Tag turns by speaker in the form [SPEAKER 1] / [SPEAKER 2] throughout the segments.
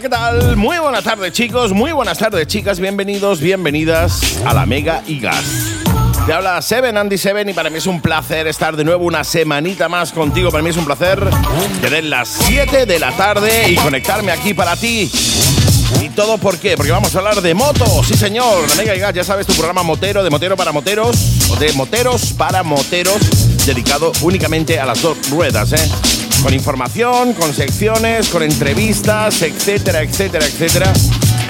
[SPEAKER 1] ¿qué tal? Muy buenas tardes chicos, muy buenas tardes chicas, bienvenidos, bienvenidas a la Mega y Gas. Te habla Seven, Andy Seven, y para mí es un placer estar de nuevo una semanita más contigo. Para mí es un placer tener las 7 de la tarde y conectarme aquí para ti. ¿Y todo por qué? Porque vamos a hablar de motos, sí señor. La Mega y Gas, ya sabes, tu programa motero, de motero para moteros, o de moteros para moteros, dedicado únicamente a las dos ruedas, ¿eh? Con información, con secciones, con entrevistas, etcétera, etcétera, etcétera.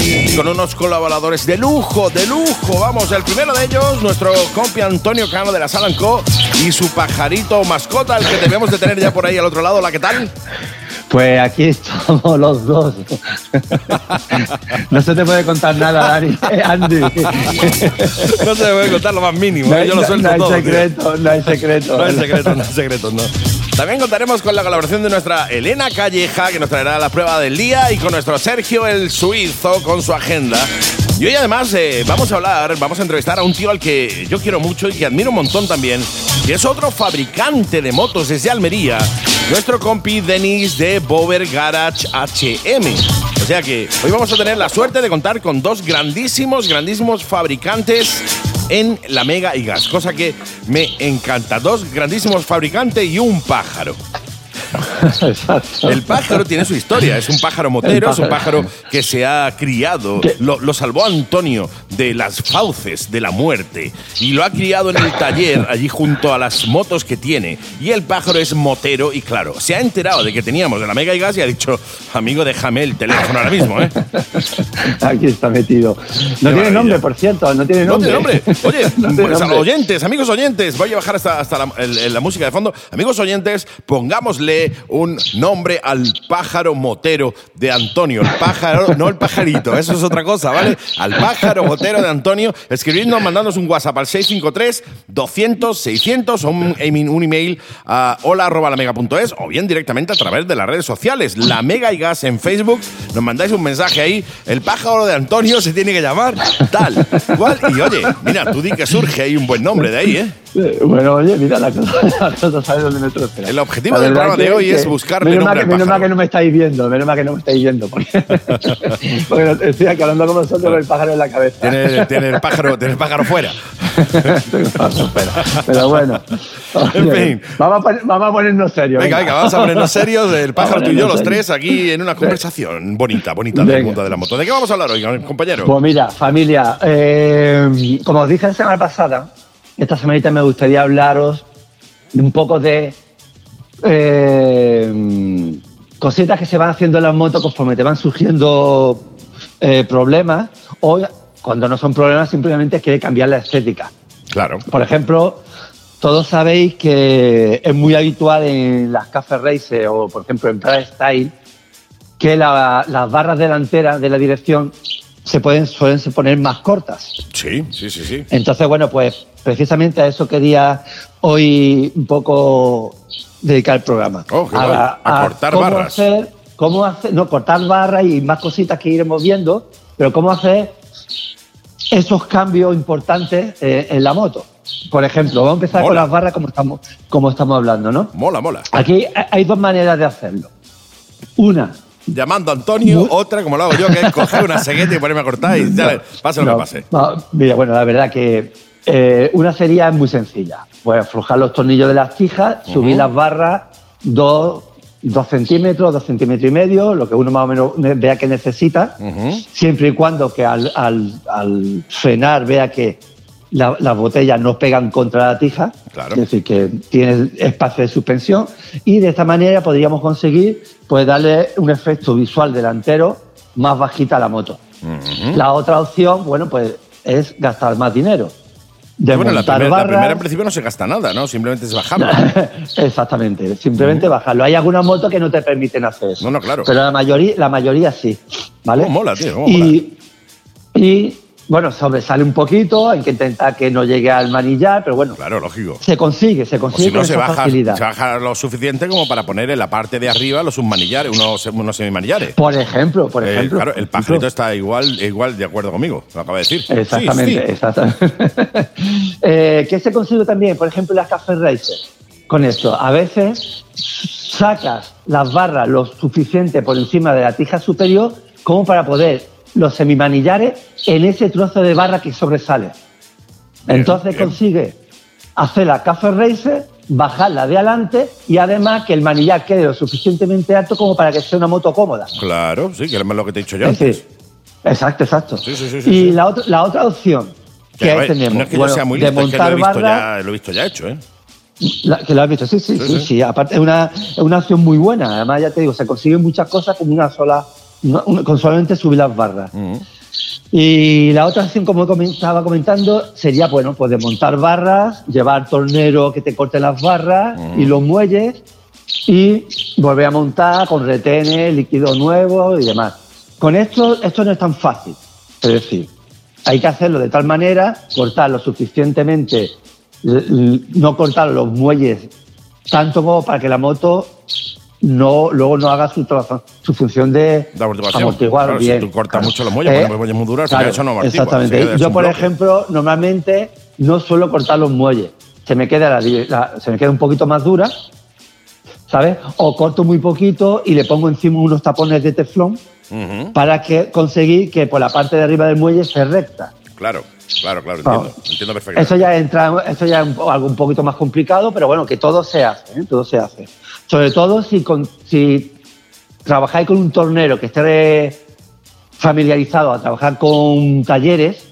[SPEAKER 1] Y con unos colaboradores de lujo, de lujo. Vamos, el primero de ellos, nuestro compi Antonio Cano de la Salanco y su pajarito mascota, el que debemos de tener ya por ahí al otro lado. ¿La qué tal?
[SPEAKER 2] Pues aquí estamos los dos. No se te puede contar nada, Dani. Eh, Andy.
[SPEAKER 1] No se me puede contar lo más mínimo,
[SPEAKER 2] No
[SPEAKER 1] ¿eh?
[SPEAKER 2] hay,
[SPEAKER 1] yo lo suelto
[SPEAKER 2] no hay
[SPEAKER 1] todo. tío.
[SPEAKER 2] secreto, no hay secreto.
[SPEAKER 1] No hay secretos, no hay secretos, no. También contaremos con la colaboración de nuestra Elena Calleja, que nos traerá la prueba del día, y con nuestro Sergio el Suizo, con su agenda. Y hoy además eh, vamos a hablar, vamos a entrevistar a un tío al que yo quiero mucho y que admiro un montón también, que es otro fabricante de motos desde Almería, nuestro compi Denis de Bover Garage HM. O sea que hoy vamos a tener la suerte de contar con dos grandísimos, grandísimos fabricantes en la Mega y Gas, cosa que me encanta. Dos grandísimos fabricantes y un pájaro.
[SPEAKER 2] Exacto.
[SPEAKER 1] El pájaro tiene su historia, es un pájaro motero, es un
[SPEAKER 2] pájaro.
[SPEAKER 1] que se ha criado, lo, lo salvó Antonio de las fauces de la muerte y lo ha criado en el taller allí junto a las motos que tiene. Y el pájaro es motero y claro, se ha enterado de que teníamos de la Mega y Gas y ha dicho, amigo, déjame el teléfono ahora mismo, ¿eh?
[SPEAKER 2] Aquí está metido. No tiene
[SPEAKER 1] maravilla.
[SPEAKER 2] nombre, por cierto, no tiene
[SPEAKER 1] No
[SPEAKER 2] nombre.
[SPEAKER 1] tiene nombre. Oye,
[SPEAKER 2] No tiene
[SPEAKER 1] pues, a
[SPEAKER 2] nombre.
[SPEAKER 1] oyentes, amigos oyentes, voy a bajar hasta, hasta la, el- la música de fondo. Amigos oyentes, pongámosle un nombre al pájaro motero de Antonio. El pájaro, no el pajarito, eso es otra cosa, ¿vale? Al pájaro motero de Antonio, escribidnos, mandándonos un WhatsApp al 653-200-600 o un, email a hola.lamega.es o bien directamente a través de las redes sociales. La Mega y Gas en Facebook, nos mandáis un mensaje ahí. El pájaro de Antonio se tiene que llamar tal, cual. Y oye, mira, tú di que surge ahí un buen nombre de ahí, ¿eh?
[SPEAKER 2] Bueno, oye, mira, la cosa, la cosa sabe dónde me.
[SPEAKER 1] El objetivo del programa de hoy es buscarle
[SPEAKER 2] menos mal, que, menos mal que no me estáis viendo, menos mal que no me estáis viendo. Porque, porque estoy aquí hablando con vosotros con el pájaro en la cabeza.
[SPEAKER 1] Tiene, tiene el pájaro, tiene el pájaro fuera.
[SPEAKER 2] Pero bueno.
[SPEAKER 1] En fin.
[SPEAKER 2] Vamos a, poner- vamos a ponernos serios.
[SPEAKER 1] Venga, venga, vamos a ponernos serios. El pájaro tú y yo, los
[SPEAKER 2] serios.
[SPEAKER 1] tres, aquí en una conversación bonita, bonita
[SPEAKER 2] Venga.
[SPEAKER 1] mundo de la moto. ¿De qué vamos a hablar hoy, compañero?
[SPEAKER 2] Pues mira, familia, eh, como os dije la semana pasada, esta semanita me gustaría hablaros de un poco de eh, cositas que se van haciendo en las motos conforme te van surgiendo eh, problemas o cuando no son problemas simplemente quiere cambiar la estética.
[SPEAKER 1] Claro.
[SPEAKER 2] Por ejemplo, todos sabéis que es muy habitual en las Café Racer o, por ejemplo, en Pride Style que la- las barras delanteras de la dirección se pueden suelen poner más cortas.
[SPEAKER 1] Sí, sí, sí, sí.
[SPEAKER 2] Entonces, bueno, pues precisamente a eso quería hoy un poco dedicar el programa.
[SPEAKER 1] Oh. A cortar
[SPEAKER 2] cómo
[SPEAKER 1] barras.
[SPEAKER 2] Hacer, cómo hacer, no, cortar barras y más cositas que iremos viendo, pero cómo hacer esos cambios importantes eh, en la moto. Por ejemplo, vamos a empezar
[SPEAKER 1] Mola.
[SPEAKER 2] con las barras como estamos, como estamos hablando, ¿no?
[SPEAKER 1] Mola, mola.
[SPEAKER 2] Aquí hay dos maneras de hacerlo. Una,
[SPEAKER 1] Llamando a Antonio, otra, como lo hago yo, que es coger una cegueta y ponerme a cortar y dale, pase lo
[SPEAKER 2] No,
[SPEAKER 1] que pase.
[SPEAKER 2] mira, bueno, la verdad que eh, una sería muy sencilla. Pues aflojar los tornillos de las tijas, subir las barras dos, dos centímetros, dos centímetros y medio, lo que uno más o menos vea que necesita, siempre y cuando que al, al- al frenar vea que la- las botellas no pegan contra la tija,
[SPEAKER 1] Claro.
[SPEAKER 2] es decir, que tiene espacio de suspensión, y de esta manera podríamos conseguir pues, darle un efecto visual delantero más bajita a la moto. La otra opción, bueno, pues es gastar más dinero. De
[SPEAKER 1] Bueno, la
[SPEAKER 2] montar
[SPEAKER 1] primera, la
[SPEAKER 2] barras-
[SPEAKER 1] primera en principio no se gasta nada, ¿no? Simplemente es bajarlo.
[SPEAKER 2] Exactamente, simplemente bajarlo. Hay algunas motos que no te permiten hacer eso.
[SPEAKER 1] No, no, claro.
[SPEAKER 2] Pero la mayoría, la mayoría sí. ¿Vale?
[SPEAKER 1] Mola, tío,
[SPEAKER 2] y, bueno, sobresale un poquito, hay que intentar que no llegue al manillar, pero bueno,
[SPEAKER 1] Claro, lógico.
[SPEAKER 2] se consigue, se
[SPEAKER 1] O
[SPEAKER 2] consigue
[SPEAKER 1] si no,
[SPEAKER 2] con
[SPEAKER 1] se
[SPEAKER 2] esa
[SPEAKER 1] baja,
[SPEAKER 2] facilidad.
[SPEAKER 1] se baja lo suficiente como para poner en la parte de arriba los submanillares, unos, unos semimanillares.
[SPEAKER 2] Por ejemplo, por
[SPEAKER 1] Eh,
[SPEAKER 2] ejemplo.
[SPEAKER 1] claro, el pajarito está igual, igual de acuerdo conmigo, lo acaba de decir.
[SPEAKER 2] Exactamente,
[SPEAKER 1] Sí, sí.
[SPEAKER 2] exactamente. Eh, ¿Qué se consigue también? Por ejemplo, las Café Racer. Con esto, a veces sacas las barras lo suficiente por encima de la tija superior como para poder los semimanillares en ese trozo de barra que sobresale. Entonces consigue hacer la café racer, bajarla de adelante y además que el manillar quede lo suficientemente alto como para que sea una moto cómoda.
[SPEAKER 1] Claro, sí, que es lo que te he dicho yo.
[SPEAKER 2] exacto, exacto. y la, otra, la otra opción que, ahí tenemos
[SPEAKER 1] no es que yo sea muy listo, es que lo he, visto ya, lo he visto ya hecho, ¿eh?
[SPEAKER 2] que lo has visto, sí, sí, sí, sí, Aparte, es una, es una opción muy buena. Además, ya te digo, se consiguen muchas cosas con una sola, con solamente subir las barras. Y la otra opción, como estaba comentando, sería, bueno, pues desmontar barras, llevar tornero que te corte las barras y los muelles y volver a montar con retenes, líquido nuevo y demás. Con esto, esto no es tan fácil. Es decir, hay que hacerlo de tal manera, cortar lo suficientemente, no cortar los muelles tanto como para que la moto no luego no haga su, su función de, amortiguar bien.
[SPEAKER 1] Si tú cortas mucho los muelles, eh, muelles muy duros, eso no amortigua.
[SPEAKER 2] Exactamente. Yo, por ejemplo, normalmente no suelo cortar los muelles. Se me queda, se me queda un poquito más dura, ¿sabes? O corto muy poquito y le pongo encima unos tapones de teflón para que conseguir que por la parte de arriba del muelle se recta.
[SPEAKER 1] Claro, claro, claro, entiendo, entiendo perfectamente.
[SPEAKER 2] Eso ya entra, eso ya es algo un poquito más complicado, pero bueno, que todo se hace, ¿eh? todo se hace. Sobre todo si, si trabajáis con un tornero que esté familiarizado a trabajar con talleres,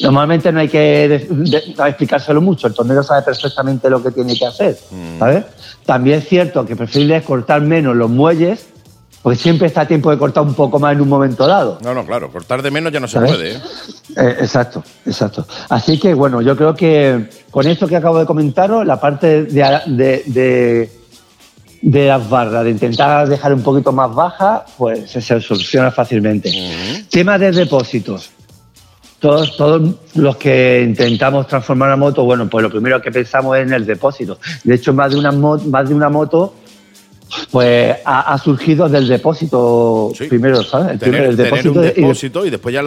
[SPEAKER 2] normalmente no hay que explicárselo mucho. El tornero sabe perfectamente lo que tiene que hacer, ¿sabes? También es cierto que preferible cortar menos los muelles porque siempre está a tiempo de cortar un poco más en un momento dado.
[SPEAKER 1] No, no, claro, cortar de menos ya no se puede. ¿eh?
[SPEAKER 2] ¿eh? exacto, exacto. Así que bueno, yo creo que con esto que acabo de comentaros, la parte de, de las barras, de intentar dejar un poquito más baja, pues se soluciona fácilmente. Tema de depósitos. Todos, todos los que intentamos transformar la moto, bueno, pues lo primero que pensamos es en el depósito. De hecho, más de una, más de una moto pues ha, surgido del depósito primero, ¿sabes?
[SPEAKER 1] El, depósito, un depósito y, después ya,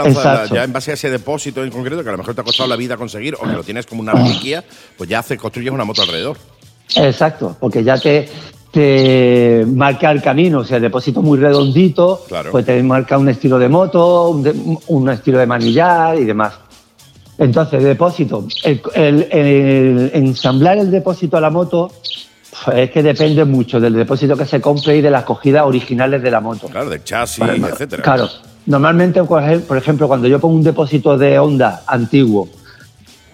[SPEAKER 1] ya, en base a ese depósito en concreto, que a lo mejor te ha costado la vida conseguir o que lo tienes como una reliquia, pues ya hace, construyes una moto alrededor.
[SPEAKER 2] Exacto, porque ya te, te marca el camino, o sea, el depósito muy redondito, pues te marca un estilo de moto, un, estilo de manillar y demás. Entonces, depósito, el, ensamblar el depósito a la moto pues es que depende mucho del depósito que se compre y de las cogidas originales de la moto.
[SPEAKER 1] Claro, del chasis, etcétera.
[SPEAKER 2] Claro. Normalmente, por ejemplo, cuando yo pongo un depósito de Honda antiguo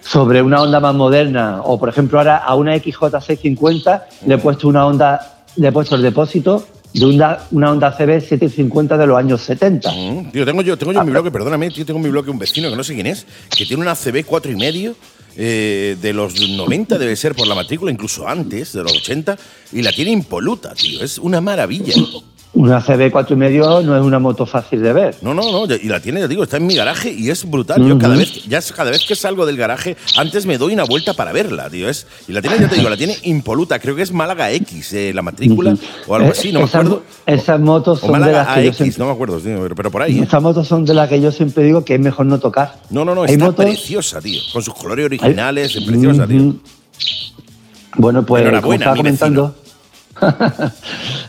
[SPEAKER 2] sobre una onda más moderna, o por ejemplo ahora a una XJ650 le he puesto una onda, le he puesto el depósito de una, una Honda CB 750 de los años 70.
[SPEAKER 1] Mm, tío, tengo yo, tengo yo en mi ah, bloque, perdóname, yo tengo en mi bloque un vecino que no sé quién es, que tiene una CB 4 y medio eh, de los 90, debe ser por la matrícula, incluso antes, de los 80, y la tiene impoluta, tío, es una maravilla.
[SPEAKER 2] Una CB 4,5 no es una moto fácil de ver.
[SPEAKER 1] No, no, no, y la tiene, digo, está en mi garaje y es brutal. Yo cada vez, ya cada vez que salgo del garaje, antes me doy una vuelta para verla, tío. Es, y la tiene, ya te digo, la tiene impoluta. Creo que es Málaga X, eh, la matrícula, o algo así, no me acuerdo.
[SPEAKER 2] Esas motos son de las que
[SPEAKER 1] AX, no me acuerdo, pero, por ahí.
[SPEAKER 2] ¿eh? Esas motos son de las que yo siempre digo que es mejor no tocar.
[SPEAKER 1] No, no, no, está preciosa, tío. Con sus colores originales, es preciosa, tío.
[SPEAKER 2] Bueno, pues, como estaba comentando.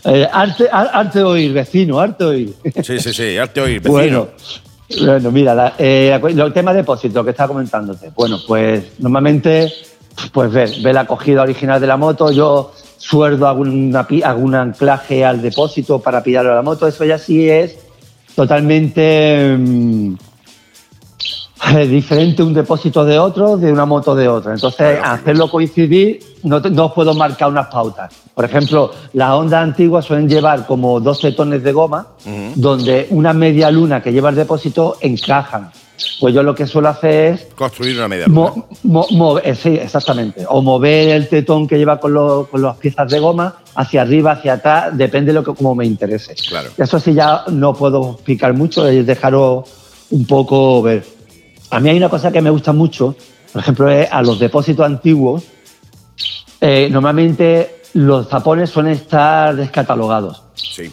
[SPEAKER 2] Eh, arte, arte oír, vecino, arte oír.
[SPEAKER 1] sí, sí, sí, arte oír, vecino.
[SPEAKER 2] Bueno, mira, eh, el tema de depósito que estaba comentándote. Bueno, pues normalmente, pues ver, ve la acogida original de la moto. Yo sueldo algún, algún anclaje al depósito para pillarlo a la moto. Eso ya sí es totalmente. Mm, diferente un depósito de otro, de una moto de otra. Entonces, hacerlo coincidir, no, no puedo marcar unas pautas. Por ejemplo, las ondas antiguas suelen llevar como 12 tones de goma, donde una media luna que lleva el depósito encajan. Pues yo lo que suelo hacer es...
[SPEAKER 1] Construir una media luna.
[SPEAKER 2] Eh, sí, exactamente. O mover el tetón que lleva con, con las piezas de goma hacia arriba, hacia atrás, depende de lo que como me interese.
[SPEAKER 1] Claro.
[SPEAKER 2] Eso sí ya no puedo explicar mucho, es dejaros un poco ver. A mí hay una cosa que me gusta mucho, por ejemplo, es a los depósitos antiguos, eh, normalmente los tapones suelen estar descatalogados.
[SPEAKER 1] Sí.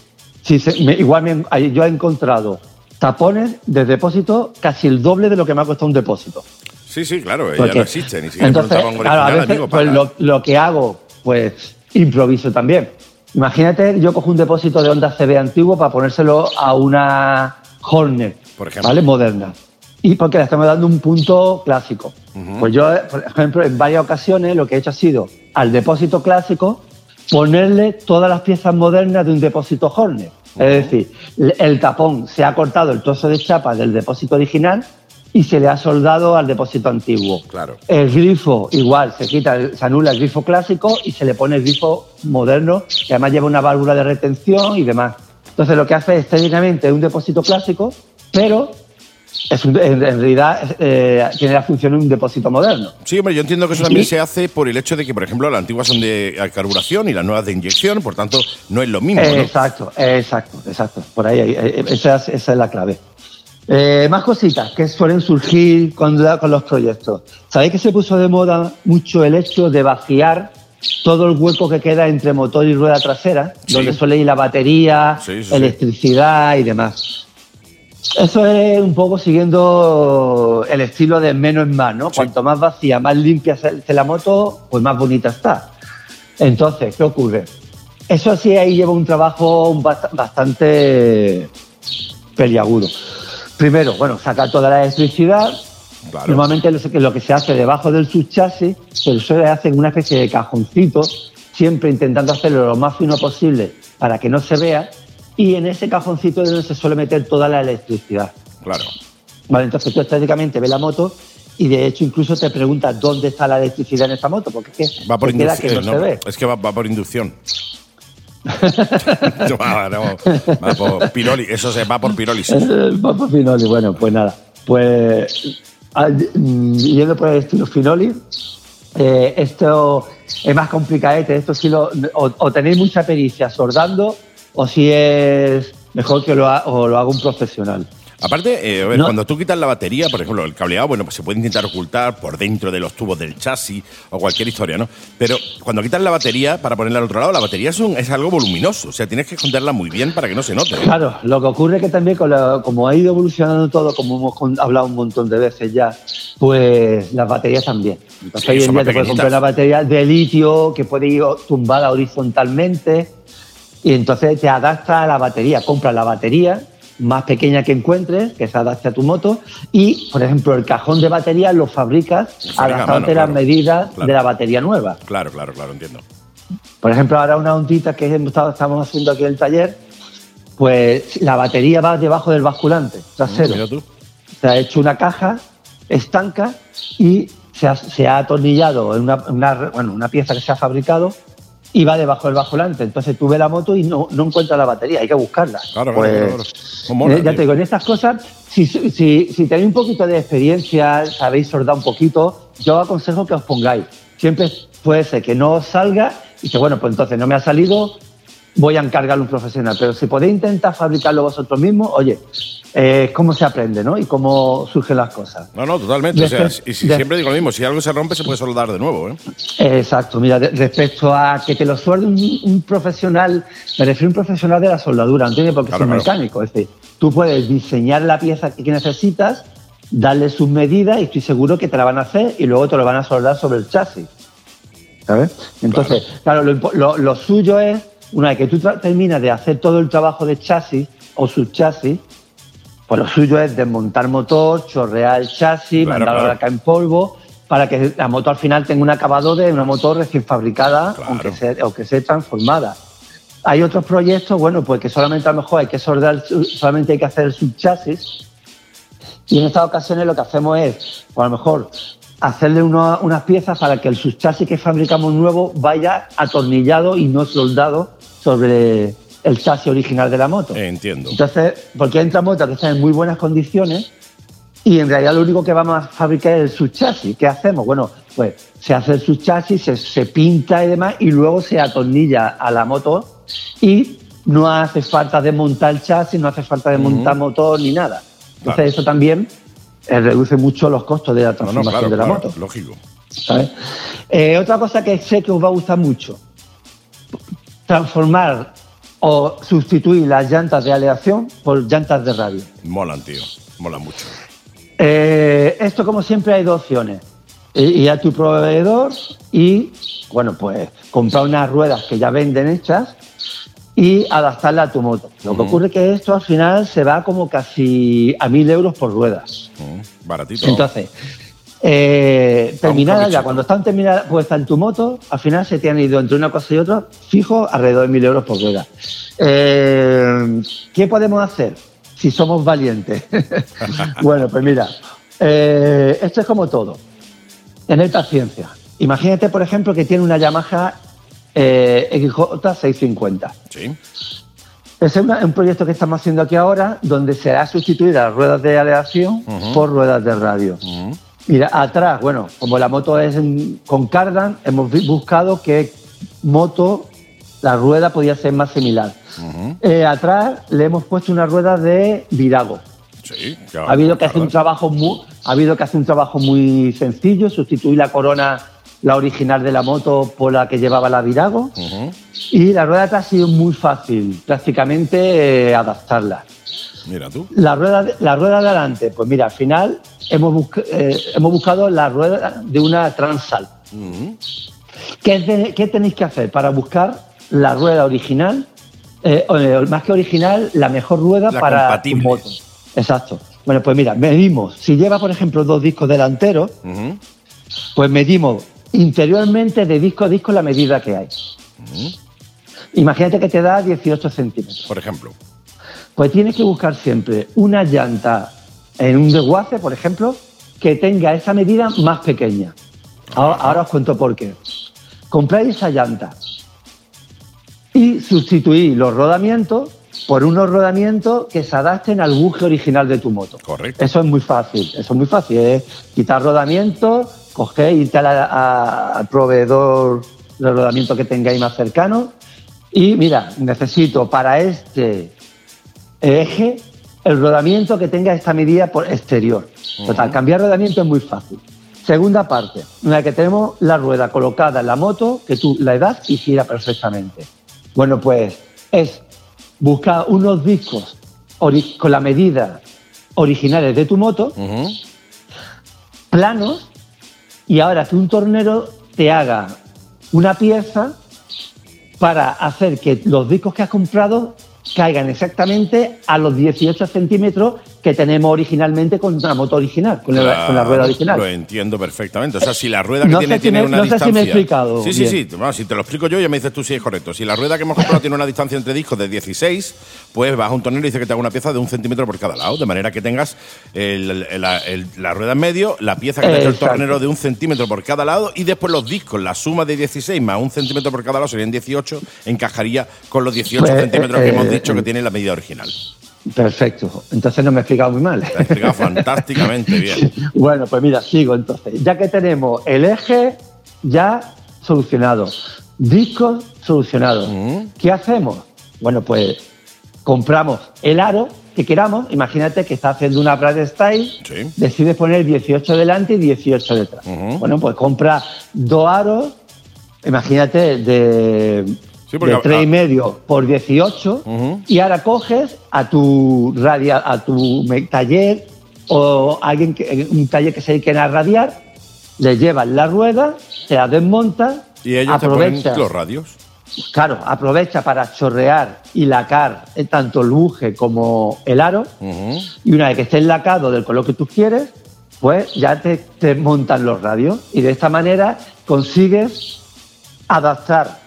[SPEAKER 2] igual yo he encontrado tapones de depósito casi el doble de lo que me ha costado un depósito.
[SPEAKER 1] Sí, sí, claro, ya no existe, ni siquiera
[SPEAKER 2] entonces, claro, a veces, pues lo, lo, que hago, pues improviso también. Imagínate, yo cojo un depósito de Honda CB antiguo para ponérselo a una Hornet,
[SPEAKER 1] Por ejemplo.
[SPEAKER 2] ¿vale? Moderna. Y porque le estamos dando un punto clásico. Pues yo, por ejemplo, en varias ocasiones lo que he hecho ha sido al depósito clásico ponerle todas las piezas modernas de un depósito Hornet. Es decir, el tapón se ha cortado el trozo de chapa del depósito original y se le ha soldado al depósito antiguo.
[SPEAKER 1] Claro.
[SPEAKER 2] El grifo, igual, se quita, se anula el grifo clásico y se le pone el grifo moderno, que además lleva una válvula de retención y demás. Entonces, lo que hace es técnicamente un depósito clásico, pero es un- en, en realidad eh, tiene la función de un depósito moderno.
[SPEAKER 1] Sí, hombre, yo entiendo que eso también
[SPEAKER 2] Sí.
[SPEAKER 1] se hace por el hecho de que, por ejemplo, las antiguas son de carburación y las nuevas de inyección, por tanto, no es lo mismo, ¿no?
[SPEAKER 2] Exacto, exacto, exacto. Por ahí, eh, esa, es- esa es la clave. Eh, más cositas que suelen surgir con, los proyectos. ¿Sabéis que se puso de moda mucho el hecho de vaciar todo el hueco que queda entre motor y rueda trasera,
[SPEAKER 1] Sí.
[SPEAKER 2] donde suele ir la batería,
[SPEAKER 1] Sí, sí, sí.
[SPEAKER 2] electricidad y demás? Eso es un poco siguiendo el estilo de menos es más, ¿no?
[SPEAKER 1] Sí.
[SPEAKER 2] Cuanto más vacía, más limpia se se la moto, pues más bonita está. Entonces, ¿qué ocurre? Eso sí, ahí lleva un trabajo bast- bastante peliagudo. Primero, bueno, sacar toda la electricidad.
[SPEAKER 1] Claro.
[SPEAKER 2] Normalmente lo que- se hace debajo del subchasis, se suele hacer una especie de cajoncito, siempre intentando hacerlo lo más fino posible para que no se vea. Y en ese cajoncito es donde se suele meter toda la electricidad.
[SPEAKER 1] Claro.
[SPEAKER 2] Vale, entonces tú estéticamente ves la moto y de hecho incluso te preguntas dónde está la electricidad en esta moto, porque es que
[SPEAKER 1] Va por
[SPEAKER 2] queda que no, se ve.
[SPEAKER 1] Es que va, va por inducción. no, no, va por piroli. Eso se va por.
[SPEAKER 2] Eh, Va por Finoli, bueno, pues nada. Pues ah, mm, yendo por el estilo Finoli, eh, esto es más complicadete. Esto sí lo, o, o tenéis mucha pericia sordando, o si es mejor que lo, ha- o lo haga un profesional.
[SPEAKER 1] Aparte, eh, a ver,
[SPEAKER 2] No.
[SPEAKER 1] cuando tú quitas la batería, por ejemplo, el cableado, bueno, pues se puede intentar ocultar por dentro de los tubos del chasis o cualquier historia, ¿no? Pero cuando quitas la batería para ponerla al otro lado, la batería es, un- es algo voluminoso. O sea, tienes que esconderla muy bien para que no se note. ¿eh?
[SPEAKER 2] Claro, lo que ocurre es que también, con la- como ha ido evolucionando todo, como hemos con- hablado un montón de veces ya, pues las baterías también. Entonces,
[SPEAKER 1] Sí,
[SPEAKER 2] hoy en día te puedes comprar una batería de litio que puede ir tumbada horizontalmente y entonces te adapta a la batería. Compras la batería más pequeña que encuentres, que se adapte a tu moto, y, por ejemplo, el cajón de batería lo fabricas adaptándote a las
[SPEAKER 1] claro.
[SPEAKER 2] medidas
[SPEAKER 1] Claro.
[SPEAKER 2] de la batería nueva.
[SPEAKER 1] Claro, claro, claro, entiendo.
[SPEAKER 2] Por ejemplo, ahora una ondita que estamos haciendo aquí en el taller, pues la batería va debajo del basculante trasero.
[SPEAKER 1] Mira tú.
[SPEAKER 2] Se ha hecho una caja estanca y se ha, se ha atornillado en una, una- bueno, una pieza que se ha fabricado y va debajo del basculante. Entonces tú ves la moto y no, no encuentras la batería, hay que buscarla.
[SPEAKER 1] Claro,
[SPEAKER 2] Pues,
[SPEAKER 1] claro, claro. Mola,
[SPEAKER 2] eh, ya
[SPEAKER 1] tío.
[SPEAKER 2] te digo, en estas cosas, si, si, si tenéis un poquito de experiencia, sabéis soldar un poquito, yo aconsejo que os pongáis. Siempre puede ser que no os salga y que, bueno, pues entonces no me ha salido, voy a encargarlo a un profesional. Pero si podéis intentar fabricarlo vosotros mismos, oye, eh, cómo se aprende, ¿no? Y cómo surgen las cosas.
[SPEAKER 1] No, no, totalmente. O sea, y si siempre digo lo mismo, si algo se rompe, se puede soldar de nuevo, ¿eh?
[SPEAKER 2] Exacto, mira, de- respecto a que te lo suelde un, un profesional, me refiero a un profesional de la soldadura, ¿entiendes? Porque
[SPEAKER 1] Claro,
[SPEAKER 2] es un
[SPEAKER 1] claro.
[SPEAKER 2] mecánico, es decir, tú puedes diseñar la pieza que necesitas, darle sus medidas y estoy seguro que te la van a hacer y luego te lo van a soldar sobre el chasis. ¿Sabes? Entonces, claro, lo, lo- lo suyo es, una vez que tú terminas de hacer todo el trabajo de chasis o subchasis, pues lo suyo es desmontar motor, chorrear el chasis,
[SPEAKER 1] Claro,
[SPEAKER 2] mandarlo
[SPEAKER 1] claro.
[SPEAKER 2] a la ca en polvo, para que la moto al final tenga un acabado de una moto recién fabricada,
[SPEAKER 1] Claro.
[SPEAKER 2] aunque, sea, aunque sea transformada. Hay otros proyectos, bueno, pues que solamente a lo mejor hay que soldar, solamente hay que hacer el subchasis. Y en estas ocasiones lo que hacemos es, pues a lo mejor, hacerle unas piezas para que el subchasis que fabricamos nuevo vaya atornillado y no soldado sobre el chasis original de la moto.
[SPEAKER 1] Entiendo.
[SPEAKER 2] Entonces, porque entra motos que están en muy buenas condiciones y en realidad lo único que vamos a fabricar es el subchasis. ¿Qué hacemos? Bueno, pues se hace el subchasis, se, se pinta y demás y luego se atornilla a la moto y no hace falta desmontar el chasis, no hace falta desmontar motor ni nada. Entonces
[SPEAKER 1] Claro.
[SPEAKER 2] eso también eh, reduce mucho los costos de la
[SPEAKER 1] No, no,
[SPEAKER 2] transformación
[SPEAKER 1] claro,
[SPEAKER 2] de la
[SPEAKER 1] claro,
[SPEAKER 2] moto.
[SPEAKER 1] lógico.
[SPEAKER 2] ¿sabes? Eh, otra cosa que sé que os va a gustar mucho, transformar o sustituir las llantas de aleación por llantas de radio.
[SPEAKER 1] Molan, tío. Molan mucho.
[SPEAKER 2] Eh, esto, como siempre, hay dos opciones. ir a tu proveedor y, bueno, pues comprar unas ruedas que ya venden hechas y adaptarla a tu moto. Lo que ocurre es que esto al final se va como casi a mil euros por ruedas.
[SPEAKER 1] baratito.
[SPEAKER 2] Entonces, eh, terminada ya, cuando están terminadas puestas en tu moto, al final se te han ido entre una cosa y otra, fijo, alrededor de mil euros por rueda. Eh, ¿Qué podemos hacer si somos valientes? bueno, pues mira, eh, esto es como todo. Tener paciencia. Imagínate, por ejemplo, que tiene una Yamaha eh, XJ650.
[SPEAKER 1] Sí.
[SPEAKER 2] Es un, proyecto que estamos haciendo aquí ahora, donde se ha sustituido las ruedas de aleación por ruedas de radio. Mira, atrás, bueno, como la moto es con cardan, hemos buscado que moto, la rueda podía ser más similar. Eh, atrás le hemos puesto una rueda de virago.
[SPEAKER 1] Sí,
[SPEAKER 2] ha habido que hacer un trabajo muy, ha habido que hacer un trabajo muy sencillo, sustituir la corona la original de la moto por la que llevaba la Virago. Y la rueda atrás ha sido muy fácil, prácticamente eh, adaptarla.
[SPEAKER 1] Mira tú.
[SPEAKER 2] La rueda, de, la rueda de adelante, pues mira, al final hemos, eh, hemos buscado la rueda de una Transal. ¿Qué, tenéis que hacer para buscar la rueda original? Eh, más que original, la mejor rueda para tu moto. Exacto. Bueno, pues mira, medimos. Si lleva, por ejemplo, dos discos delanteros, pues medimos interiormente de disco a disco la medida que hay. Imagínate que te da 18 centímetros.
[SPEAKER 1] Por ejemplo.
[SPEAKER 2] Pues tienes que buscar siempre una llanta en un desguace, por ejemplo, que tenga esa medida más pequeña. Ahora, os cuento por qué. Compráis esa llanta y sustituís los rodamientos por unos rodamientos que se adapten al buje original de tu moto.
[SPEAKER 1] Correcto.
[SPEAKER 2] Eso es muy fácil, eso es muy fácil. Es quitar rodamientos, coger, irte al proveedor de rodamiento que tengáis más cercano y mira, necesito para este eje el rodamiento que tenga esta medida por exterior. Total, cambiar rodamiento es muy fácil. Segunda parte, una vez que tenemos la rueda colocada en la moto, que tú la edad y gira perfectamente. Bueno, pues es buscar unos discos con la medida originales de tu moto, planos, y ahora que un tornero te haga una pieza para hacer que los discos que has comprado caigan exactamente a los 18 centímetros que tenemos originalmente con la moto original, con, la, rueda original.
[SPEAKER 1] Lo entiendo perfectamente. O sea, si la rueda que tiene tiene una
[SPEAKER 2] no
[SPEAKER 1] distancia.
[SPEAKER 2] Sé si me he explicado.
[SPEAKER 1] Sí, sí, sí. si te lo explico yo, ya me dices tú si es correcto. Si la rueda que hemos comprado tiene una distancia entre discos de 16, pues vas a un tornero y dice que te haga una pieza de un centímetro por cada lado, de manera que tengas la rueda en medio, la pieza que te ha hecho el tornero de un centímetro por cada lado y después los discos, la suma de 16 más un centímetro por cada lado serían 18, encajaría con los 18 pues, centímetros que hemos eh, dicho que eh, tiene la medida original.
[SPEAKER 2] Perfecto. Entonces no me he explicado muy mal.
[SPEAKER 1] Te he explicado fantásticamente bien.
[SPEAKER 2] bueno, pues mira, sigo entonces. Ya que tenemos el eje ya solucionado, discos solucionados, ¿qué hacemos? Bueno, pues compramos el aro que queramos. Imagínate que estás haciendo una Brad Style, decides poner 18 delante y 18 detrás. Bueno, pues compra dos aros, imagínate, de de 3 y medio por 18 y ahora coges a tu radia, a tu taller o alguien que, un taller que se dedique a radiar, le llevas la rueda, se la desmonta
[SPEAKER 1] y ellos aprovecha, te los radios.
[SPEAKER 2] Claro, aprovecha para chorrear y lacar tanto el buje como el aro. Y una vez que esté lacado del color que tú quieres, pues ya te, te montan los radios. Y de esta manera consigues adaptar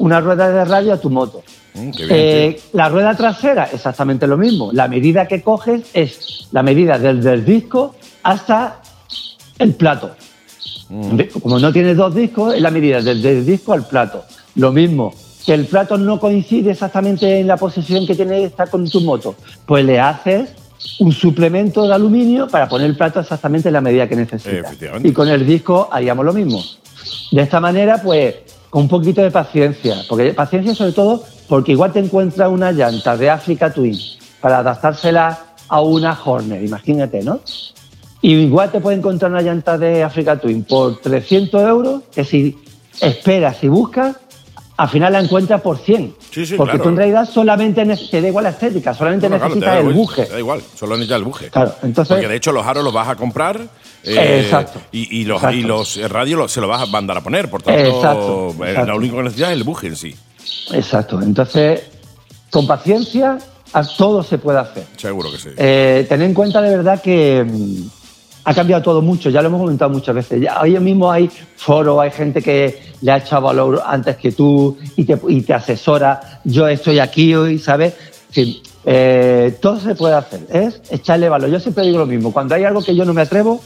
[SPEAKER 2] una rueda de radio a tu moto. Mm, eh, la rueda trasera, exactamente lo mismo. La medida que coges es la medida desde el disco hasta el plato. Mm. Como no tienes dos discos, es la medida desde el disco al plato. Lo mismo, que el plato no coincide exactamente en la posición que tiene esta con tu moto, pues le haces un suplemento de aluminio para poner el plato exactamente en la medida que necesitas. Y con el disco haríamos lo mismo. De esta manera, pues con un poquito de paciencia, porque paciencia sobre todo porque igual te encuentras una llanta de Africa Twin para adaptársela a una Horner, imagínate, ¿no? Y igual te puede encontrar una llanta de Africa Twin por 300 euros, que si esperas y buscas, al final la encuentras por 100.
[SPEAKER 1] Sí, sí,
[SPEAKER 2] porque
[SPEAKER 1] claro.
[SPEAKER 2] tú en realidad solamente te da igual la estética, solamente
[SPEAKER 1] No, claro,
[SPEAKER 2] necesitas el buje.
[SPEAKER 1] te Da igual, solo necesitas el buje.
[SPEAKER 2] Claro, entonces-
[SPEAKER 1] Porque de hecho los aros los vas a comprar. eh,
[SPEAKER 2] Exacto.
[SPEAKER 1] Y, y los,
[SPEAKER 2] Exacto.
[SPEAKER 1] y los radios los- se los vas a mandar a poner. Por tanto,
[SPEAKER 2] Exacto,
[SPEAKER 1] eh,
[SPEAKER 2] exacto.
[SPEAKER 1] lo único que necesitas es el buje en sí.
[SPEAKER 2] Exacto. Entonces, con paciencia, todo se puede hacer.
[SPEAKER 1] Seguro que sí.
[SPEAKER 2] Eh, ten en cuenta de verdad que mm, ha cambiado todo mucho, ya lo hemos comentado muchas veces. Ya, hoy mismo hay foros, hay gente que le ha echado valor antes que tú y te, y te asesora. Yo estoy aquí hoy, ¿sabes? Eh, todo se puede hacer, es echarle valor. Yo siempre digo lo mismo, cuando hay algo que yo no me atrevo,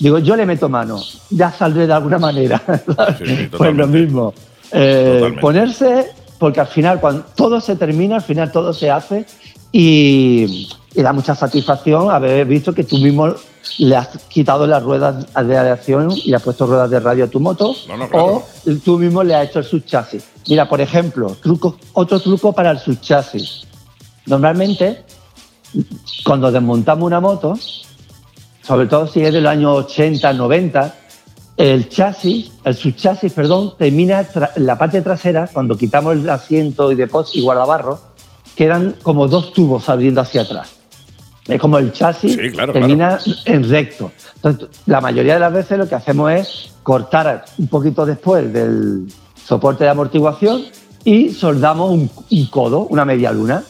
[SPEAKER 2] digo, yo le meto mano, ya saldré de alguna manera.
[SPEAKER 1] Sí, sí,
[SPEAKER 2] pues lo mismo. Eh, ponerse, porque al final, cuando todo se termina, al final todo se hace y, y da mucha satisfacción haber visto que tú mismo le has quitado las ruedas de aleación y has puesto ruedas de radio a tu moto
[SPEAKER 1] No, no, claro.
[SPEAKER 2] o tú mismo le has hecho el subchasis. Mira, por ejemplo, truco, otro truco para el subchasis. Normalmente, cuando desmontamos una moto, sobre todo si es del año 80, 90, el chasis, el subchasis, perdón, termina la parte trasera, cuando quitamos el asiento y depósito y guardabarro, quedan como dos tubos abriendo hacia atrás. Es como el chasis
[SPEAKER 1] Sí, claro,
[SPEAKER 2] termina en recto. Entonces, la mayoría de las veces lo que hacemos es cortar un poquito después del soporte de amortiguación y soldamos un, un codo, una media luna.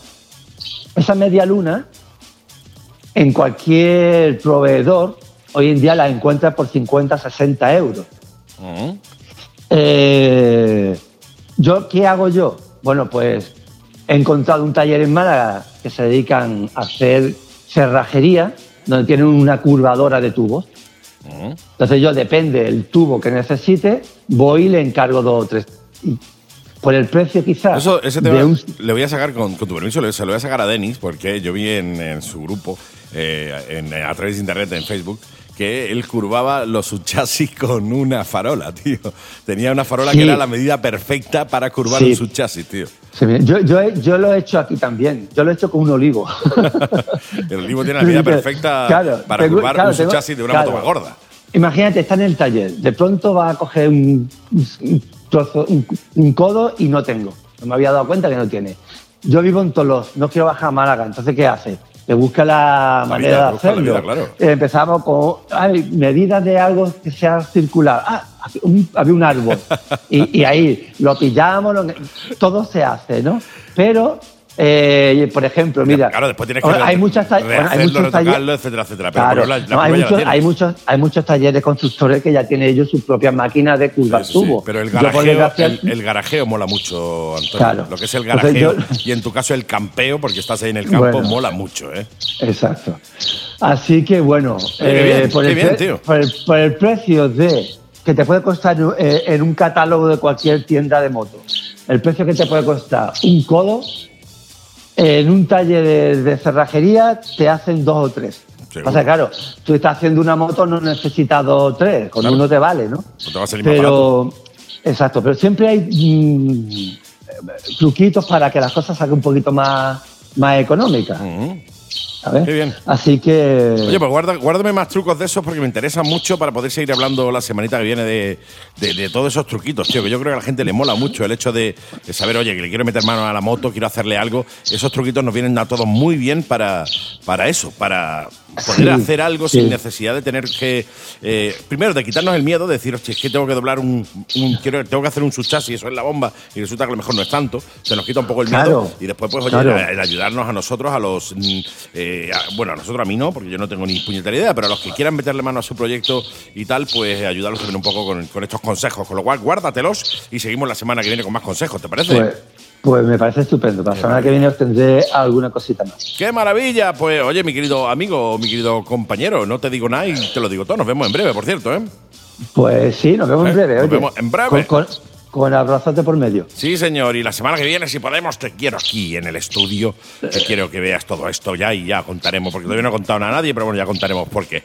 [SPEAKER 2] Esa media luna, en cualquier proveedor, hoy en día la encuentras por 50, 60 euros.
[SPEAKER 1] Mm.
[SPEAKER 2] Eh, ¿yo, ¿Qué hago yo? Bueno, pues he encontrado un taller en Málaga que se dedican a hacer cerrajería, donde tienen una curvadora de tubos.
[SPEAKER 1] Mm.
[SPEAKER 2] Entonces yo, depende del tubo que necesite, voy y le encargo dos o tres. Por el precio quizás
[SPEAKER 1] Eso, ese tema
[SPEAKER 2] un-
[SPEAKER 1] le voy a sacar, con, con tu permiso, le- se lo voy a sacar a Denis, porque yo vi en, en su grupo, eh, en- a través de internet, en Facebook, que él curvaba los subchasis con una farola, tío. Tenía una farola
[SPEAKER 2] Sí.
[SPEAKER 1] que era la medida perfecta para curvar
[SPEAKER 2] Sí.
[SPEAKER 1] un subchasis, tío.
[SPEAKER 2] Sí, yo, yo, he- yo lo he hecho aquí también. Yo lo he hecho con un olivo.
[SPEAKER 1] El olivo tiene la medida perfecta
[SPEAKER 2] Claro,
[SPEAKER 1] para
[SPEAKER 2] tengo-
[SPEAKER 1] curvar
[SPEAKER 2] claro,
[SPEAKER 1] un
[SPEAKER 2] tengo-
[SPEAKER 1] subchasis de una
[SPEAKER 2] claro.
[SPEAKER 1] moto más gorda.
[SPEAKER 2] Imagínate, está en el taller. De pronto va a coger un, un trozo, un, un codo y no tengo. No me había dado cuenta que no tiene. Yo vivo en Tolos, no quiero bajar a Málaga. Entonces, ¿qué hace? Le busca la, manera
[SPEAKER 1] vida,
[SPEAKER 2] de hacerlo.
[SPEAKER 1] vida, claro.
[SPEAKER 2] Empezamos con ay, medidas de algo que sea circular. Ah, un- había un árbol. y, y ahí lo pillamos, lo- todo se hace, ¿no? Pero, eh, por ejemplo, mira.
[SPEAKER 1] Claro, después tienes que
[SPEAKER 2] hay muchas bueno, hay muchos talleres-
[SPEAKER 1] retocarlo, etcétera, etcétera. Pero,
[SPEAKER 2] Claro,
[SPEAKER 1] pero la, la
[SPEAKER 2] no,
[SPEAKER 1] curva
[SPEAKER 2] hay, muchos, hay, muchos, hay muchos talleres constructores que ya tienen ellos sus propias máquinas de curvar
[SPEAKER 1] Sí, sí, sí.
[SPEAKER 2] tubo.
[SPEAKER 1] Pero el garajeo,
[SPEAKER 2] desgracia,
[SPEAKER 1] el, el garajeo mola mucho, Antonio.
[SPEAKER 2] Claro.
[SPEAKER 1] Lo que es el
[SPEAKER 2] Entonces
[SPEAKER 1] garajeo
[SPEAKER 2] yo-
[SPEAKER 1] y en tu caso el campeo, porque estás ahí en el campo,
[SPEAKER 2] Bueno.
[SPEAKER 1] mola mucho, ¿eh?
[SPEAKER 2] Exacto. Así que bueno,
[SPEAKER 1] bien,
[SPEAKER 2] por, el
[SPEAKER 1] bien, tío.
[SPEAKER 2] por el- por el precio de que te puede costar eh, en un catálogo de cualquier tienda de moto, el precio que te puede costar un codo, en un taller de, de cerrajería te hacen dos o tres.
[SPEAKER 1] Seguro.
[SPEAKER 2] O sea, claro, tú estás haciendo una moto, no necesitas dos o tres, con
[SPEAKER 1] Claro.
[SPEAKER 2] uno te vale, ¿no?
[SPEAKER 1] No te va a salir más.
[SPEAKER 2] Pero, exacto, pero siempre hay mm, truquitos para que las cosas salgan un poquito más, más económicas.
[SPEAKER 1] Ujú.
[SPEAKER 2] ¿Sabes?
[SPEAKER 1] Qué bien.
[SPEAKER 2] Así que.
[SPEAKER 1] Oye, pues guarda, guárdame más trucos de esos porque me interesa mucho para poder seguir hablando la semanita que viene de, de- de todos esos truquitos, tío. Que yo creo que a la gente le mola mucho el hecho de, de saber, oye, que le quiero meter mano a la moto, quiero hacerle algo. Esos truquitos nos vienen a todos muy bien para, para eso, para poder
[SPEAKER 2] Sí,
[SPEAKER 1] hacer algo
[SPEAKER 2] sí.
[SPEAKER 1] sin necesidad de tener que. eh, primero, de quitarnos el miedo, de decir, oye, es que tengo que doblar un. un- quiero, tengo que hacer un subchasis, eso es la bomba, y resulta que a lo mejor no es tanto. Se nos quita un poco el miedo.
[SPEAKER 2] Claro.
[SPEAKER 1] Y después, pues, oye,
[SPEAKER 2] Claro.
[SPEAKER 1] el ayudarnos a nosotros, a los. mm, eh, a- bueno, a nosotros, a mí no, porque yo no tengo ni puñetera idea, pero a los que quieran meterle mano a su proyecto y tal, pues ayudarlos también un poco con, con estos consejos. Con lo cual, guárdatelos y seguimos la semana que viene con más consejos, ¿te parece?
[SPEAKER 2] Pues, pues me parece estupendo. Para la semana que viene os tendré alguna cosita más.
[SPEAKER 1] ¡Qué maravilla! Pues, oye, mi querido amigo, mi querido compañero, no te digo nada y te lo digo todo. Nos vemos en breve, por cierto, ¿eh?
[SPEAKER 2] Pues sí, nos vemos
[SPEAKER 1] ¿Eh?
[SPEAKER 2] en breve.
[SPEAKER 1] Nos
[SPEAKER 2] oye.
[SPEAKER 1] vemos en breve.
[SPEAKER 2] Con, con, con abrazote por medio.
[SPEAKER 1] Sí, señor. Y la semana que viene, si podemos, te quiero aquí en el estudio. Que quiero que veas todo esto ya y ya contaremos, porque todavía no he contado nada a nadie, pero bueno, ya contaremos por qué.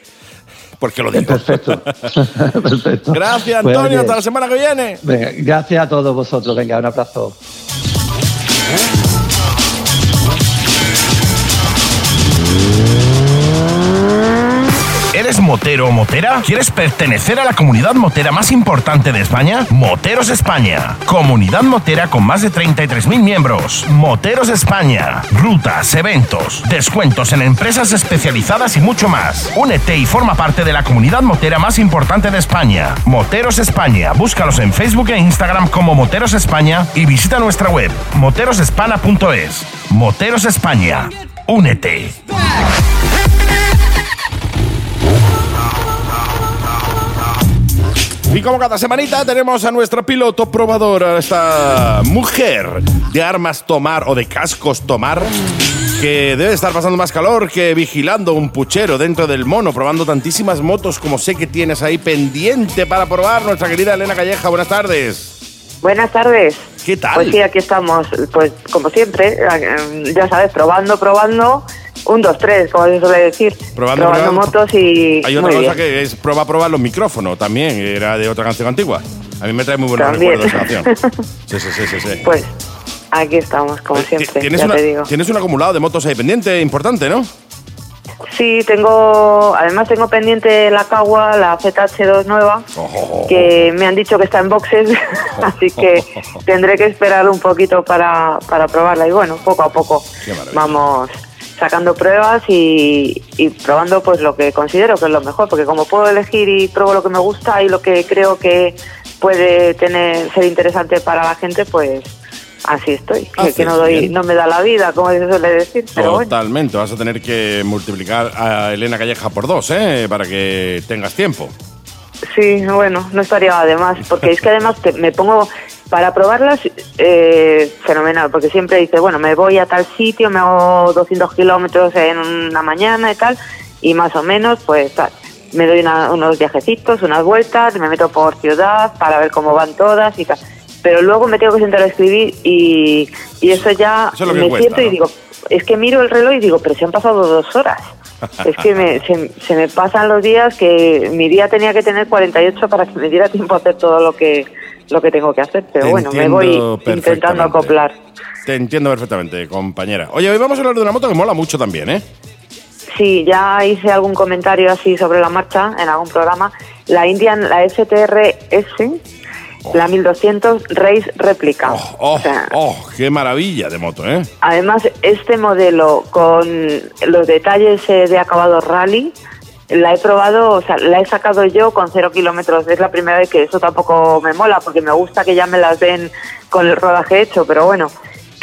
[SPEAKER 1] ¿Por qué lo digo?
[SPEAKER 2] Perfecto. Perfecto.
[SPEAKER 1] Gracias,
[SPEAKER 2] Pues,
[SPEAKER 1] Antonio. Hasta la semana que viene.
[SPEAKER 2] venga, gracias a todos vosotros. Venga, un abrazo.
[SPEAKER 1] ¿Eres motero o motera? ¿Quieres pertenecer a la comunidad motera más importante de España? Moteros España. Comunidad motera con más de 33.000 miembros. Moteros España. Rutas, eventos, descuentos en empresas especializadas y mucho más. Únete y forma parte de la comunidad motera más importante de España. Moteros España. Búscalos en Facebook e Instagram como Moteros España y visita nuestra web moterosespana.es. Moteros España. Únete. Y como cada semanita tenemos a nuestro piloto probador, a esta mujer de armas tomar o de cascos tomar, que debe estar pasando más calor que vigilando un puchero dentro del mono, probando tantísimas motos como sé que tienes ahí pendiente para probar. Nuestra querida Elena Calleja, buenas tardes.
[SPEAKER 3] Buenas tardes.
[SPEAKER 1] ¿Qué tal?
[SPEAKER 3] Pues sí, aquí estamos, pues como siempre, eh, ya sabes, probando, probando un, dos, tres, como se suele decir.
[SPEAKER 1] Probando,
[SPEAKER 3] motos y.
[SPEAKER 1] Hay otra
[SPEAKER 3] muy
[SPEAKER 1] cosa
[SPEAKER 3] bien.
[SPEAKER 1] que es prueba probar los micrófonos también, era de otra canción antigua. A mí me trae muy buenos
[SPEAKER 3] También.
[SPEAKER 1] recuerdos esa canción. Sí, sí, sí, sí. sí.
[SPEAKER 3] Pues aquí estamos, como siempre,
[SPEAKER 1] tienes,
[SPEAKER 3] ya
[SPEAKER 1] una-
[SPEAKER 3] te digo.
[SPEAKER 1] tienes un acumulado de motos ahí pendiente importante, ¿no?
[SPEAKER 3] Sí, tengo. Además, tengo pendiente la Cagua, la ZH2 nueva,
[SPEAKER 1] Oh.
[SPEAKER 3] que me han dicho que está en boxes, así que tendré que esperar un poquito para, para probarla. Y bueno, poco a poco vamos sacando pruebas y, y probando pues lo que considero que es lo mejor, porque como puedo elegir y pruebo lo que me gusta y lo que creo que puede tener ser interesante para la gente, pues así estoy. Que,
[SPEAKER 1] Haces
[SPEAKER 3] que no doy,
[SPEAKER 1] bien.
[SPEAKER 3] no me da la vida, como se suele decir, pero bueno.
[SPEAKER 1] Totalmente, vas a tener que multiplicar a Elena Calleja por dos, ¿eh? Para que tengas tiempo.
[SPEAKER 3] Sí, bueno, no estaría además, porque es que además te- me pongo para probarlas eh, fenomenal, porque siempre dice, bueno, me voy a tal sitio, me hago 200 kilómetros en una mañana y tal, y más o menos, pues tal, me doy una- unos viajecitos, unas vueltas, me meto por ciudad para ver cómo van todas y tal. Pero luego me tengo que sentar a escribir y, y eso ya
[SPEAKER 1] Eso es
[SPEAKER 3] me
[SPEAKER 1] cuesta,
[SPEAKER 3] siento y digo, es que miro el reloj y digo, pero se han pasado dos horas. Es que me- se, se me pasan los días que mi día tenía que tener 48 para que me diera tiempo a hacer todo lo que lo que tengo que hacer. Pero
[SPEAKER 1] Te
[SPEAKER 3] bueno, me voy intentando acoplar.
[SPEAKER 1] Te entiendo perfectamente, compañera. Oye, hoy vamos a hablar de una moto que mola mucho también, ¿eh?
[SPEAKER 3] Sí, ya hice algún comentario así sobre la marcha en algún programa. La Indian, la STRS, la 1200 Race Replica.
[SPEAKER 1] Oh, oh,
[SPEAKER 3] O sea,
[SPEAKER 1] oh, qué maravilla de moto, ¿eh?
[SPEAKER 3] Además, este modelo con los detalles eh, de acabado rally, la he probado, o sea, la he sacado yo con cero kilómetros. Es la primera vez que eso tampoco me mola, porque me gusta que ya me las den con el rodaje hecho, pero bueno,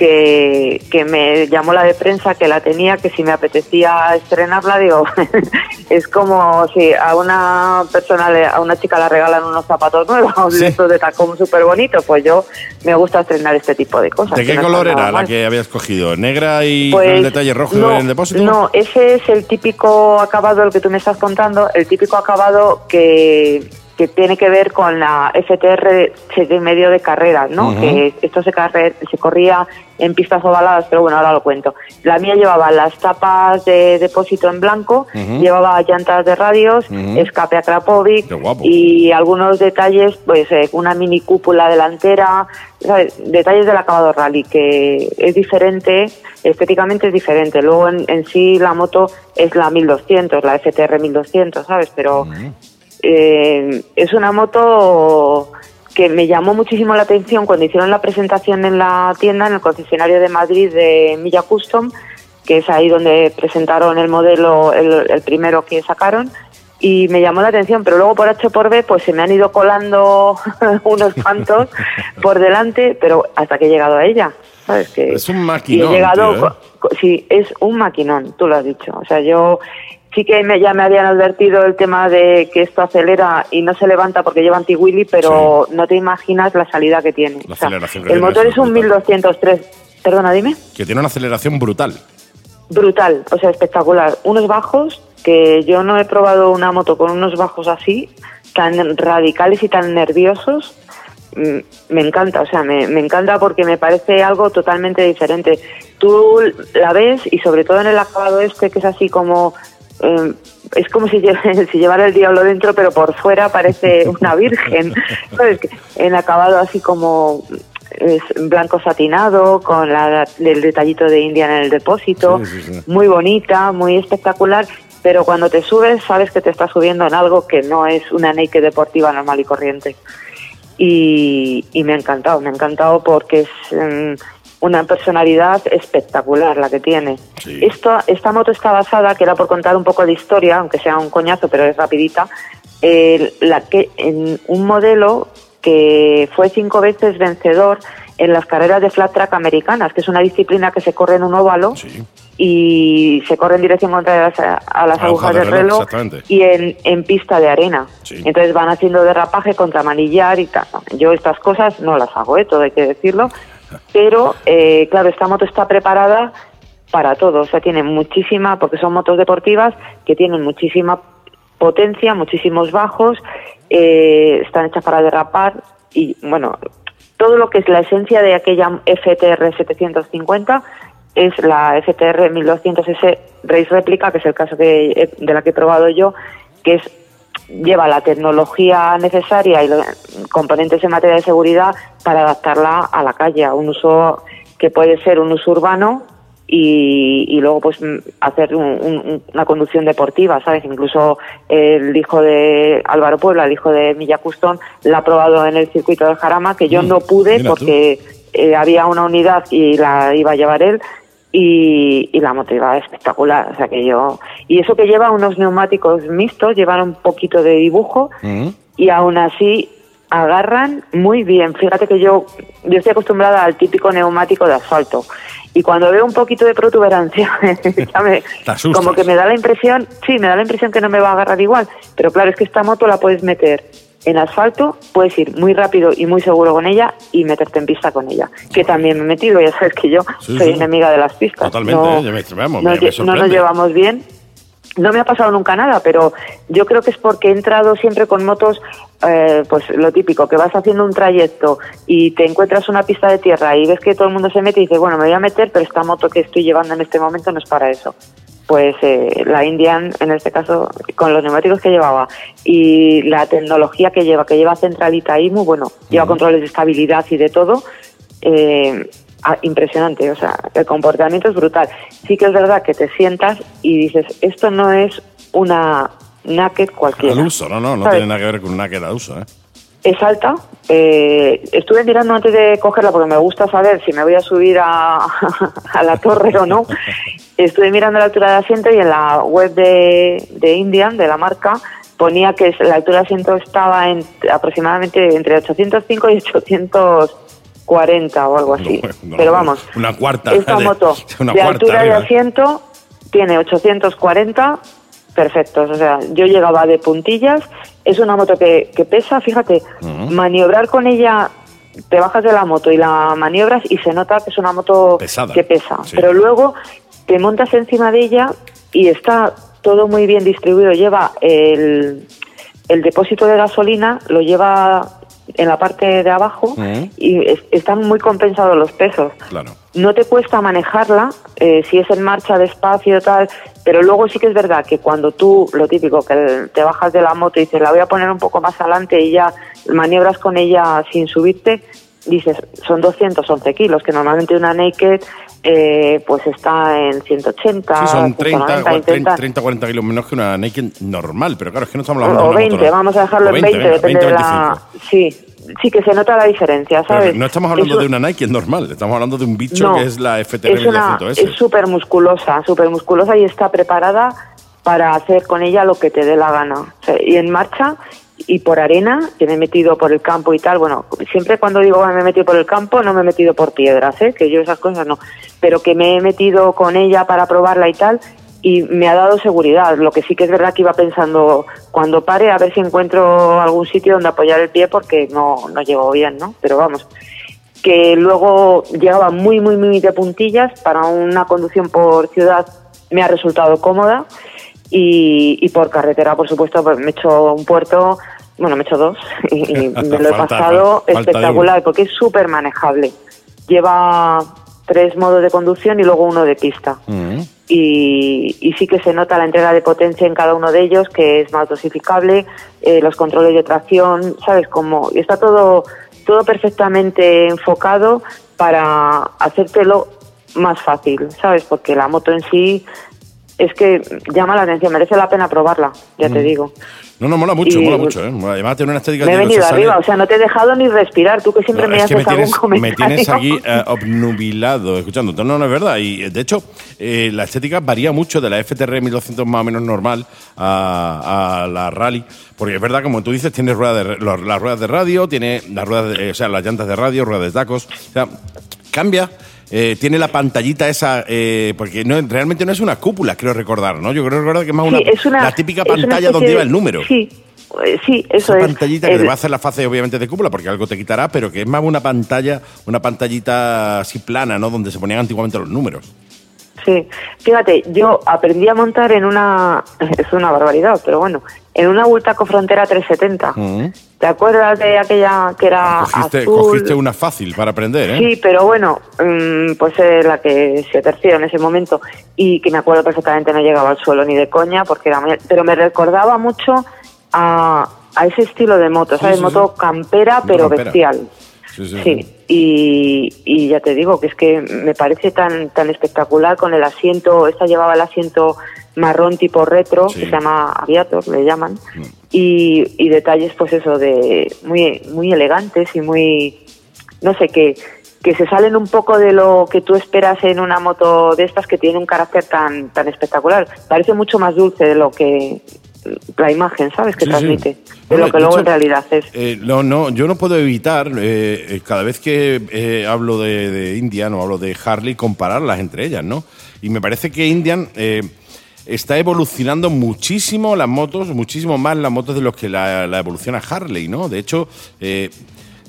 [SPEAKER 3] que, que me llamó la de prensa, que la tenía, que si me apetecía estrenarla, digo, es como si a una persona, a una chica le regalan unos zapatos nuevos,
[SPEAKER 1] Sí.
[SPEAKER 3] estos de tacón súper bonitos, pues yo me gusta estrenar este tipo de cosas.
[SPEAKER 1] ¿De qué
[SPEAKER 3] no
[SPEAKER 1] color era la que habías cogido? ¿Negra y
[SPEAKER 3] Pues,
[SPEAKER 1] con el detalle rojo
[SPEAKER 3] no,
[SPEAKER 1] en el depósito?
[SPEAKER 3] No, ese es el típico acabado, el que tú me estás contando, el típico acabado que, que tiene que ver con la FTR y medio de carrera, ¿no? Que esto se, carre- se corría en pistas ovaladas, pero bueno, ahora lo cuento. La mía llevaba las tapas de depósito en blanco, llevaba llantas de radios, escape a Krapovic y algunos detalles, pues eh, una mini cúpula delantera, ¿sabes? detalles del acabado rally que es diferente, estéticamente es diferente. Luego en, en sí la moto es la 1200, la FTR 1200, ¿sabes? Pero eh, es una moto que me llamó muchísimo la atención cuando hicieron la presentación en la tienda, en el concesionario de Madrid de Milla Custom, que es ahí donde presentaron el modelo, el, el primero que sacaron, y me llamó la atención, pero luego por H por B pues se me han ido colando unos cuantos por delante, pero hasta que he llegado a ella, ¿sabes? Que,
[SPEAKER 1] Es un maquinón,
[SPEAKER 3] he llegado,
[SPEAKER 1] tío, ¿eh?
[SPEAKER 3] sí, es un maquinón, tú lo has dicho. O sea, yo sí que me, ya me habían advertido el tema de que esto acelera y no se levanta porque lleva anti-wheelie, pero no te imaginas la salida que tiene.
[SPEAKER 1] La
[SPEAKER 3] O sea, el motor
[SPEAKER 1] es
[SPEAKER 3] es un
[SPEAKER 1] brutal.
[SPEAKER 3] 1203. Perdona, dime.
[SPEAKER 1] Que tiene una aceleración brutal.
[SPEAKER 3] Brutal, o sea, espectacular. Unos bajos que yo no he probado una moto con unos bajos así, tan radicales y tan nerviosos. Mm, Me encanta, o sea, me, me encanta porque me parece algo totalmente diferente. Tú la ves y sobre todo en el acabado este que es así como eh, es como si, si llevara el diablo dentro, pero por fuera parece una virgen. ¿Sabes? En acabado así como es blanco satinado, con la, el detallito de India en el depósito,
[SPEAKER 1] Sí, sí, sí.
[SPEAKER 3] muy bonita, muy espectacular. pero cuando te subes sabes que te estás subiendo en algo que no es una naked deportiva normal y corriente. Y, me ha encantado, me ha encantado porque es mm, una personalidad espectacular la que tiene. Esta, esta moto está basada, que era por contar un poco de historia, aunque sea un coñazo, pero es rapidita, la que, en un modelo que fue cinco veces vencedor en las carreras de flat track americanas, que es una disciplina que se corre en un óvalo y se corre en dirección contra a las agujas del reloj, y en, en, pista de arena. Entonces van haciendo derrapaje contra manillar y tal. Yo estas cosas no las hago, ¿eh? todo hay que decirlo, pero eh, claro, esta moto está preparada para todo, o sea, tiene muchísima, porque son motos deportivas que tienen muchísima potencia, muchísimos bajos, eh, están hechas para derrapar y bueno, todo lo que es la esencia de aquella FTR 750 es la FTR 1200S Race Replica, que es el caso que, de la que he probado yo, que es lleva la tecnología necesaria y los componentes en materia de seguridad para adaptarla a la calle, a un uso que puede ser un uso urbano y, luego pues mm, hacer una conducción deportiva, ¿sabes? Incluso el hijo de Álvaro Puebla, el hijo de Milla Custón, la ha probado en el circuito del Jarama, que yo mm, no pude porque eh, había una unidad y la iba a llevar él, y, la moto iba espectacular, o sea que yo... Y eso que lleva unos neumáticos mixtos, llevan un poquito de dibujo mm. y aún así agarran muy bien. Fíjate que yo, yo estoy acostumbrada al típico neumático de asfalto y cuando veo un poquito de protuberancia, como que me da la impresión, sí, me da la impresión que no me va a agarrar igual, pero claro, es que esta moto la puedes meter en asfalto, puedes ir muy rápido y muy seguro con ella y meterte en pista con ella, que también me he metido, ya sabes que yo soy enemiga de las pistas.
[SPEAKER 1] Totalmente, no,
[SPEAKER 3] ¿eh? no nos llevamos bien no me ha pasado nunca nada, pero yo creo que es porque he entrado siempre con motos, eh, pues lo típico, que vas haciendo un trayecto y te encuentras una pista de tierra y ves que todo el mundo se mete y dices, bueno, me voy a meter, pero esta moto que estoy llevando en este momento no es para eso. Pues eh, la Indian, en este caso, con los neumáticos que llevaba y la tecnología que lleva, que lleva centralita muy bueno, lleva controles de estabilidad y de todo, eh, Ah, impresionante, o sea, el comportamiento es brutal. Sí que es verdad que te sientas y dices, esto no es una naked cualquiera.
[SPEAKER 1] Al uso, no, no, no tiene nada que ver con un naked al uso, ¿eh?
[SPEAKER 3] Es alta. Eh, estuve mirando antes de cogerla porque me gusta saber si me voy a subir a, a la torre o no. Estuve mirando la altura de asiento y en la web de, de Indian, de la marca, ponía que la altura de asiento estaba en, aproximadamente entre 805 y 800 40 o algo así. Pero vamos,
[SPEAKER 1] una cuarta.
[SPEAKER 3] Esta moto de altura de asiento tiene 840 perfectos. O sea, yo llegaba de puntillas. Es una moto que, que pesa, fíjate, maniobrar con ella, te bajas de la moto y la maniobras y se nota que es una moto que pesa. Pero luego te montas encima de ella y está todo muy bien distribuido. Lleva el, el depósito de gasolina, lo lleva en la parte de abajo y están muy compensados los pesos.
[SPEAKER 1] Claro.
[SPEAKER 3] No te cuesta manejarla eh, si es en marcha despacio tal, pero luego sí que es verdad que cuando tú, lo típico, que te bajas de la moto y dices la voy a poner un poco más adelante y ya maniobras con ella sin subirte, dices, son 211 kilos, que normalmente una naked eh, pues está en 180.
[SPEAKER 1] Sí, son 30, 30, 40 kilos menos que una naked normal, pero claro, es que no estamos hablando
[SPEAKER 3] o, 20, vamos a dejarlo en 20, depende de la... Sí, sí que se nota la diferencia, ¿sabes?
[SPEAKER 1] no estamos hablando de una Nike normal, estamos hablando de un bicho que es la FTR
[SPEAKER 3] es Es súper musculosa, súper musculosa y está preparada para hacer con ella lo que te dé la gana. y en marcha y por arena, que me he metido por el campo y tal, bueno, siempre cuando digo me he metido por el campo, no me he metido por piedras, ¿eh? que yo esas cosas no, pero que me he metido con ella para probarla y tal, y me ha dado seguridad. Lo que sí que es verdad que iba pensando, cuando pare, a ver si encuentro algún sitio donde apoyar el pie porque no, no llego bien, ¿no? Pero vamos, que luego llegaba muy, muy, muy de puntillas para una conducción por ciudad me ha resultado cómoda y, por carretera, por supuesto, pues me he hecho un puerto, bueno, me he hecho dos y, me lo he pasado espectacular porque es súper manejable. Lleva tres modos de conducción y luego uno de pista. Mm. y, sí que se nota la entrega de potencia en cada uno de ellos, que es más dosificable, eh, los controles de tracción, ¿sabes? Como está todo, todo perfectamente enfocado para hacértelo más fácil, ¿sabes? Porque la moto en sí es que llama la atención, merece la pena probarla, ya te digo.
[SPEAKER 1] No, no, mola mucho, mola mucho. ¿eh? Además tiene una estética...
[SPEAKER 3] Me he venido arriba, o sea, no te he dejado ni respirar, tú que siempre me haces algún comentario.
[SPEAKER 1] Me tienes aquí uh, obnubilado escuchando. No, no, es verdad. Y de hecho, eh, la estética varía mucho de la FTR 1200 más o menos normal a, a la Rally. Porque es verdad, como tú dices, tiene ruedas de, las ruedas de radio, tiene las ruedas de, o sea, las llantas de radio, ruedas de tacos. O sea, cambia eh, tiene la pantallita esa, eh, porque no, realmente no es una cúpula, creo recordar, ¿no? Yo creo recordar que es más una, la típica pantalla donde iba el número.
[SPEAKER 3] Sí, eh, sí, eso
[SPEAKER 1] Esa pantallita que te va a hacer la fase obviamente de cúpula porque algo te quitará, pero que es más una pantalla, una pantallita así plana, ¿no? Donde se ponían antiguamente los números.
[SPEAKER 3] Sí, fíjate, yo aprendí a montar en una, es una barbaridad, pero bueno, en una Bultaco Frontera 370. ¿Te acuerdas de aquella que era
[SPEAKER 1] cogiste,
[SPEAKER 3] azul?
[SPEAKER 1] Cogiste una fácil para aprender, ¿eh?
[SPEAKER 3] Sí, pero bueno, mm, pues es la que se terció en ese momento y que me acuerdo perfectamente no llegaba al suelo ni de coña, porque era pero me recordaba mucho a, a ese estilo de moto, ¿sabes? moto campera, pero bestial. Sí, sí, Y, ya te digo que es que me parece tan tan espectacular con el asiento, esta llevaba el asiento marrón tipo retro, que se llama Aviator, le llaman, mm. y, y, detalles pues eso de muy muy elegantes y muy no sé qué que se salen un poco de lo que tú esperas en una moto de estas que tiene un carácter tan tan espectacular. Parece mucho más dulce de lo que la imagen, ¿sabes? Que transmite, de lo que luego en realidad es.
[SPEAKER 1] Eh, no, no, yo no puedo evitar, eh, eh, cada vez que hablo de, de, Indian o hablo de Harley, compararlas entre ellas, ¿no? Y me parece que Indian está evolucionando muchísimo las motos, muchísimo más las motos de los que la, la evoluciona Harley, ¿no? De hecho,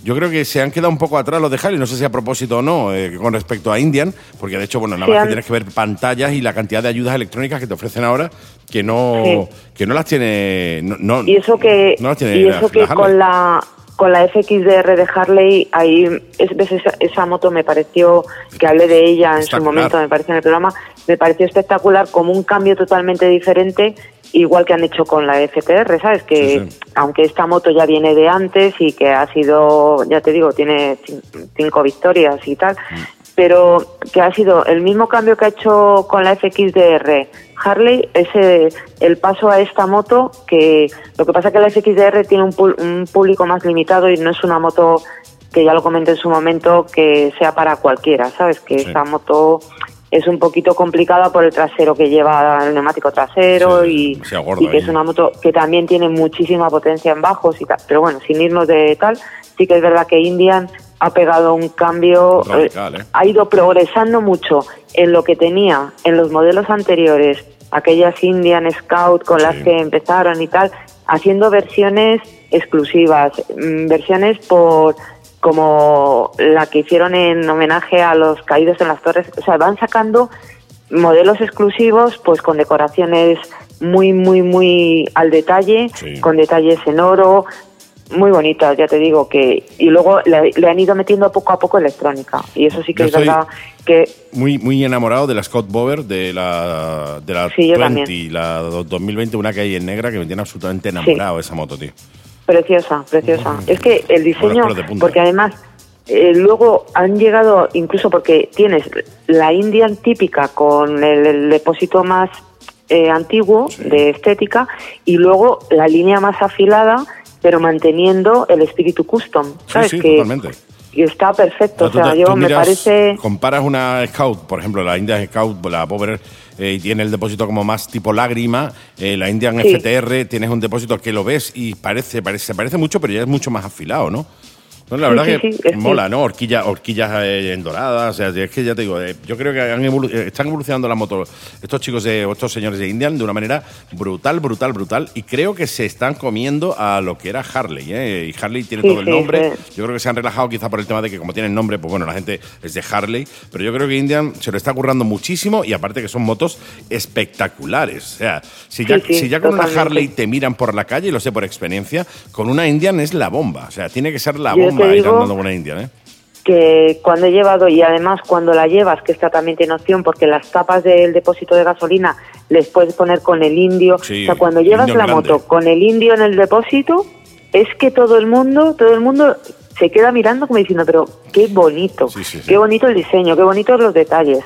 [SPEAKER 1] yo creo que se han quedado un poco atrás los de Harley, no sé si a propósito o no, eh, con respecto a Indian, porque de hecho, bueno, nada más que tienes que ver pantallas y la cantidad de ayudas electrónicas que te ofrecen ahora, que no, que no las tiene. No,
[SPEAKER 3] y eso que, y eso que con la con la FXDR de Harley, ahí ves esa, esa, moto me pareció, que hablé de ella en su momento, me parece en el programa, me pareció espectacular como un cambio totalmente diferente igual que han hecho con la FTR, ¿sabes? Que aunque esta moto ya viene de antes y que ha sido, ya te digo, tiene cinco victorias y tal, mm. pero que ha sido el mismo cambio que ha hecho con la FXDR Harley, es el paso a esta moto, que lo que pasa es que la FXDR tiene un, público más limitado y no es una moto que ya lo comenté en su momento, que sea para cualquiera, ¿sabes? Que esta moto es un poquito complicada por el trasero que lleva el neumático trasero y, que es una moto que también tiene muchísima potencia en bajos y tal. Pero bueno, sin irnos de tal, sí que es verdad que Indian ha pegado un cambio, eh, ¿eh? ha ido progresando mucho en lo que tenía en los modelos anteriores, aquellas Indian Scout con las que empezaron y tal, haciendo versiones exclusivas, mm, versiones por como la que hicieron en homenaje a los caídos en las torres. O sea, van sacando modelos exclusivos, pues con decoraciones muy, muy, muy al detalle, con detalles en oro, muy bonitas, ya te digo que y luego le, han ido metiendo poco a poco electrónica y eso sí que es verdad que
[SPEAKER 1] muy muy enamorado de la Scott Bover de la de la 20, la 2020 una que hay en negra que me tiene absolutamente enamorado esa moto, tío.
[SPEAKER 3] Preciosa, preciosa. Es que el diseño, porque además eh, luego han llegado, incluso porque tienes la Indian típica con el, depósito más eh, antiguo de estética y luego la línea más afilada, pero manteniendo el espíritu custom. ¿sabes? Sí, que, totalmente. Y está perfecto, o sea, yo me parece...
[SPEAKER 1] Comparas una Scout, por ejemplo, la Indian Scout, la Power eh, y tiene el depósito como más tipo lágrima. Eh, la Indian FTR tienes un depósito que lo ves y parece, parece, se parece mucho, pero ya es mucho más afilado, ¿no? La verdad que mola, ¿no? Horquillas, horquillas eh, en doradas, o sea, es que ya te digo, eh, yo creo que eh, están evolucionando la moto estos chicos, de, estos señores de Indian de una manera brutal, brutal, brutal, y creo que se están comiendo a lo que era Harley, ¿eh? Y Harley tiene todo el nombre, yo creo que se han relajado quizá por el tema de que como tienen nombre, pues bueno, la gente es de Harley, pero yo creo que Indian se lo está currando muchísimo y aparte que son motos espectaculares, o sea, si ya, si ya con una Harley te miran por la calle, y lo sé por experiencia, con una Indian es la bomba, o sea, tiene que ser la bomba ¿eh?
[SPEAKER 3] Que cuando he llevado, y además cuando la llevas, que esta también tiene opción, porque las tapas del depósito de gasolina les puedes poner con el indio. o sea, cuando llevas la moto con el indio en el depósito, es que todo el mundo, todo el mundo se queda mirando como diciendo, pero qué bonito, qué bonito el diseño, qué bonitos los detalles.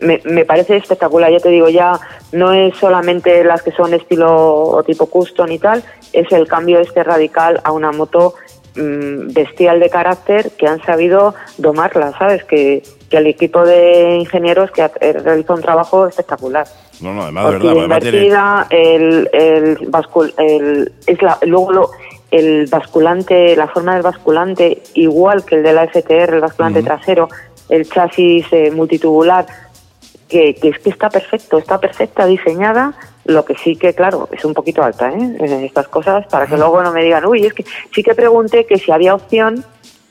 [SPEAKER 3] me, me parece espectacular. Ya te digo, ya no es solamente las que son estilo o tipo custom y tal, es el cambio este radical a una moto mm, bestial de carácter que han sabido domarla, ¿sabes? Que, que el equipo de ingenieros que ha- eh, realiza un trabajo espectacular.
[SPEAKER 1] No, no, además, de
[SPEAKER 3] Porque
[SPEAKER 1] verdad, tiene-
[SPEAKER 3] invertida, el, el, bascul, el, es la, luego lo- el basculante, la forma del basculante, igual que el de la FTR, el basculante trasero, el chasis eh, multitubular, que, que es que está perfecto, está perfecta, diseñada, lo que sí que, claro, es un poquito alta, ¿eh? En estas cosas, para que luego no me digan, uy, es que sí que pregunté que si había opción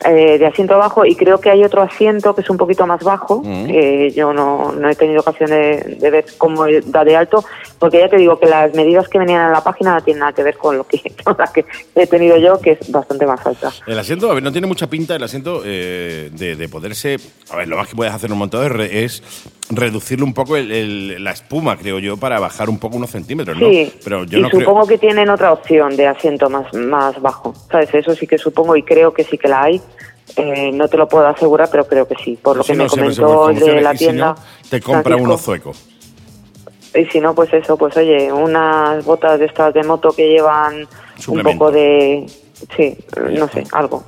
[SPEAKER 3] eh, de asiento bajo y creo que hay otro asiento que es un poquito más bajo, eh, yo no, no he tenido ocasión de, de ver cómo da de alto, porque ya te digo que las medidas que venían en la página no tienen nada que ver con lo que, con las que he tenido yo, que es bastante más alta.
[SPEAKER 1] El asiento, a ver, no tiene mucha pinta el asiento eh, de, de poderse. A ver, lo más que puedes hacer en un montador es, re- es reducirle un poco el- el- la espuma, creo yo, para bajar un poco unos centímetros, ¿no?
[SPEAKER 3] Sí,
[SPEAKER 1] Pero yo
[SPEAKER 3] y
[SPEAKER 1] no
[SPEAKER 3] supongo
[SPEAKER 1] creo.
[SPEAKER 3] que tienen otra opción de asiento más, más bajo, ¿sabes? Eso sí que supongo y creo que sí que la hay. Eh, no te lo puedo asegurar, pero creo que sí. Por lo que
[SPEAKER 1] no,
[SPEAKER 3] me comentó de la
[SPEAKER 1] si
[SPEAKER 3] tienda.
[SPEAKER 1] no, te compra
[SPEAKER 3] Francisco.
[SPEAKER 1] uno zueco.
[SPEAKER 3] Y si no, pues eso, pues oye, unas botas de estas de moto que llevan un poco de... Sí, no sé, algo.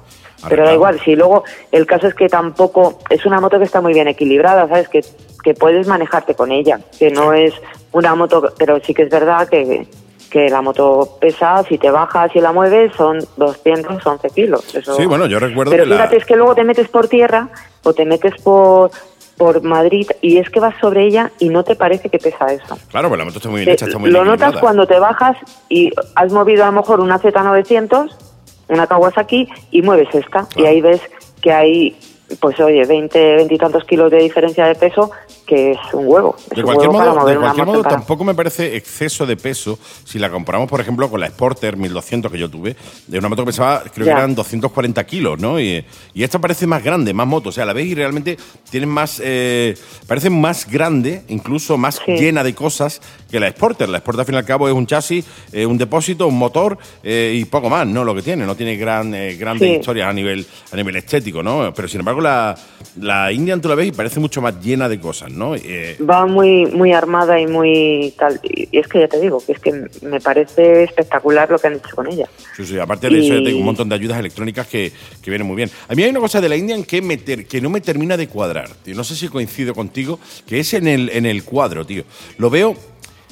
[SPEAKER 3] Pero da igual, si luego el caso es que tampoco es una moto que está muy bien equilibrada, ¿sabes? Que, que puedes manejarte con ella, que no es una moto, pero sí que es verdad que, que la moto pesa, si te bajas y la mueves, son 211 kilos. Eso.
[SPEAKER 1] Sí, bueno, yo recuerdo
[SPEAKER 3] Pero
[SPEAKER 1] que la-
[SPEAKER 3] fíjate, es que luego te metes por tierra o te metes por, por Madrid y es que vas sobre ella y no te parece que pesa eso.
[SPEAKER 1] Claro, pues la moto está muy bien
[SPEAKER 3] Te-
[SPEAKER 1] hecha, está muy
[SPEAKER 3] lo
[SPEAKER 1] bien
[SPEAKER 3] notas cuando te bajas y has movido a lo mejor una Z900, una Kawasaki y mueves esta.
[SPEAKER 1] Claro.
[SPEAKER 3] Y ahí ves que hay, pues oye, 20, 20 y tantos kilos de diferencia de peso, que es un huevo. Es
[SPEAKER 1] De
[SPEAKER 3] un
[SPEAKER 1] cualquier
[SPEAKER 3] huevo
[SPEAKER 1] modo,
[SPEAKER 3] mover
[SPEAKER 1] cualquier tampoco me parece exceso de peso si la comparamos, por ejemplo, con la Sporter 1200 que yo tuve, de una moto que pesaba, creo
[SPEAKER 3] Ya.
[SPEAKER 1] que eran 240 kilos, ¿no? Y, y esta parece más grande, más moto, o sea, la ves y realmente tiene más, eh, parece más grande, incluso más
[SPEAKER 3] Sí.
[SPEAKER 1] llena de cosas que la Sporter. La Sporter, al fin y al cabo, es un chasis, eh, un depósito, un motor eh, y poco más, ¿no? Lo que tiene, no tiene gran, eh, grandes
[SPEAKER 3] Sí.
[SPEAKER 1] historias a nivel, a nivel estético, ¿no? Pero sin embargo, la, la Indian tú la ves y parece mucho más llena de cosas, ¿no? Eh,
[SPEAKER 3] Va muy muy armada y muy tal. Y es que ya te digo, que es que me parece espectacular lo que han hecho con ella.
[SPEAKER 1] Sí, sí, aparte de eso,
[SPEAKER 3] Y-
[SPEAKER 1] ya tengo un montón de ayudas electrónicas que, que vienen muy bien. A mí hay una cosa de la Indian que, me ter- que no me termina de cuadrar, tío. No sé si coincido contigo, que es en el, en el cuadro, tío. Lo veo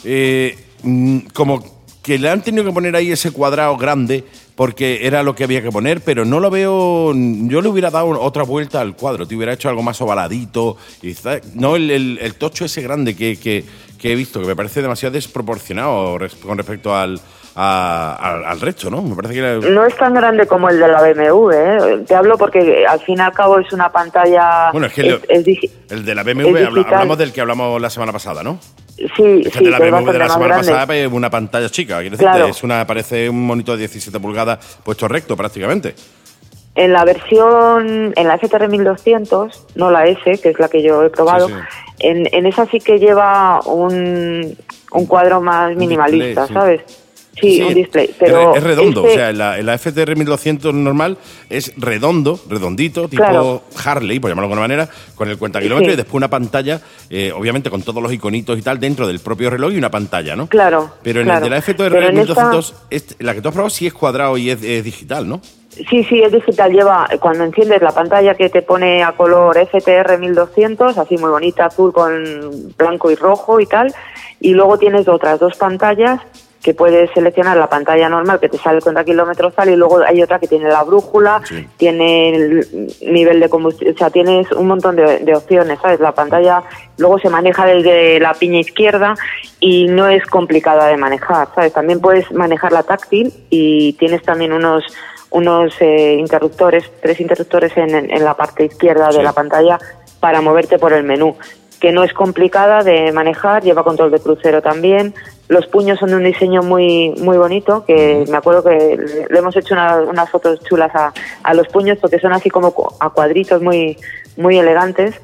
[SPEAKER 1] eh, mm, como que le han tenido que poner ahí ese cuadrado grande porque era lo que había que poner, pero no lo veo. Yo le hubiera dado otra vuelta al cuadro, te hubiera hecho algo más ovaladito. Y, no el, el- el tocho ese grande que, que- que he visto, que me parece demasiado desproporcionado con respecto al, a- al, al resto, ¿no? Me parece que era-
[SPEAKER 3] No es tan grande como el de la BMW, ¿eh? Te hablo porque al fin y al cabo es una pantalla.
[SPEAKER 1] Bueno, es que
[SPEAKER 3] es-
[SPEAKER 1] el de la BMW, habla- hablamos del que hablamos la semana pasada, ¿no?
[SPEAKER 3] Sí, sí,
[SPEAKER 1] la BMW de la semana pasada es una pantalla chica,
[SPEAKER 3] Claro.
[SPEAKER 1] es una, parece un monitor de 17 pulgadas puesto recto prácticamente.
[SPEAKER 3] En la versión, en la FTR 1200, no la S, que es la que yo he probado,
[SPEAKER 1] Sí, sí.
[SPEAKER 3] En, en esa sí que lleva un, un cuadro más minimalista. ¿sabes? Sí, un display.
[SPEAKER 1] es
[SPEAKER 3] Pero
[SPEAKER 1] es, redondo,
[SPEAKER 3] este-
[SPEAKER 1] o sea, en la, la FTR 1200 normal es redondo, redondito, tipo
[SPEAKER 3] Claro.
[SPEAKER 1] Harley, por llamarlo de alguna manera, con el cuenta kilómetros
[SPEAKER 3] Sí.
[SPEAKER 1] y después una pantalla, eh, obviamente con todos los iconitos y tal, dentro del propio reloj y una pantalla, ¿no?
[SPEAKER 3] Claro,
[SPEAKER 1] Pero en
[SPEAKER 3] claro.
[SPEAKER 1] el de la FTR
[SPEAKER 3] Pero en esta-
[SPEAKER 1] 1200, este- la que tú has probado sí es cuadrado y es, es digital, ¿no?
[SPEAKER 3] Sí, sí, es digital. Lleva, cuando enciendes la pantalla que te pone a color FTR 1200, así muy bonita, azul con blanco y rojo y tal. Y luego tienes otras dos pantallas que puedes seleccionar la pantalla normal que te sale contra kilómetros tal y luego hay otra que tiene la brújula,
[SPEAKER 1] Sí.
[SPEAKER 3] tiene el nivel de combustible, o sea, tienes un montón de, de opciones, ¿sabes? La pantalla luego se maneja desde la piña izquierda y no es complicada de manejar, ¿sabes? También puedes manejarla táctil y tienes también unos unos eh, interruptores, tres interruptores en, en- en la parte izquierda
[SPEAKER 1] Sí.
[SPEAKER 3] de la pantalla para moverte por el menú, que no es complicada de manejar, lleva control de crucero también. Los puños son de un diseño muy muy bonito, que me acuerdo que le hemos hecho una- unas fotos chulas a, a los puños porque son así como a cuadritos muy muy elegantes.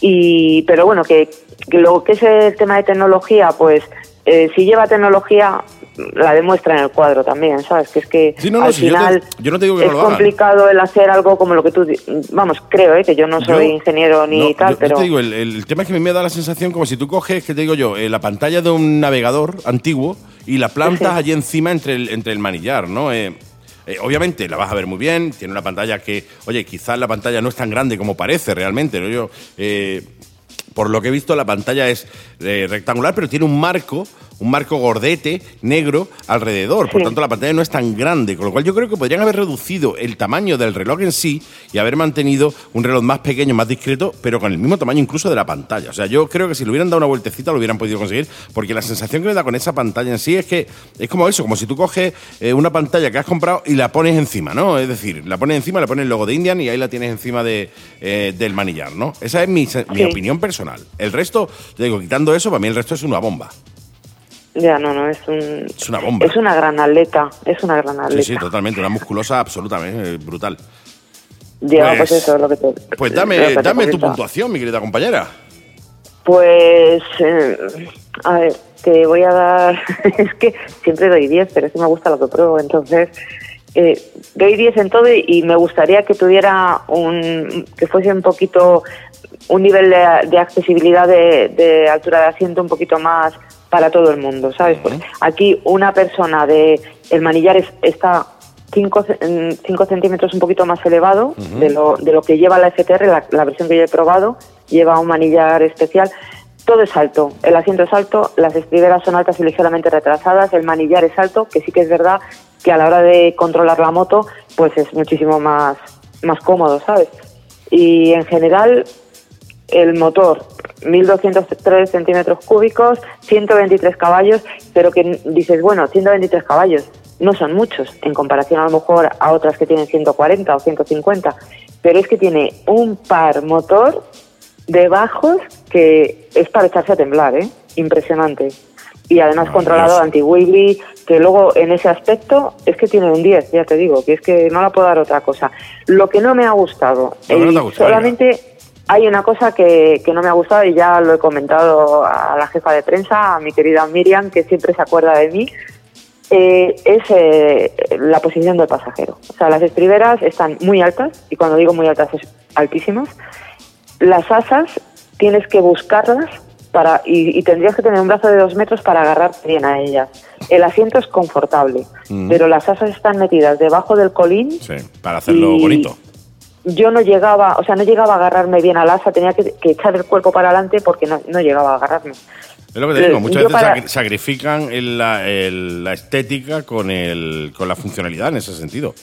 [SPEAKER 3] Y pero bueno, que, que lo que es el tema de tecnología, pues eh, si lleva tecnología la demuestra en el cuadro también, ¿sabes? Que es que al final
[SPEAKER 1] yo, no te digo que
[SPEAKER 3] es complicado el hacer algo como lo que tú, vamos, creo, ¿eh? que yo no soy ingeniero ni tal, pero...
[SPEAKER 1] Te digo, el, tema es que me da la sensación como si tú coges, que te digo yo, eh, la pantalla de un navegador antiguo y la plantas allí encima entre el, entre el manillar, ¿no? Eh, eh, obviamente la vas a ver muy bien, tiene una pantalla que, oye, quizás la pantalla no es tan grande como parece realmente, ¿no? Yo, por lo que he visto, la pantalla es rectangular, pero tiene un marco un marco gordete negro alrededor. Por tanto, la pantalla no es tan grande, con lo cual yo creo que podrían haber reducido el tamaño del reloj en sí y haber mantenido un reloj más pequeño, más discreto, pero con el mismo tamaño incluso de la pantalla. O sea, yo creo que si le hubieran dado una vueltecita lo hubieran podido conseguir, porque la sensación que me da con esa pantalla en sí es que es como eso, como si tú coges eh, una pantalla que has comprado y la pones encima, ¿no? Es decir, la pones encima, le pones el logo de Indian y ahí la tienes encima de, eh, del manillar, ¿no? Esa es mi, mi opinión personal. El resto, te digo, quitando eso, para mí el resto es una bomba.
[SPEAKER 3] Ya, no, no, es un...
[SPEAKER 1] Es una bomba.
[SPEAKER 3] Es una gran atleta, es una gran atleta.
[SPEAKER 1] Sí, sí, totalmente, una musculosa absolutamente eh, brutal.
[SPEAKER 3] Ya, pues, pues, eso es lo que te...
[SPEAKER 1] Pues dame, dame tu puntuación, mi querida compañera.
[SPEAKER 3] Pues, eh, a ver, te voy a dar... es que siempre doy 10, pero es que me gusta lo que pruebo, entonces... Eh, doy 10 en todo y, me gustaría que tuviera un... que fuese un poquito... un nivel de, accesibilidad de, de altura de asiento un poquito más para todo el mundo, ¿sabes? Pues aquí una persona de el manillar está 5 centímetros un poquito más elevado de, lo, de lo que lleva la FTR, la, versión que yo he probado, lleva un manillar especial. Todo es alto, el asiento es alto, las estriberas son altas y ligeramente retrasadas, el manillar es alto, que sí que es verdad que a la hora de controlar la moto, pues es muchísimo más, más cómodo, ¿sabes? Y en general, el motor 1.203 centímetros cúbicos, 123 caballos, pero que dices, bueno, 123 caballos no son muchos en comparación a lo mejor a otras que tienen 140 o 150, pero es que tiene un par motor de bajos que es para echarse a temblar, ¿eh? Impresionante. Y además controlado anti-wiggly, que luego en ese aspecto es que tiene un 10, ya te digo, que es que no la puedo dar otra cosa. Lo que no me ha gustado, solamente hay una cosa que, que, no me ha gustado y ya lo he comentado a la jefa de prensa, a mi querida Miriam, que siempre se acuerda de mí, eh, es eh, la posición del pasajero. O sea, las estriberas están muy altas, y cuando digo muy altas es altísimas. Las asas tienes que buscarlas para y, tendrías que tener un brazo de dos metros para agarrar bien a ellas. El asiento es confortable, mm. pero las asas están metidas debajo del colín.
[SPEAKER 1] Sí, para hacerlo bonito
[SPEAKER 3] yo no llegaba, o sea, no llegaba a agarrarme bien al asa, tenía que, echar el cuerpo para adelante porque no, no, llegaba a agarrarme.
[SPEAKER 1] Es lo que te digo, eh, muchas veces sacrifican la, la, estética con, el, con la funcionalidad en ese sentido.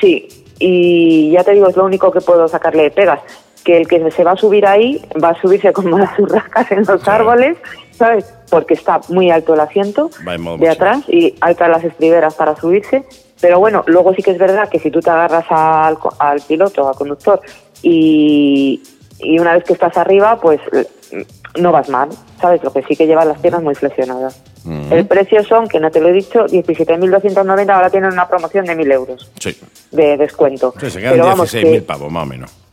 [SPEAKER 3] Sí, y ya te digo, es lo único que puedo sacarle de pegas, que el que se va a subir ahí va a subirse como las urracas en los árboles, ¿sabes? Porque está muy alto el asiento de atrás y altas las estriberas para subirse pero bueno, luego sí que es verdad que si tú te agarras al, al piloto, al conductor, y, y una vez que estás arriba, pues no vas mal, ¿sabes? Lo que sí que lleva las piernas muy flexionadas. El precio son, que no te lo he dicho, 17.290, ahora tienen una promoción de 1.000 euros
[SPEAKER 1] sí.
[SPEAKER 3] de descuento.
[SPEAKER 1] Sí, se quedan 16.000 pavos, más o menos.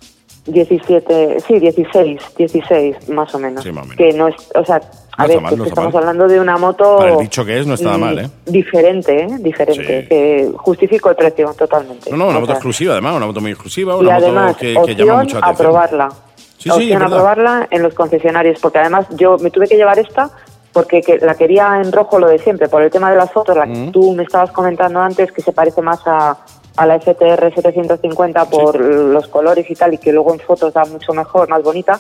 [SPEAKER 3] 17, sí, 16, 16 más o menos.
[SPEAKER 1] Sí, más o menos.
[SPEAKER 3] Que no es, o sea, a ver, estamos hablando de una moto.
[SPEAKER 1] Para el dicho que es, no está mal, ¿eh?
[SPEAKER 3] Diferente, ¿eh? Diferente. Que justifico el precio totalmente.
[SPEAKER 1] No, no, una moto exclusiva, además, una moto muy exclusiva, una moto que, que llama mucho
[SPEAKER 3] atención. a probarla.
[SPEAKER 1] Sí, sí,
[SPEAKER 3] a probarla en los concesionarios, porque además yo me tuve que llevar esta porque la quería en rojo lo de siempre, por el tema de las fotos, la que tú me estabas comentando antes, que se parece más a, a la FTR 750 por los colores y tal, y que luego en fotos da mucho mejor, más bonita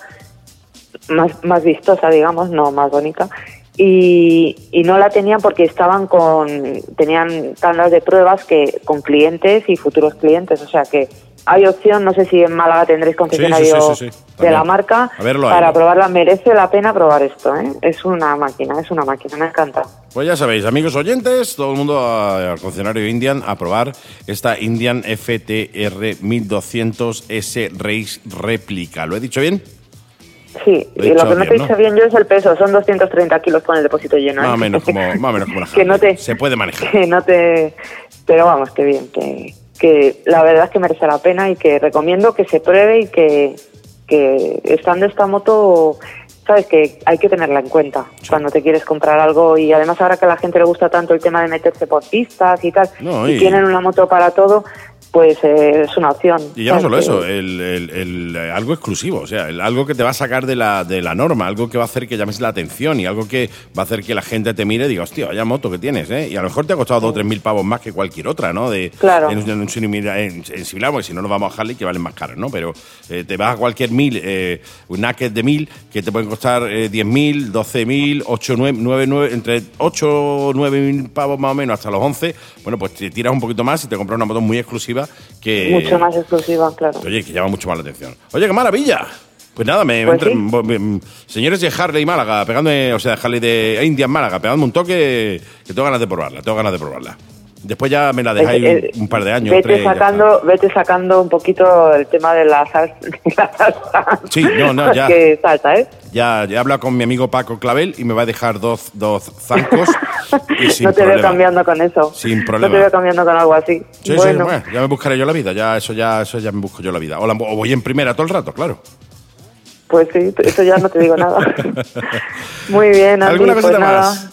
[SPEAKER 3] más, más vistosa, digamos, no más bonita. Y, y, no la tenían porque estaban con, tenían tandas de pruebas que con clientes y futuros clientes, o sea que hay opción, no sé si en Málaga tendréis concesionario de la marca para probarla, merece la pena probar esto, ¿eh? es una máquina, es una máquina, me encanta.
[SPEAKER 1] Pues ya sabéis, amigos oyentes, todo el mundo al concesionario Indian a probar esta Indian FTR 1200S Race Réplica, ¿lo he dicho bien?
[SPEAKER 3] Sí, y lo que no te he dicho bien yo es el peso, son 230 kilos con el depósito lleno.
[SPEAKER 1] Más o ¿eh? menos como, más o menos como que no te, Se puede manejar.
[SPEAKER 3] Que no te, pero vamos, que bien, que, que la verdad es que merece la pena y que recomiendo que se pruebe y que, que estando esta moto sabes que hay que tenerla en cuenta cuando te quieres comprar algo y además ahora que a la gente le gusta tanto el tema de meterse por pistas y tal,
[SPEAKER 1] No,
[SPEAKER 3] y
[SPEAKER 1] y-
[SPEAKER 3] tienen una moto para todo, pues eh, es una opción.
[SPEAKER 1] Y ya no solo eso, el, el- el, eh, algo exclusivo, o sea, el- algo que te va a sacar de la, de la norma, algo que va a hacer que llames la atención y algo que va a hacer que la gente te mire y diga, hostia, vaya moto que tienes, ¿eh? Y a lo mejor te ha costado dos o tres mil pavos más que cualquier otra, ¿no? De,
[SPEAKER 3] Claro.
[SPEAKER 1] En, un- en en- en similar, porque si no nos vamos a Harley que valen más caros, ¿no? Pero eh, te vas a cualquier mil, eh, un naked de mil, que te pueden costar eh, 10 mil, 12 mil, 8, 9, 9, 9, entre 8 o 9 mil pavos más o menos hasta los 11, bueno, pues te tiras un poquito más y te compras una moto muy exclusiva que...
[SPEAKER 3] Mucho más exclusiva, claro.
[SPEAKER 1] Oye, que llama mucho más la atención. Oye, qué maravilla. Pues nada, me,
[SPEAKER 3] Pues
[SPEAKER 1] me
[SPEAKER 3] sí.
[SPEAKER 1] entra- me- señores de Harley Málaga, pegándome, o sea, Harley de India en Málaga, pegándome un toque que tengo ganas de probarla, tengo ganas de probarla. Después ya me la dejáis
[SPEAKER 3] Eh, eh,
[SPEAKER 1] un, un par de años,
[SPEAKER 3] Vete
[SPEAKER 1] tres.
[SPEAKER 3] sacando, vete sacando un poquito el tema de la salsa. la salsa
[SPEAKER 1] Sí, no, no, ya.
[SPEAKER 3] Que ¿eh?
[SPEAKER 1] Ya, ya he hablado con mi amigo Paco Clavel y me va a dejar dos, dos zancos. y sin
[SPEAKER 3] no te veo
[SPEAKER 1] problema.
[SPEAKER 3] cambiando con eso.
[SPEAKER 1] Sin problema.
[SPEAKER 3] No te veo cambiando con algo así.
[SPEAKER 1] Sí,
[SPEAKER 3] bueno,
[SPEAKER 1] sí, bueno, ya me buscaré yo la vida, ya eso ya eso ya me busco yo la vida. O, la- o voy en primera todo el rato, claro.
[SPEAKER 3] pues sí, eso ya no te digo nada. Muy bien, Andy,
[SPEAKER 1] ¿Alguna
[SPEAKER 3] pues
[SPEAKER 1] cosita
[SPEAKER 3] nada.
[SPEAKER 1] más?
[SPEAKER 3] Nada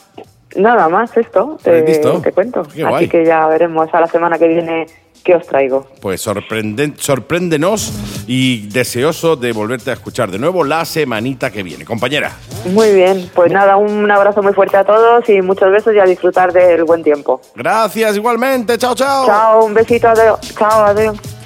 [SPEAKER 3] más esto,
[SPEAKER 1] Pues
[SPEAKER 3] te,
[SPEAKER 1] listo.
[SPEAKER 3] te cuento.
[SPEAKER 1] Qué guay.
[SPEAKER 3] Así que ya veremos a la semana que viene qué os traigo.
[SPEAKER 1] Pues sorpréndenos y deseoso de volverte a escuchar de nuevo la semanita que viene. Compañera,
[SPEAKER 3] Muy bien, pues nada, un abrazo muy fuerte a todos y muchos besos y a disfrutar del buen tiempo.
[SPEAKER 1] gracias igualmente. Chao, chao.
[SPEAKER 3] Chao, un besito, adiós. Chao, adiós.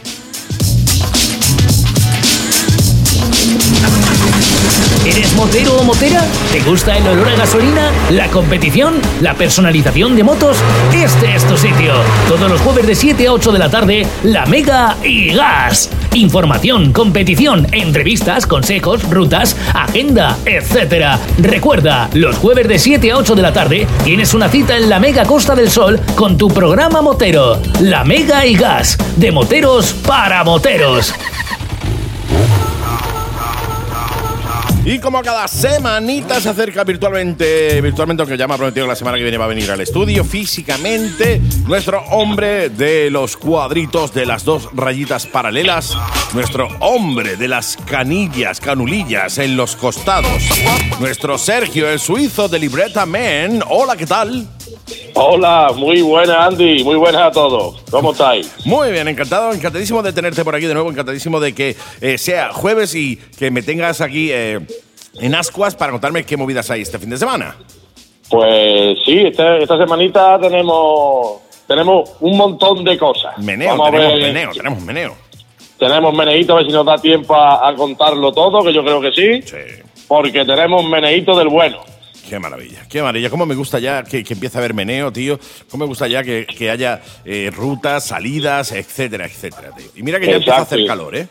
[SPEAKER 4] ¿Eres motero o motera? ¿Te gusta el olor a gasolina? ¿La competición? ¿La personalización de motos? Este es tu sitio. Todos los jueves de 7 a 8 de la tarde, La Mega y Gas. Información, competición, entrevistas, consejos, rutas, agenda, etc. Recuerda, los jueves de 7 a 8 de la tarde tienes una cita en la Mega Costa del Sol con tu programa motero. La Mega y Gas. De moteros para moteros.
[SPEAKER 1] Y como cada semanita se acerca virtualmente, virtualmente, aunque ya me ha prometido que la semana que viene va a venir al estudio físicamente, nuestro hombre de los cuadritos de las dos rayitas paralelas, nuestro hombre de las canillas, canulillas en los costados, nuestro Sergio, el suizo de Libreta Men. Hola, ¿qué tal?
[SPEAKER 5] Hola, muy buenas Andy, muy buenas a todos. ¿Cómo estáis?
[SPEAKER 1] Muy bien, encantado, encantadísimo de tenerte por aquí de nuevo, encantadísimo de que eh, sea jueves y que me tengas aquí eh, en Ascuas para contarme qué movidas hay este fin de semana.
[SPEAKER 5] Pues sí, este- esta semanita tenemos tenemos un montón de cosas.
[SPEAKER 1] Meneo,
[SPEAKER 5] Vamos
[SPEAKER 1] tenemos meneo, tenemos meneo.
[SPEAKER 5] Tenemos meneíto, a ver si nos da tiempo a, a contarlo todo, que yo creo que sí,
[SPEAKER 1] Sí,
[SPEAKER 5] porque tenemos meneíto del bueno.
[SPEAKER 1] Qué maravilla, qué maravilla. Cómo me gusta ya que, que empiece a haber meneo, tío. Cómo me gusta ya que, que haya eh, rutas, salidas, etcétera, etcétera, tío. Y mira que ya empieza a hacer
[SPEAKER 5] Exacto.
[SPEAKER 1] calor, ¿eh?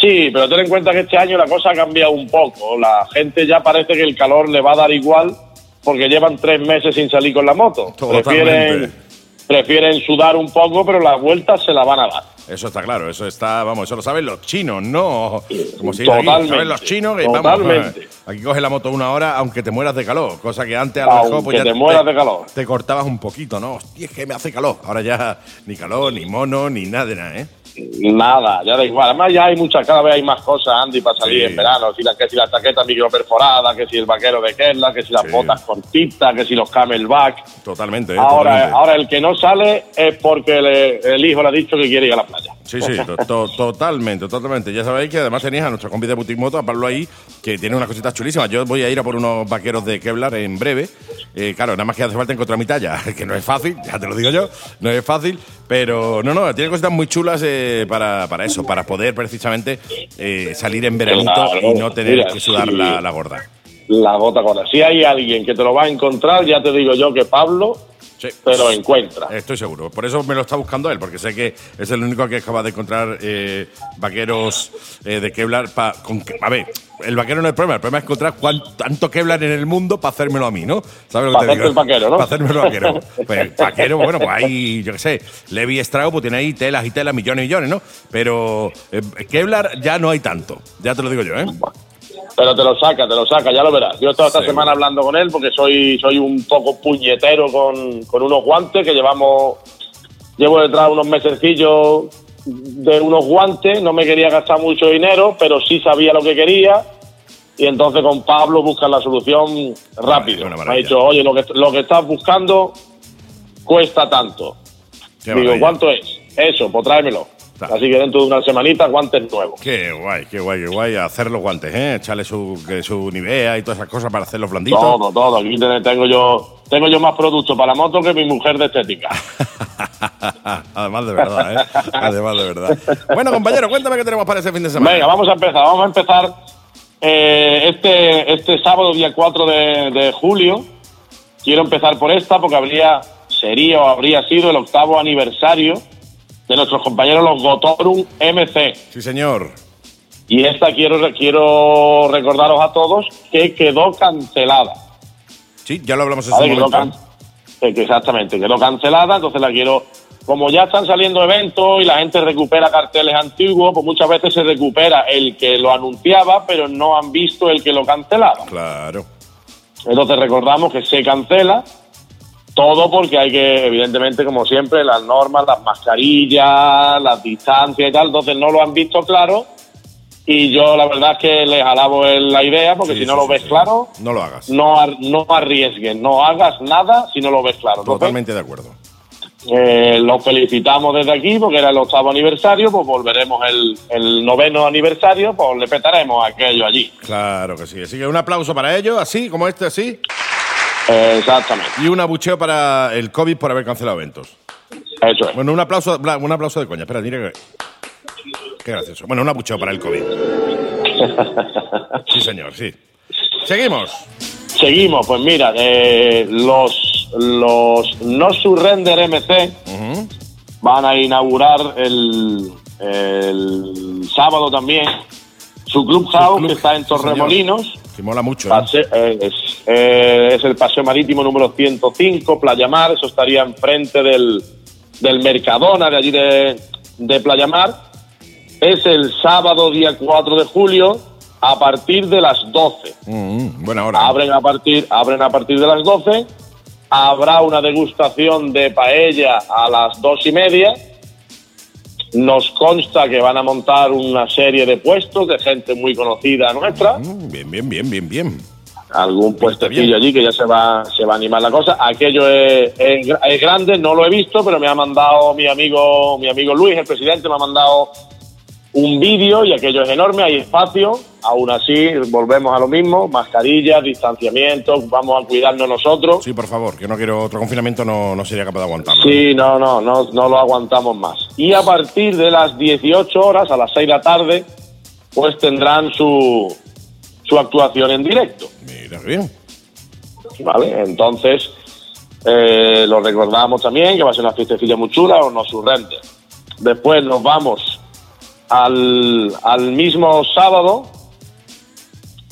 [SPEAKER 5] Sí, pero ten en cuenta que este año la cosa ha cambiado un poco. La gente ya parece que el calor le va a dar igual porque llevan tres meses sin salir con la moto.
[SPEAKER 1] Totalmente.
[SPEAKER 5] Prefieren, prefieren sudar un poco, pero las vueltas se la van a dar.
[SPEAKER 1] Eso está claro, eso está, vamos, eso lo saben los chinos, no como dice aquí,
[SPEAKER 5] Totalmente,
[SPEAKER 1] saben los chinos que vamos, aquí coge la moto una hora aunque te mueras de calor, cosa que antes a lo mejor pues ya
[SPEAKER 5] te mueras de calor.
[SPEAKER 1] te cortabas un poquito, ¿no? Hostia, es que me hace calor. Ahora ya ni calor, ni mono, ni nada de nada, ¿eh?
[SPEAKER 5] Nada, ya da igual. Además, ya hay muchas, cada vez hay más cosas, Andy, para salir
[SPEAKER 1] Sí.
[SPEAKER 5] en verano. Si la, que si la chaqueta microperforada, que si el vaquero de Kerla, que si las
[SPEAKER 1] Sí.
[SPEAKER 5] botas cortitas, que si los camelback.
[SPEAKER 1] Totalmente, ¿eh?
[SPEAKER 5] Ahora,
[SPEAKER 1] Totalmente.
[SPEAKER 5] ahora el que no sale es porque le- el hijo le ha dicho que quiere ir a la playa.
[SPEAKER 1] Sí, sí, to- to- totalmente, totalmente. Ya sabéis que además tenéis a nuestro compi de Boutique Moto, a Pablo ahí, que tiene unas cositas chulísimas. Yo voy a ir a por unos vaqueros de Kevlar en breve. Eh, claro, nada más que hace falta encontrar mi talla, que no es fácil, ya te lo digo yo, no es fácil, pero no, no, tiene cositas muy chulas eh, para, para eso, para poder precisamente eh, salir en veranito
[SPEAKER 5] Claro,
[SPEAKER 1] y no tener
[SPEAKER 5] mira,
[SPEAKER 1] que sudar
[SPEAKER 5] sí.
[SPEAKER 1] la, la gorda.
[SPEAKER 5] La gota gorda. Si hay alguien que te lo va a encontrar, ya te digo yo que Pablo
[SPEAKER 1] Sí.
[SPEAKER 5] te lo encuentra.
[SPEAKER 1] Estoy seguro. Por eso me lo está buscando él, porque sé que es el único que acaba de encontrar eh, vaqueros eh, de Kevlar. pa- con, que- a ver, el vaquero no es el problema. El problema es encontrar cuán- tanto Kevlar en el mundo para hacérmelo a mí, ¿no? ¿Sabes lo que te digo?
[SPEAKER 5] el vaquero, ¿no?
[SPEAKER 1] Para hacérmelo vaquero. Pues vaquero, bueno, pues hay, yo qué sé, Levi Strauss, pues tiene ahí telas y telas, millones y millones, ¿no? Pero eh, Kevlar ya no hay tanto. Ya te lo digo yo, ¿eh?
[SPEAKER 5] Pero te lo saca, te lo saca, ya lo verás. Yo he estado esta semana hablando con él porque soy, soy un poco puñetero con, con unos guantes que llevamos. Llevo detrás unos mesecillos de unos guantes. No me quería gastar mucho dinero, pero sí sabía lo que quería. y entonces con Pablo buscan la solución rápido. Me ha dicho, oye, lo que, lo que estás buscando cuesta tanto.
[SPEAKER 1] Qué
[SPEAKER 5] Digo,
[SPEAKER 1] maravilla.
[SPEAKER 5] ¿cuánto es? Eso, pues tráemelo. Así que dentro de una semanita, guantes nuevos.
[SPEAKER 1] Qué guay, qué guay, qué guay. Hacer los guantes, ¿eh? Echarle su, que su Nivea y todas esas cosas para hacerlos blanditos.
[SPEAKER 5] Todo, todo. Aquí te- tengo yo, tengo yo más productos para la moto que mi mujer de estética.
[SPEAKER 1] Además de verdad, ¿eh? Además de verdad. Bueno, compañero, cuéntame qué tenemos para ese fin de semana.
[SPEAKER 5] Venga, vamos a empezar. Vamos a empezar eh, este, este sábado, día 4 de, de julio. Quiero empezar por esta porque habría, sería o habría sido el octavo aniversario de nuestros compañeros los Gotorum MC.
[SPEAKER 1] Sí, señor.
[SPEAKER 5] Y esta quiero, quiero recordaros a todos que quedó cancelada.
[SPEAKER 1] Sí, ya lo hablamos su
[SPEAKER 5] Quedó
[SPEAKER 1] momento.
[SPEAKER 5] exactamente, quedó cancelada, entonces la quiero... Como ya están saliendo eventos y la gente recupera carteles antiguos, pues muchas veces se recupera el que lo anunciaba, pero no han visto el que lo cancelaba.
[SPEAKER 1] Claro.
[SPEAKER 5] Entonces recordamos que se cancela todo porque hay que, evidentemente, como siempre, las normas, las mascarillas, las distancias y tal, entonces no lo han visto claro y yo la verdad es que les alabo la idea porque
[SPEAKER 1] Sí,
[SPEAKER 5] si no
[SPEAKER 1] sí,
[SPEAKER 5] lo ves
[SPEAKER 1] sí.
[SPEAKER 5] claro,
[SPEAKER 1] No lo hagas.
[SPEAKER 5] no, ar- no arriesgues, no hagas nada si no lo ves claro.
[SPEAKER 1] Totalmente de acuerdo.
[SPEAKER 5] eh, los felicitamos desde aquí porque era el octavo aniversario, pues volveremos el, el noveno aniversario, pues le petaremos aquello allí.
[SPEAKER 1] Claro que sí. Así que un aplauso para ellos, así, como este, así.
[SPEAKER 5] Exactamente,
[SPEAKER 1] Y un abucheo para el COVID por haber cancelado eventos.
[SPEAKER 5] eso es.
[SPEAKER 1] Bueno, un aplauso, un aplauso de coña. Espera, mira que. Qué gracioso. Bueno, un abucheo para el COVID. Sí, señor, sí. Seguimos.
[SPEAKER 5] Seguimos, pues mira, eh, los, los No Surrender MC van a inaugurar el, el sábado también su
[SPEAKER 1] club,
[SPEAKER 5] que está en. Torremolinos.
[SPEAKER 1] Que mola mucho. ¿eh?
[SPEAKER 5] Pase- eh, es, eh, es el paseo marítimo número 105, Playa Mar, eso estaría enfrente del, del Mercadona de allí de, de Playa Mar. Es el sábado día 4 de julio a partir de las 12.
[SPEAKER 1] Mm, buena hora.
[SPEAKER 5] Abren a partir, abren a partir de las 12. Habrá una degustación de paella a las dos y media. Nos consta que van a montar una serie de puestos de gente muy conocida nuestra.
[SPEAKER 1] Mm, bien, bien, bien, bien, bien.
[SPEAKER 5] Algún puestecillo allí que ya se va, se va a animar la cosa. Aquello es, es es grande, no lo he visto, pero me ha mandado mi amigo, mi amigo Luis, el presidente, me ha mandado un vídeo y aquello es enorme, hay espacio. Aún así, volvemos a lo mismo, mascarillas, distanciamiento, vamos a cuidarnos nosotros.
[SPEAKER 1] Sí, por favor, que no quiero otro confinamiento, no, no sería capaz de aguantarlo.
[SPEAKER 5] Sí, no, no, no, no lo aguantamos más. Y a partir de las 18 horas, a las 6 de la tarde, pues tendrán su, su actuación en directo.
[SPEAKER 1] Mira, bien.
[SPEAKER 5] ¿Vale? Entonces, eh, lo recordamos también, que va a ser una fiestecilla muy chula, o nos surrende. Después nos vamos al, al mismo sábado,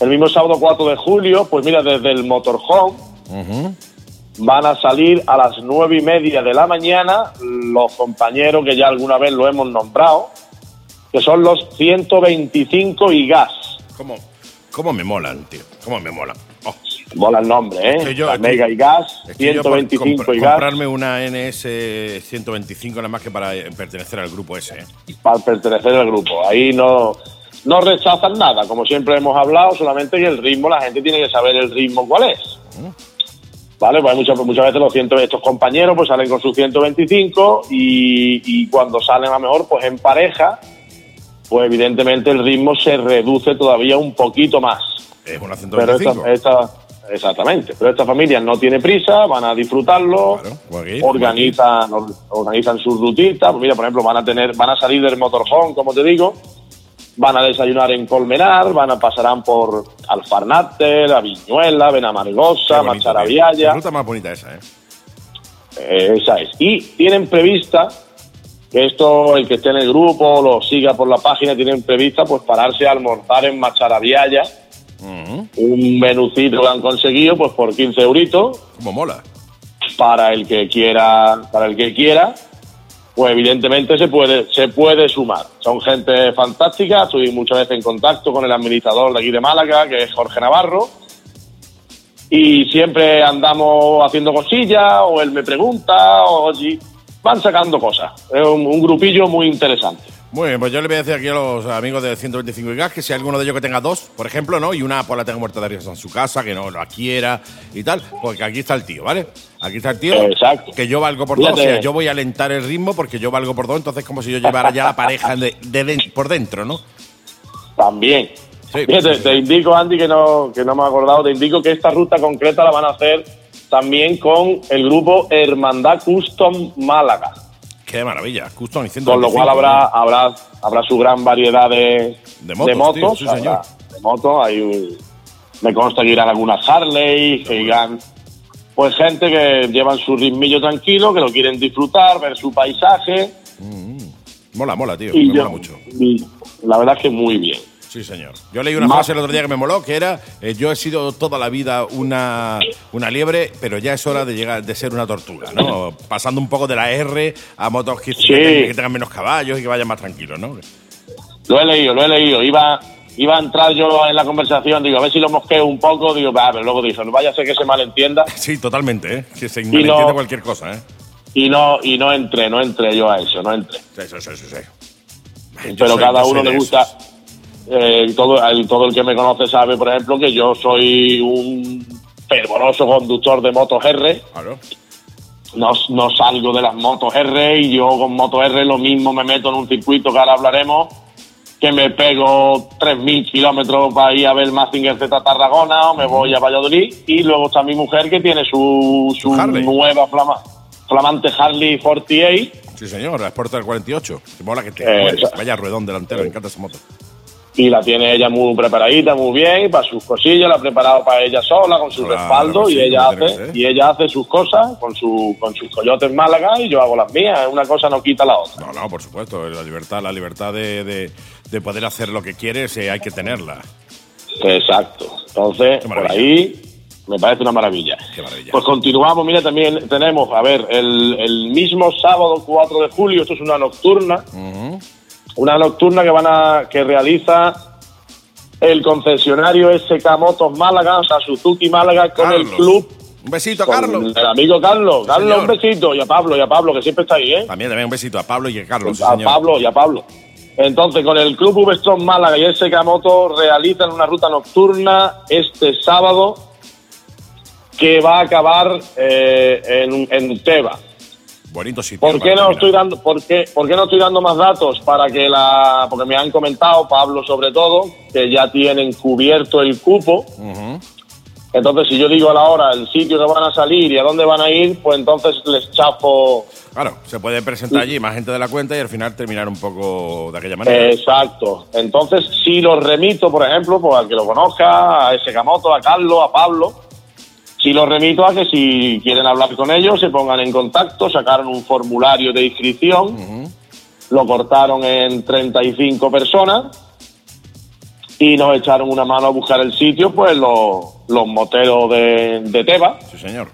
[SPEAKER 5] el mismo sábado 4 de julio, pues mira, desde el Motorhome van a salir a las nueve y media de la mañana los compañeros que ya alguna vez lo hemos nombrado, que son los 125 y gas.
[SPEAKER 1] ¿Cómo, ¿Cómo me molan, tío? ¿Cómo me molan? Oh,
[SPEAKER 5] Mola el nombre, ¿eh?
[SPEAKER 1] que yo-
[SPEAKER 5] La
[SPEAKER 1] es que-
[SPEAKER 5] Mega y gas,
[SPEAKER 1] es que yo por
[SPEAKER 5] 125
[SPEAKER 1] compr-
[SPEAKER 5] y gas.
[SPEAKER 1] comprarme una NS 125 nada más que para pertenecer al grupo ese. ¿eh?
[SPEAKER 5] para pertenecer al grupo. Ahí no, no rechazan nada, como siempre hemos hablado, solamente que el ritmo, la gente tiene que saber el ritmo cuál es. Vale, pues muchas, muchas veces los 100, estos compañeros pues salen con sus 125 y, y cuando salen a lo mejor pues en pareja, pues evidentemente el ritmo se reduce todavía un poquito más.
[SPEAKER 1] Es una
[SPEAKER 5] Pero
[SPEAKER 1] 125.
[SPEAKER 5] esta, esta- exactamente, pero esta familia no tiene prisa, van a disfrutarlo,
[SPEAKER 1] Claro,
[SPEAKER 5] organizan, or- organizan sus rutitas, pues mira, por ejemplo, van a tener, van a salir del motorhome, como te digo, van a desayunar en Colmenar, van a pasarán por Alfarnate, La Viñuela, Benamargosa.
[SPEAKER 1] Qué
[SPEAKER 5] Macharabiaya,
[SPEAKER 1] ruta más bonita esa, ¿eh?
[SPEAKER 5] eh, esa es. Y tienen prevista que esto, el que esté en el grupo, lo siga por la página, tienen prevista pues pararse a almorzar en Macharabiaya,
[SPEAKER 1] Ujú.
[SPEAKER 5] un menucito que han conseguido pues por 15 euritos
[SPEAKER 1] ¿Cómo mola?
[SPEAKER 5] para el que quiera para el que quiera pues evidentemente se puede se puede sumar. Son gente fantástica estoy muchas veces en contacto con el administrador de aquí de Málaga que es Jorge Navarro y siempre andamos haciendo cosillas o él me pregunta o van sacando cosas. Es un grupillo muy interesante
[SPEAKER 1] Muy bien, pues yo le voy a decir aquí a los amigos de 125 y gas que si hay alguno de ellos que tenga dos, por ejemplo, ¿no? Y una pues la tenga muerta de risa en su casa, que no la quiera y tal, porque aquí está el tío, ¿vale? Aquí está el tío,
[SPEAKER 5] Exacto.
[SPEAKER 1] que yo valgo por dos, o sea, yo voy a alentar el ritmo porque yo valgo por dos, entonces como si yo llevara ya la pareja de, de den- por dentro, ¿no?
[SPEAKER 5] También.
[SPEAKER 1] Sí,
[SPEAKER 5] Fíjate, te indico, Andy, que no, que no me he acordado, te indico que esta ruta concreta la van a hacer también con el grupo Hermandad Custom Málaga.
[SPEAKER 1] Qué maravilla, Custom y
[SPEAKER 5] Con lo
[SPEAKER 1] 125,
[SPEAKER 5] cual habrá, habrá, habrá su gran variedad de,
[SPEAKER 1] De motos, tío, sí,
[SPEAKER 5] habrá
[SPEAKER 1] señor.
[SPEAKER 5] De motos, hay un- me consta que irán algunas Harley, que irán pues gente que llevan su ritmillo tranquilo, que lo quieren disfrutar, ver su paisaje
[SPEAKER 1] Mola, mola, tío,
[SPEAKER 5] y
[SPEAKER 1] me
[SPEAKER 5] yo,
[SPEAKER 1] mola mucho.
[SPEAKER 5] y la verdad es que muy bien.
[SPEAKER 1] Sí, señor. Yo leí una
[SPEAKER 5] Más-
[SPEAKER 1] frase el otro día que me moló, que era, eh, yo he sido toda la vida una, una liebre, pero ya es hora de llegar de ser una tortuga, ¿no? Pasando un poco de la R a motos que,
[SPEAKER 5] Sí.
[SPEAKER 1] que tengan menos caballos y que vayan más tranquilos, ¿no?
[SPEAKER 5] Lo he leído, lo he leído. Iba, iba a entrar yo en la conversación, digo, a ver si lo mosqueo un poco, digo, va, pero luego dije, no vaya a ser que se malentienda.
[SPEAKER 1] Sí, totalmente, ¿eh? Que se
[SPEAKER 5] no-
[SPEAKER 1] malentiende cualquier cosa, ¿eh?
[SPEAKER 5] Y no, y no entré, no entré yo a eso, no entré.
[SPEAKER 1] Sí, sí, sí, sí. sí.
[SPEAKER 5] Pero
[SPEAKER 1] soy-
[SPEAKER 5] cada uno le gusta.
[SPEAKER 1] esos.
[SPEAKER 5] Eh, todo, el, todo el que me conoce sabe, por ejemplo, que yo soy un fervoroso conductor de motos R.
[SPEAKER 1] Claro.
[SPEAKER 5] No, no salgo de las motos R y yo con motos R lo mismo me meto en un circuito que ahora hablaremos, que me pego 3.000 kilómetros para ir a ver Mazinger Z Tarragona o me voy a Valladolid y luego está mi mujer que tiene su, su nueva flama- flamante Harley 48
[SPEAKER 1] Sí, señor, la Sport del 48. Que mola que te
[SPEAKER 5] Eh,
[SPEAKER 1] mueres. Vaya ruedón delantero, me encanta esa moto.
[SPEAKER 5] Y la tiene ella muy preparadita, muy bien, para sus cosillas, la ha preparado para ella sola, con su
[SPEAKER 1] Claro,
[SPEAKER 5] respaldo,
[SPEAKER 1] sí,
[SPEAKER 5] y ella hace, y ella hace sus cosas con su, con sus coyotes Málaga y yo hago las mías, una cosa no quita la otra.
[SPEAKER 1] No, no, por supuesto. La libertad, la libertad de, de- de poder hacer lo que quieres, eh, hay que tenerla.
[SPEAKER 5] Exacto. Entonces, por ahí me parece una maravilla.
[SPEAKER 1] Qué maravilla.
[SPEAKER 5] Pues continuamos, mira, también tenemos, a ver, el, el mismo sábado 4 de julio, esto es una nocturna, una nocturna que van a, que realiza el concesionario SK Motos Málaga, o sea, Suzuki Málaga, con
[SPEAKER 1] Carlos.
[SPEAKER 5] el club
[SPEAKER 1] Un besito, Carlos.
[SPEAKER 5] El amigo Carlos. Carlos,
[SPEAKER 1] señor.
[SPEAKER 5] un besito. Y a Pablo, y a Pablo, que siempre está ahí, ¿eh?
[SPEAKER 1] También, también un besito a Pablo y a Carlos.
[SPEAKER 5] a
[SPEAKER 1] señor.
[SPEAKER 5] Pablo y a Pablo. Entonces, con el Club V-Strom Málaga y SK Moto realizan una ruta nocturna este sábado que va a acabar eh, en, en Teba.
[SPEAKER 1] Bonito sitio.
[SPEAKER 5] ¿Por qué no
[SPEAKER 1] terminar.
[SPEAKER 5] estoy dando, por qué, por qué no estoy dando más datos? Para que la, porque me han comentado, Pablo sobre todo, que ya tienen cubierto el cupo. Entonces, si yo digo a la hora el sitio que van a salir y a dónde van a ir, pues entonces les chafo.
[SPEAKER 1] Claro, se puede presentar allí más gente de la cuenta y al final terminar un poco de aquella manera.
[SPEAKER 5] Exacto. Entonces, si los remito, por ejemplo, pues al que lo conozca, a ese Camoto, a Carlos, a Pablo, si los remito a que si quieren hablar con ellos, se pongan en contacto, sacaron un formulario de inscripción, lo cortaron en 35 personas y nos echaron una mano a buscar el sitio, pues los, los moteros de, de Teba,
[SPEAKER 1] Sí, señor.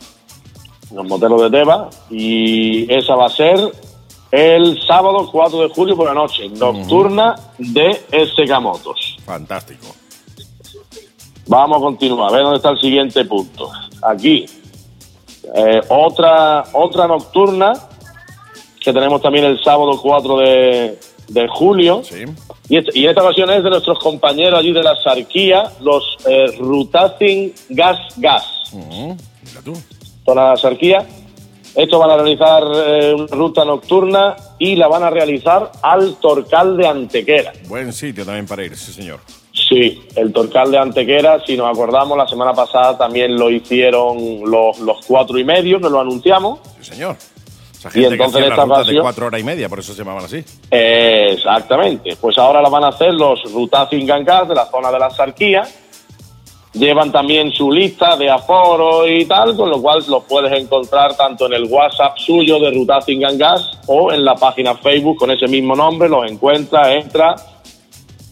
[SPEAKER 5] los moteros de Teba, y esa va a ser el sábado 4 de julio por la noche, nocturna de SK Motos.
[SPEAKER 1] Fantástico.
[SPEAKER 5] Vamos a continuar, a ver dónde está el siguiente punto. Aquí, eh, otra, otra nocturna que tenemos también el sábado 4 de, de julio.
[SPEAKER 1] Sí.
[SPEAKER 5] Y, este- y esta ocasión es de nuestros compañeros allí de la Sarquía, los eh, Rutacing Gas Gas. Zona de Sarquía. Estos van a realizar eh, una ruta nocturna y la van a realizar al Torcal de Antequera.
[SPEAKER 1] Buen sitio también para ir, sí, señor.
[SPEAKER 5] Sí, el Torcal de Antequera, si nos acordamos, la semana pasada también lo hicieron los, los cuatro y medio, que lo anunciamos.
[SPEAKER 1] Sí, señor.
[SPEAKER 5] Y
[SPEAKER 1] gente que
[SPEAKER 5] entonces
[SPEAKER 1] las
[SPEAKER 5] esta
[SPEAKER 1] rutas de
[SPEAKER 5] ocasión-
[SPEAKER 1] cuatro horas y media, por eso se llamaban así.
[SPEAKER 5] Eh, exactamente. Pues ahora la van a hacer los Rutacing Gangas de la zona de la Sarquía. Llevan también su lista de aforo y tal, con lo cual los puedes encontrar tanto en el WhatsApp suyo de Rutacing Gangas o en la página Facebook con ese mismo nombre. Los encuentras, entra,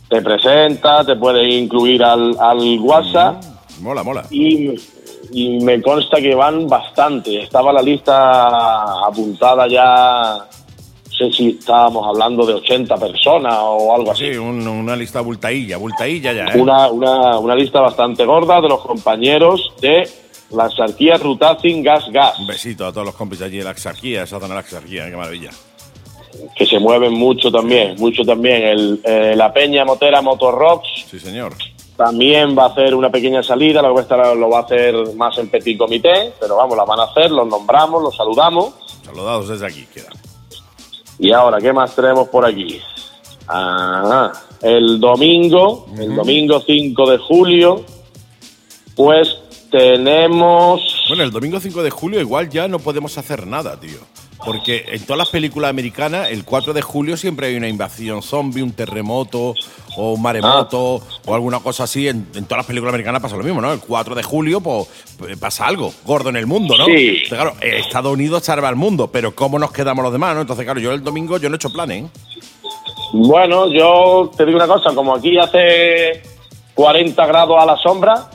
[SPEAKER 5] te presenta, te puedes incluir al, al WhatsApp
[SPEAKER 1] Mola, mola.
[SPEAKER 5] y, y me consta que van bastante. Estaba la lista apuntada ya, no sé si estábamos hablando de 80 personas o algo así.
[SPEAKER 1] Sí, un- una lista bultailla, bultailla ya, ¿eh?
[SPEAKER 5] Una, una, una lista bastante gorda de los compañeros de la Sarquía Rutacing Gas Gas.
[SPEAKER 1] Un besito a todos los compis allí de la Axarquía, esa zona de la Axarquía, qué maravilla.
[SPEAKER 5] Que se mueven mucho también, mucho también. El, eh, la Peña Motera Motorrocks
[SPEAKER 1] Sí, señor.
[SPEAKER 5] también va a hacer una pequeña salida, lo, que va a estar- lo va a hacer más en petit comité, pero vamos, la van a hacer, los nombramos, los saludamos.
[SPEAKER 1] Saludados desde aquí, queda.
[SPEAKER 5] Y ahora, ¿qué más tenemos por aquí? Ah, el domingo, el domingo 5 de julio, pues tenemos...
[SPEAKER 1] Bueno, el domingo 5 de julio igual ya no podemos hacer nada, tío. Porque en todas las películas americanas, el 4 de julio siempre hay una invasión zombie, un terremoto o un maremoto o alguna cosa así. En, en todas las películas americanas pasa lo mismo, ¿no? El 4 de julio pues, eh, pasa algo gordo en el mundo, ¿no?
[SPEAKER 5] Sí.
[SPEAKER 1] Entonces, claro, Estados Unidos salva al mundo, pero ¿cómo nos quedamos los demás, no? Entonces, claro, yo el domingo yo no he hecho planes, ¿eh?
[SPEAKER 5] Bueno, yo te digo una cosa, como aquí hace 40 grados a la sombra,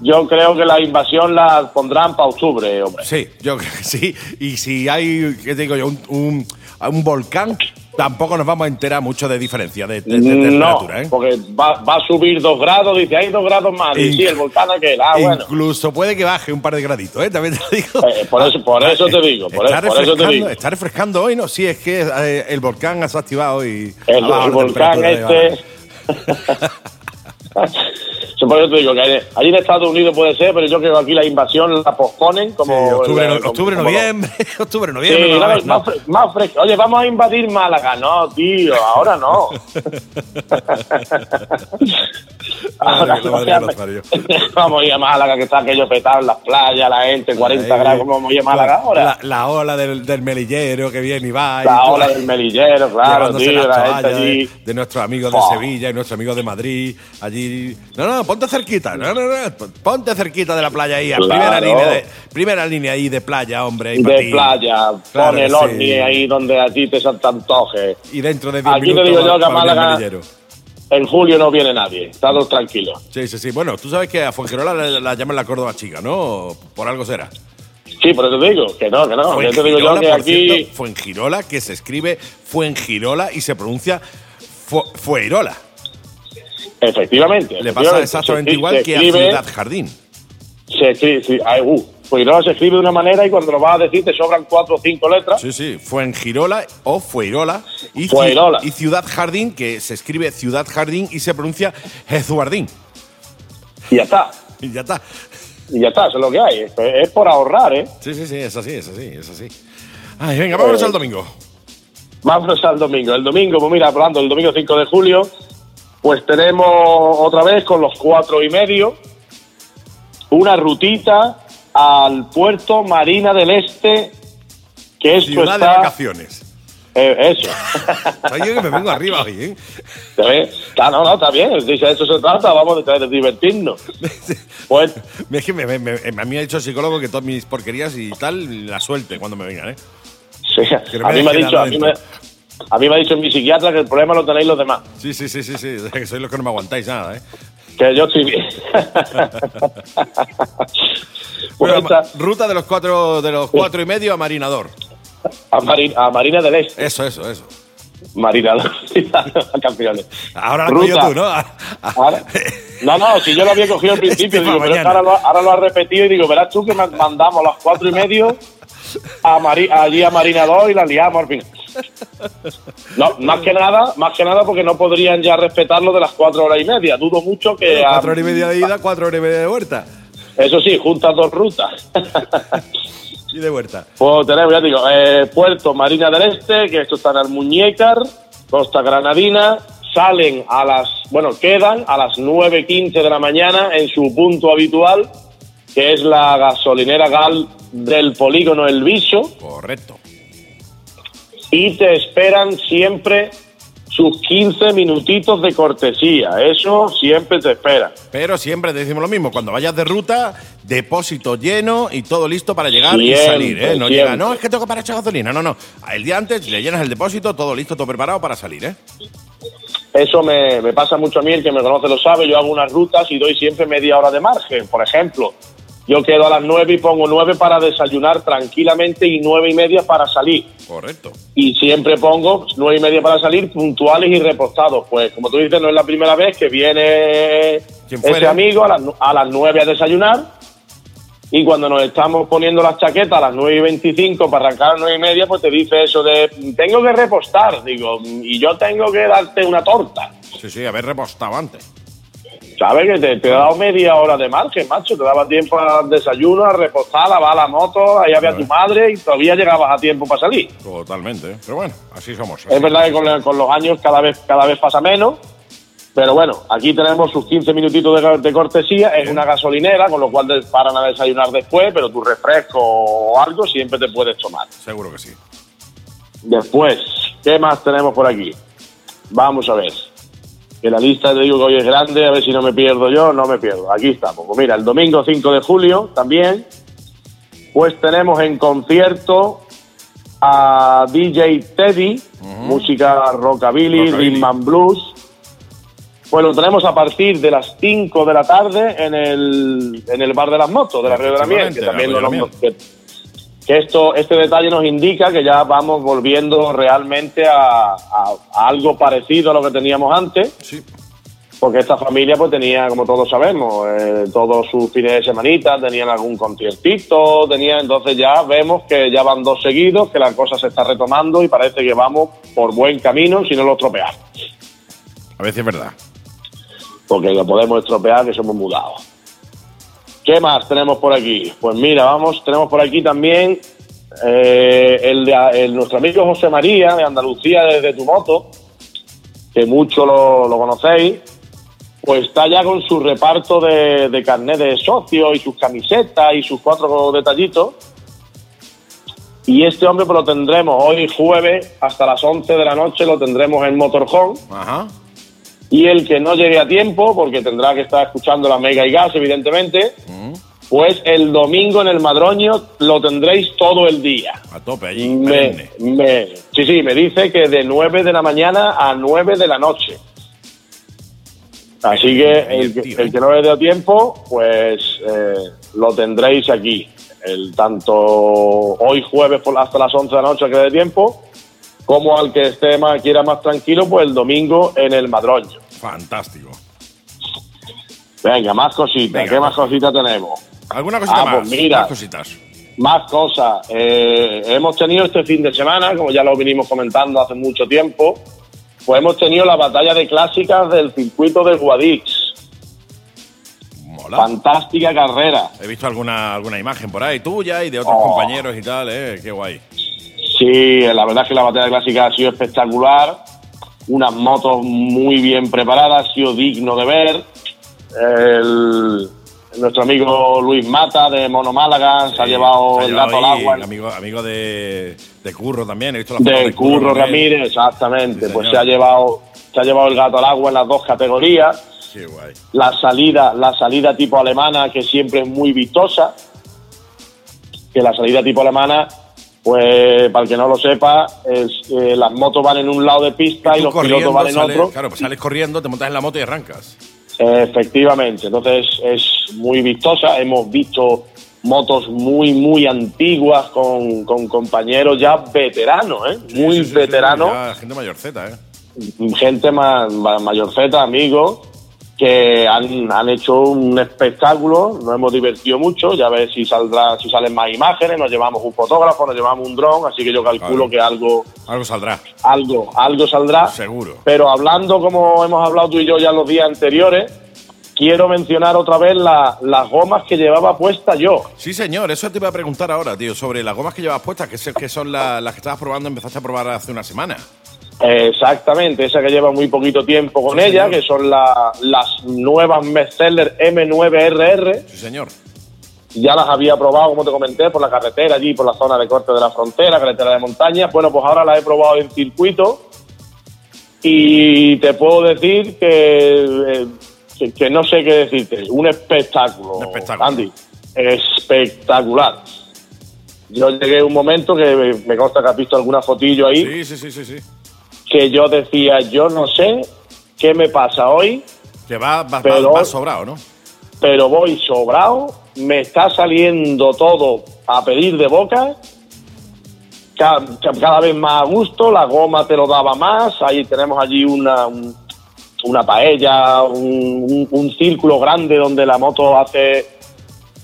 [SPEAKER 5] yo creo que la invasión la pondrán para octubre, hombre.
[SPEAKER 1] Sí, yo creo que sí. Y si hay, ¿qué te digo yo? Un, un, un volcán, tampoco nos vamos a enterar mucho de diferencia de, de- de
[SPEAKER 5] no,
[SPEAKER 1] temperatura, ¿eh?
[SPEAKER 5] porque va, va a subir dos grados, dice, hay dos grados más. Y sí, el volcán aquel, ah, bueno.
[SPEAKER 1] Incluso puede que baje un par de graditos, ¿eh? También te lo digo.
[SPEAKER 5] Eh, por eso- por eso te digo, por
[SPEAKER 1] está
[SPEAKER 5] eso- por eso te
[SPEAKER 1] refrescando-
[SPEAKER 5] digo.
[SPEAKER 1] Está refrescando hoy, ¿no? Sí, es que eh, el volcán se ha activado y.
[SPEAKER 5] El, volcán este... Yo por eso te digo que allí en Estados Unidos puede ser, pero yo creo que aquí la invasión la posponen como...
[SPEAKER 1] Sí, octubre,
[SPEAKER 5] el-
[SPEAKER 1] no-
[SPEAKER 5] como-
[SPEAKER 1] octubre,
[SPEAKER 5] como-
[SPEAKER 1] noviembre, octubre,
[SPEAKER 5] Sí,
[SPEAKER 1] noviembre. no,
[SPEAKER 5] claro,
[SPEAKER 1] no,
[SPEAKER 5] más, fre- más fresco. Oye, vamos a invadir Málaga. No, tío, ahora no.
[SPEAKER 1] Madre parió.
[SPEAKER 5] vamos a ir a Málaga, que está aquello petado en las playas, la gente, 40
[SPEAKER 1] Ahí,
[SPEAKER 5] grados. ¿Cómo vamos a ir a Málaga ahora?
[SPEAKER 1] La, la ola del, del melillero que viene y va. y
[SPEAKER 5] La
[SPEAKER 1] tú-
[SPEAKER 5] ola del melillero, claro, tío, la gente allí.
[SPEAKER 1] de, de nuestros amigos de. Sevilla y nuestros amigos de Madrid. Allí. No, no, ponte cerquita. No, no, no. Ponte cerquita de la playa ahí. a
[SPEAKER 5] Claro.
[SPEAKER 1] Primera, línea de, primera línea ahí de playa, hombre. ahí
[SPEAKER 5] de playa,
[SPEAKER 1] Claro
[SPEAKER 5] pon el ovni
[SPEAKER 1] sí.
[SPEAKER 5] ahí donde a ti te te antoje.
[SPEAKER 1] Y dentro de 10
[SPEAKER 5] Aquí te
[SPEAKER 1] minutos.
[SPEAKER 5] digo yo que a Málaga-. En julio no viene nadie, estamos tranquilos.
[SPEAKER 1] Sí, sí, sí. Bueno, tú sabes que a Fuengirola la, la llaman la Córdoba chica, ¿no? Por algo será.
[SPEAKER 5] Sí, por eso te digo, que no, que no. Yo te digo yo
[SPEAKER 1] Fuengirola,
[SPEAKER 5] que aquí.
[SPEAKER 1] cierto, Fuengirola, que se escribe Fuengirola y se pronuncia Fu- Fueirola.
[SPEAKER 5] Efectivamente.
[SPEAKER 1] Le pasa
[SPEAKER 5] efectivamente.
[SPEAKER 1] exactamente
[SPEAKER 5] Se-
[SPEAKER 1] igual
[SPEAKER 5] se
[SPEAKER 1] que a Ciudad Jardín.
[SPEAKER 5] Se escribe, sí, ay, uh, pues no, se escribe de una manera y cuando lo vas a decir te sobran cuatro o cinco letras.
[SPEAKER 1] Sí, sí, Fuengirola o Fueirola y,
[SPEAKER 5] Fueirola.
[SPEAKER 1] y Ciudad Jardín, que se escribe Ciudad Jardín y se pronuncia Jezuardín.
[SPEAKER 5] Y ya está.
[SPEAKER 1] Y ya está.
[SPEAKER 5] Y ya está, eso es lo que hay. Es, es por ahorrar, ¿eh?
[SPEAKER 1] Sí, sí, sí, es así, es así, es así. Ay, venga, vámonos
[SPEAKER 5] Eh,
[SPEAKER 1] al domingo.
[SPEAKER 5] Vámonos al domingo. El domingo, pues mira, hablando del domingo 5 de julio, pues tenemos otra vez con los cuatro y medio una rutita al puerto Marina del Este, que esto
[SPEAKER 1] Ciudad de vacaciones.
[SPEAKER 5] eh, eso.
[SPEAKER 1] Yo que me vengo arriba hoy, ¿eh?
[SPEAKER 5] ¿Te ves? Está, no, no, está bien. Dice, de eso se trata, vamos de, de divertirnos. Pues,
[SPEAKER 1] Es que me, me- me- a mí me ha dicho el psicólogo que todas mis porquerías y tal la suelte cuando me vengan, ¿eh?
[SPEAKER 5] sí, a mí me ha
[SPEAKER 1] deje
[SPEAKER 5] dicho, a mí me. A mí me ha dicho mi psiquiatra que el problema lo tenéis los demás.
[SPEAKER 1] Sí, sí, sí, sí, sí. Que sois los que no me aguantáis nada, ¿eh?
[SPEAKER 5] Que yo estoy bien. Pues
[SPEAKER 1] Bueno,
[SPEAKER 5] esta-
[SPEAKER 1] ruta de los cuatro, de los cuatro y medio a Marinador.
[SPEAKER 5] a, Mari- a Marina del Este.
[SPEAKER 1] Eso, eso, eso.
[SPEAKER 5] Marina campeones.
[SPEAKER 1] Ahora cogido
[SPEAKER 5] Ruta.
[SPEAKER 1] tú, ¿no? Ah, ah.
[SPEAKER 5] Ahora- no, no, si yo lo había cogido al principio,
[SPEAKER 1] Este
[SPEAKER 5] digo,
[SPEAKER 1] pa'
[SPEAKER 5] pero ahora lo, ahora lo has repetido y digo, verás tú que ma- mandamos a las cuatro y medio a Mari- allí a Marina 2 y la liamos al fin. No, más que nada, más que nada porque no podrían ya respetar lo de las cuatro horas y media. Dudo mucho que
[SPEAKER 1] Cuatro horas y media de ida, cuatro horas y media de vuelta.
[SPEAKER 5] eso sí, juntas dos rutas.
[SPEAKER 1] Y de vuelta.
[SPEAKER 5] Pues tenemos, ya digo, eh, Puerto Marina del Este, que esto está en Almuñécar, Costa Granadina, salen a las, bueno, quedan a las 9.15 de la mañana en su punto habitual, que es la gasolinera GAL del polígono El Viso,
[SPEAKER 1] Correcto.
[SPEAKER 5] Y te esperan siempre sus 15 minutitos de cortesía. Eso siempre te espera.
[SPEAKER 1] Pero siempre te decimos lo mismo. Cuando vayas de ruta, depósito lleno y todo listo para llegar y salir. ¿eh? No
[SPEAKER 5] siempre.
[SPEAKER 1] llega, no, es que tengo que parar echar gasolina. No, no. El día antes le llenas el depósito, todo listo, todo preparado para salir. ¿eh?
[SPEAKER 5] Eso me, me pasa mucho a mí, el que me conoce lo sabe, yo hago unas rutas y doy siempre media hora de margen. Por ejemplo, yo quedo a las nueve y pongo nueve para desayunar tranquilamente y nueve y media para salir.
[SPEAKER 1] Correcto.
[SPEAKER 5] Y siempre pongo nueve y media para salir, puntuales y repostados. Pues como tú dices, no es la primera vez que viene ese amigo a las, a las nueve a desayunar y cuando nos estamos poniendo las chaquetas a las 9 y 25 para arrancar a las 9 y media, pues te dice eso de tengo que repostar, digo, y yo tengo que darte una torta.
[SPEAKER 1] Sí, sí, haber repostado antes.
[SPEAKER 5] ¿Sabes? Que te, te he dado media hora de margen, macho. Te daba tiempo al desayuno, a repostar, a lavar la moto, ahí había tu madre y todavía llegabas a tiempo para salir.
[SPEAKER 1] Totalmente, ¿eh? pero bueno, así somos. así
[SPEAKER 5] Es verdad que con, con los años cada vez, cada vez pasa menos. Pero bueno, aquí tenemos sus 15 minutitos de, de cortesía. Es una gasolinera, con lo cual te paran a desayunar después, pero tu refresco o algo siempre te puedes tomar.
[SPEAKER 1] Seguro que sí.
[SPEAKER 5] Después, ¿qué más tenemos por aquí? Vamos a ver. Que la lista te digo que hoy es grande, a ver si no me pierdo yo, no me pierdo. Aquí estamos. Pues mira, el domingo 5 de julio también, pues tenemos en concierto a DJ Teddy, música rockabilly, rhythm and blues. Pues lo tenemos a partir de las 5 de la tarde en el, en el Bar de las Motos de la Río de la Miel, que también lo esto, este detalle nos indica que ya vamos volviendo realmente a, a- a algo parecido a lo que teníamos antes,
[SPEAKER 1] Sí.
[SPEAKER 5] porque esta familia pues tenía, como todos sabemos, eh, todos sus fines de semanita, tenían algún conciertito, tenían, entonces ya vemos que ya van dos seguidos, que la cosa se está retomando y parece que vamos por buen camino si no lo estropeamos,
[SPEAKER 1] A veces es verdad.
[SPEAKER 5] porque lo podemos estropear que somos mudados. ¿Qué más tenemos por aquí? Pues mira, vamos, tenemos por aquí también eh, el de nuestro amigo José María de Andalucía desde tu moto, que mucho lo, lo conocéis, pues está ya con su reparto de, de carnet de socio y sus camisetas y sus cuatro detallitos. Y este hombre pues lo tendremos hoy jueves hasta las 11 de la noche, lo tendremos en Motorhome.
[SPEAKER 1] Ajá.
[SPEAKER 5] Y el que no llegue a tiempo, porque tendrá que estar escuchando la Mega y Gas, evidentemente,
[SPEAKER 1] Mm.
[SPEAKER 5] pues el domingo en el Madroño lo tendréis todo el día.
[SPEAKER 1] A tope allí.
[SPEAKER 5] Me, sí, sí, me dice que de 9 de la mañana a 9 de la noche. Así que el, el que no le dé tiempo, pues eh, lo tendréis aquí. El tanto hoy jueves por hasta las 11 de la noche que dé tiempo, como al que esté más, quiera más tranquilo, pues el domingo en el Madroño.
[SPEAKER 1] Fantástico.
[SPEAKER 5] Venga, más cositas.
[SPEAKER 1] Venga,
[SPEAKER 5] ¿Qué más
[SPEAKER 1] pues.
[SPEAKER 5] cositas tenemos?
[SPEAKER 1] ¿Alguna cosita
[SPEAKER 5] Ah,
[SPEAKER 1] más?
[SPEAKER 5] pues mira.
[SPEAKER 1] Más cositas.
[SPEAKER 5] Más cosas. Eh, hemos tenido este fin de semana, como ya lo vinimos comentando hace mucho tiempo, pues hemos tenido la batalla de clásicas del circuito de Guadix.
[SPEAKER 1] Mola.
[SPEAKER 5] Fantástica carrera.
[SPEAKER 1] He visto alguna, alguna imagen por ahí tuya y de otros
[SPEAKER 5] Oh.
[SPEAKER 1] compañeros y tal, ¿eh? Qué guay.
[SPEAKER 5] Sí, la verdad es que la batalla de clásicas ha sido espectacular. Unas motos muy bien preparadas, ha sido digno de ver. El- nuestro amigo Luis Mata de Mono Málaga se ha llevado
[SPEAKER 1] se ha
[SPEAKER 5] el gato al agua.
[SPEAKER 1] Amigo, amigo de, de Curro también. He visto las fotos
[SPEAKER 5] de Curro
[SPEAKER 1] él.
[SPEAKER 5] Ramírez, exactamente.
[SPEAKER 1] Sí,
[SPEAKER 5] pues se ha llevado se ha llevado el gato al agua en las dos categorías.
[SPEAKER 1] Qué guay.
[SPEAKER 5] La salida, la salida tipo alemana, que siempre es muy vistosa. Que la salida tipo alemana, pues para el que no lo sepa, es eh, las motos van en un lado de pista y los pilotos van en
[SPEAKER 1] sales-
[SPEAKER 5] otro.
[SPEAKER 1] Claro, pues sales corriendo, te montas en la moto y arrancas.
[SPEAKER 5] Efectivamente, entonces es muy vistosa. Hemos visto motos muy, muy antiguas con, con compañeros ya veteranos, ¿eh?
[SPEAKER 1] Sí,
[SPEAKER 5] muy
[SPEAKER 1] sí, sí, sí,
[SPEAKER 5] veteranos.
[SPEAKER 1] gente mayorceta, ¿eh?
[SPEAKER 5] gente más mayorceta, amigos, que han, han hecho un espectáculo, nos hemos divertido mucho, ya ves si saldrá, si salen más imágenes, nos llevamos un fotógrafo, nos llevamos un dron, así que yo calculo
[SPEAKER 1] Claro.
[SPEAKER 5] que algo,
[SPEAKER 1] Algo saldrá,
[SPEAKER 5] algo, algo saldrá.
[SPEAKER 1] seguro.
[SPEAKER 5] Pero hablando como hemos hablado tú y yo ya los días anteriores, quiero mencionar otra vez la- las gomas que llevaba puesta yo.
[SPEAKER 1] Sí, señor, eso te iba a preguntar ahora, tío, sobre las gomas que llevas puestas, que, que son la- las que estabas probando, empezaste a probar hace una semana.
[SPEAKER 5] Exactamente, esa que lleva muy poquito tiempo con
[SPEAKER 1] Sí,
[SPEAKER 5] ella,
[SPEAKER 1] señor.
[SPEAKER 5] que son la- las nuevas Bestseller M9RR.
[SPEAKER 1] Sí, señor.
[SPEAKER 5] ya las había probado, como te comenté, por la carretera allí, por la zona de corte de la frontera, carretera de montaña. Bueno, pues ahora las he probado en circuito y te puedo decir que, eh, que, no sé qué decirte. Un espectáculo,
[SPEAKER 1] Un espectáculo.
[SPEAKER 5] Andy. Espectacular. Yo llegué a un momento que me- me consta que has visto alguna fotillo ahí,
[SPEAKER 1] Sí, sí, sí, sí, sí.
[SPEAKER 5] Que yo decía, yo no sé qué me pasa hoy,
[SPEAKER 1] Que va, va,
[SPEAKER 5] Pero-
[SPEAKER 1] va- va sobrado, ¿no?
[SPEAKER 5] pero voy sobrado, me está saliendo todo a pedir de boca, ca- ca- cada, vez más a gusto, la goma te lo daba más, ahí tenemos allí una, un- una paella, un, un- un círculo grande donde la moto hace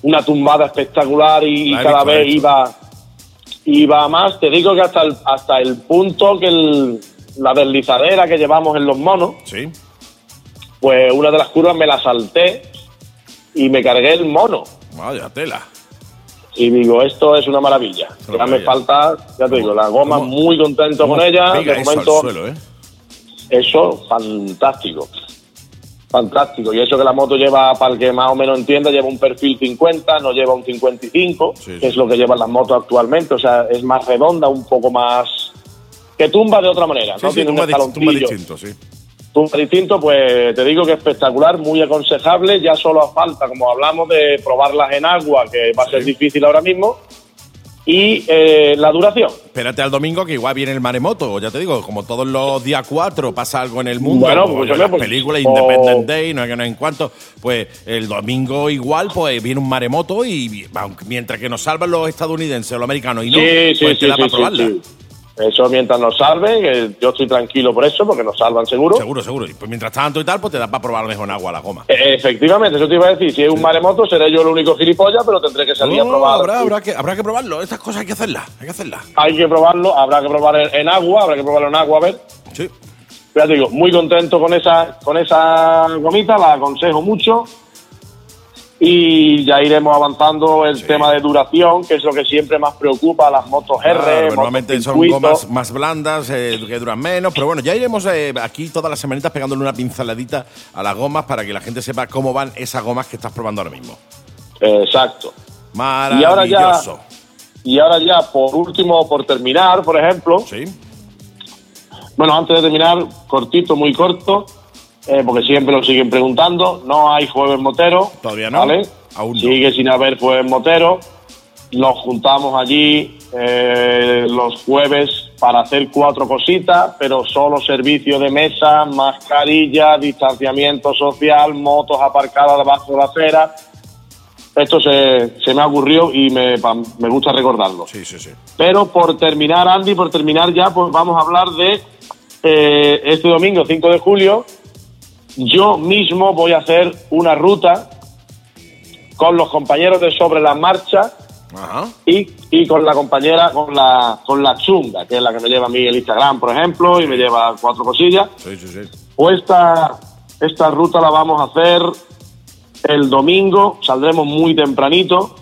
[SPEAKER 5] una tumbada espectacular y,
[SPEAKER 1] La
[SPEAKER 5] cada vez iba, iba más. Te digo que hasta el, hasta el punto que el- la deslizadera que llevamos en los monos,
[SPEAKER 1] Sí.
[SPEAKER 5] pues una de las curvas me la salté y me cargué el mono.
[SPEAKER 1] Vaya tela.
[SPEAKER 5] Y digo, esto es una maravilla. Ya me falta, ya te digo, la goma
[SPEAKER 1] ¿Cómo-
[SPEAKER 5] muy contento con ella. De
[SPEAKER 1] eso
[SPEAKER 5] momento,
[SPEAKER 1] suelo, ¿eh?
[SPEAKER 5] eso, fantástico. Fantástico. Y eso que la moto lleva, para el que más o menos entienda, lleva un perfil 50, no lleva un 55,
[SPEAKER 1] Sí, sí.
[SPEAKER 5] que es lo que llevan las motos actualmente. O sea, es más redonda, un poco más. Que tumba de otra manera.
[SPEAKER 1] Sí,
[SPEAKER 5] no
[SPEAKER 1] sí,
[SPEAKER 5] tiene un
[SPEAKER 1] tumba, di- tumba distinto, sí.
[SPEAKER 5] Tumba distinto, pues te digo que espectacular, muy aconsejable. Ya solo falta, como hablamos, de probarlas en agua, que va a ser difícil ahora mismo. Y eh, la duración.
[SPEAKER 1] Espérate al domingo que igual viene el maremoto, ya te digo, como todos los días 4 pasa algo en el mundo,
[SPEAKER 5] Bueno, pues,
[SPEAKER 1] en las
[SPEAKER 5] pues,
[SPEAKER 1] películas
[SPEAKER 5] o-
[SPEAKER 1] Independent Day, no hay que no en cuánto, pues el domingo igual pues viene un maremoto y mientras que nos salvan los estadounidenses o los americanos y no,
[SPEAKER 5] Sí, sí,
[SPEAKER 1] pues te
[SPEAKER 5] sí,
[SPEAKER 1] da
[SPEAKER 5] sí,
[SPEAKER 1] para
[SPEAKER 5] sí,
[SPEAKER 1] probarla.
[SPEAKER 5] Eso mientras nos salven, que yo estoy tranquilo por eso, porque nos salvan seguro.
[SPEAKER 1] Seguro, seguro. Y pues mientras tanto y tal, pues te da para probar a lo mejor en agua la goma.
[SPEAKER 5] Eh, Efectivamente, eso te iba a decir. Si es un maremoto, seré yo el único gilipollas, pero tendré que salir a
[SPEAKER 1] No,
[SPEAKER 5] probar.
[SPEAKER 1] habrá, habrá que, habrá que probarlo, estas cosas hay que hacerlas, hay que hacerlas.
[SPEAKER 5] Hay que probarlo, habrá que probar en, en agua, habrá que probarlo en agua, a ver.
[SPEAKER 1] Sí.
[SPEAKER 5] Ya te digo, muy contento con esa, con esa gomita, la aconsejo mucho. Y ya iremos avanzando el
[SPEAKER 1] Sí.
[SPEAKER 5] tema de duración, que es lo que siempre más preocupa a las motos R.
[SPEAKER 1] Claro,
[SPEAKER 5] motos
[SPEAKER 1] normalmente son gomas más blandas, eh, que duran menos, pero bueno, ya iremos eh, aquí todas las semanitas pegándole una pinceladita a las gomas para que la gente sepa cómo van esas gomas que estás probando ahora mismo.
[SPEAKER 5] Exacto. Y ahora ya-
[SPEAKER 1] Maravilloso.
[SPEAKER 5] Y ahora ya, por último, por terminar, por ejemplo,
[SPEAKER 1] Sí.
[SPEAKER 5] Bueno, antes de terminar, cortito, muy corto, eh, porque siempre lo siguen preguntando. No hay jueves motero.
[SPEAKER 1] Todavía no.
[SPEAKER 5] ¿vale?
[SPEAKER 1] Aún no.
[SPEAKER 5] Sigue sin haber jueves motero. Nos juntamos allí eh, los jueves para hacer cuatro cositas, pero solo servicio de mesa, mascarilla, distanciamiento social, motos aparcadas debajo de la acera. Esto se, se me ocurrió y me, me gusta recordarlo.
[SPEAKER 1] Sí, sí, sí.
[SPEAKER 5] Pero por terminar, Andy, por terminar ya, pues vamos a hablar de eh, este domingo, 5 de julio. Yo mismo voy a hacer una ruta con los compañeros de Sobre la Marcha
[SPEAKER 1] Ajá.
[SPEAKER 5] y, y con la compañera, con la, con la chunga, que es la que me lleva a mí el Instagram, por ejemplo, y me lleva cuatro cosillas.
[SPEAKER 1] Sí, sí, sí.
[SPEAKER 5] Pues esta, esta ruta la vamos a hacer el domingo, saldremos muy tempranito,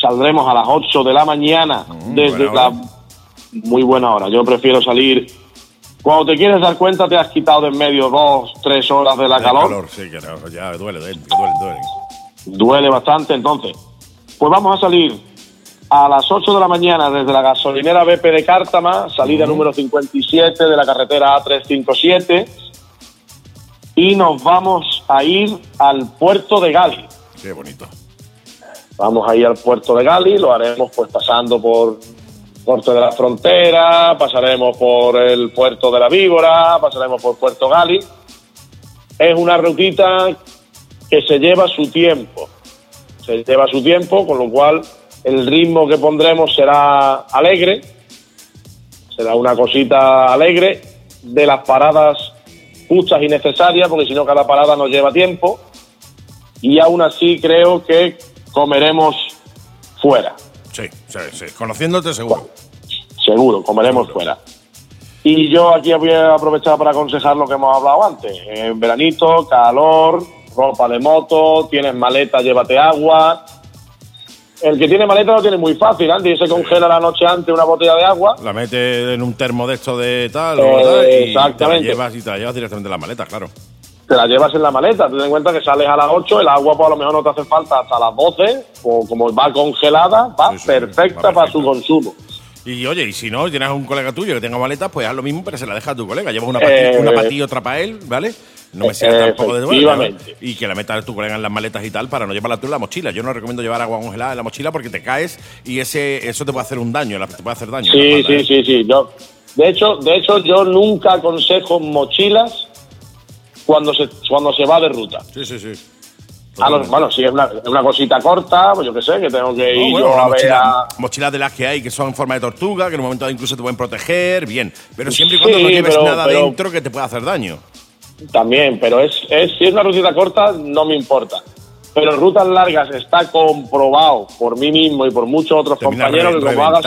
[SPEAKER 5] saldremos a las 8 de la mañana
[SPEAKER 1] Mm,
[SPEAKER 5] desde la...
[SPEAKER 1] hora.
[SPEAKER 5] Muy buena hora, yo prefiero salir... Cuando te quieres dar cuenta te has quitado de en medio dos, tres horas de la
[SPEAKER 1] El
[SPEAKER 5] calor,
[SPEAKER 1] Sí, que no, ya duele, duele, duele, duele.
[SPEAKER 5] bastante, entonces, pues vamos a salir a las 8 de la mañana desde la gasolinera BP de Cártama, salida número 57 de la carretera A357, y nos vamos a ir al puerto de Gali.
[SPEAKER 1] Qué bonito.
[SPEAKER 5] Vamos a ir al puerto de Gali, lo haremos pues pasando por Puerto de la Frontera, pasaremos por el puerto de la Víbora, pasaremos por Puerto Gali. Es una rutita que se lleva su tiempo, se lleva su tiempo, con lo cual el ritmo que pondremos será alegre, será una cosita alegre, de las paradas justas y necesarias, porque si no cada parada nos lleva tiempo, y aún así creo que comeremos fuera,
[SPEAKER 1] Sí. Conociéndote seguro.
[SPEAKER 5] seguro, comeremos fuera. Y yo aquí voy a aprovechar para aconsejar lo que hemos hablado antes. En veranito, calor, ropa de moto, tienes maleta, llévate agua. El que tiene maleta lo tiene muy fácil, Andy, se congela la noche antes una botella de agua.
[SPEAKER 1] La metes en un termo de esto de tal,
[SPEAKER 5] Eh,
[SPEAKER 1] ¿verdad? Y te la
[SPEAKER 5] exactamente.
[SPEAKER 1] llevas y te la llevas directamente en la maleta, claro.
[SPEAKER 5] Te la llevas en la maleta. Ten en cuenta que sales a las 8, el agua pues a lo mejor no te hace falta hasta las 12, o como va congelada, va
[SPEAKER 1] Sí, sí,
[SPEAKER 5] perfecta
[SPEAKER 1] va
[SPEAKER 5] para su consumo.
[SPEAKER 1] Y oye, y si no, tienes un colega tuyo que tenga maleta, pues haz lo mismo, pero se la deja a tu colega. Llevas una
[SPEAKER 5] Eh,
[SPEAKER 1] patilla, una patilla y otra para él, ¿vale? No me sigas tampoco de
[SPEAKER 5] Efectivamente.
[SPEAKER 1] Y que la metas tu colega en las maletas y tal para no llevarla tú en la mochila. Yo no recomiendo llevar agua congelada en la mochila porque te caes y ese eso te puede hacer un daño, te puede hacer daño. en
[SPEAKER 5] Sí,
[SPEAKER 1] espalda,
[SPEAKER 5] sí,
[SPEAKER 1] ¿eh?
[SPEAKER 5] sí, sí. Yo, de hecho, de hecho, yo nunca aconsejo mochilas cuando se, cuando se va de ruta.
[SPEAKER 1] Sí, sí, sí.
[SPEAKER 5] Bueno, si es una, una cosita corta, pues yo qué sé, que tengo que
[SPEAKER 1] No,
[SPEAKER 5] ir
[SPEAKER 1] bueno,
[SPEAKER 5] yo
[SPEAKER 1] una
[SPEAKER 5] a ver
[SPEAKER 1] mochila,
[SPEAKER 5] a-
[SPEAKER 1] mochilas de las que hay que son en forma de tortuga, que en un momento incluso te pueden proteger, bien. Pero siempre y cuando
[SPEAKER 5] Sí,
[SPEAKER 1] no lleves
[SPEAKER 5] pero-
[SPEAKER 1] nada
[SPEAKER 5] pero-
[SPEAKER 1] dentro que te pueda hacer daño.
[SPEAKER 5] También, pero es, es, si es una rutita corta, no me importa. pero en rutas largas está comprobado por mí mismo y por muchos otros
[SPEAKER 1] Termina
[SPEAKER 5] compañeros que como hagas.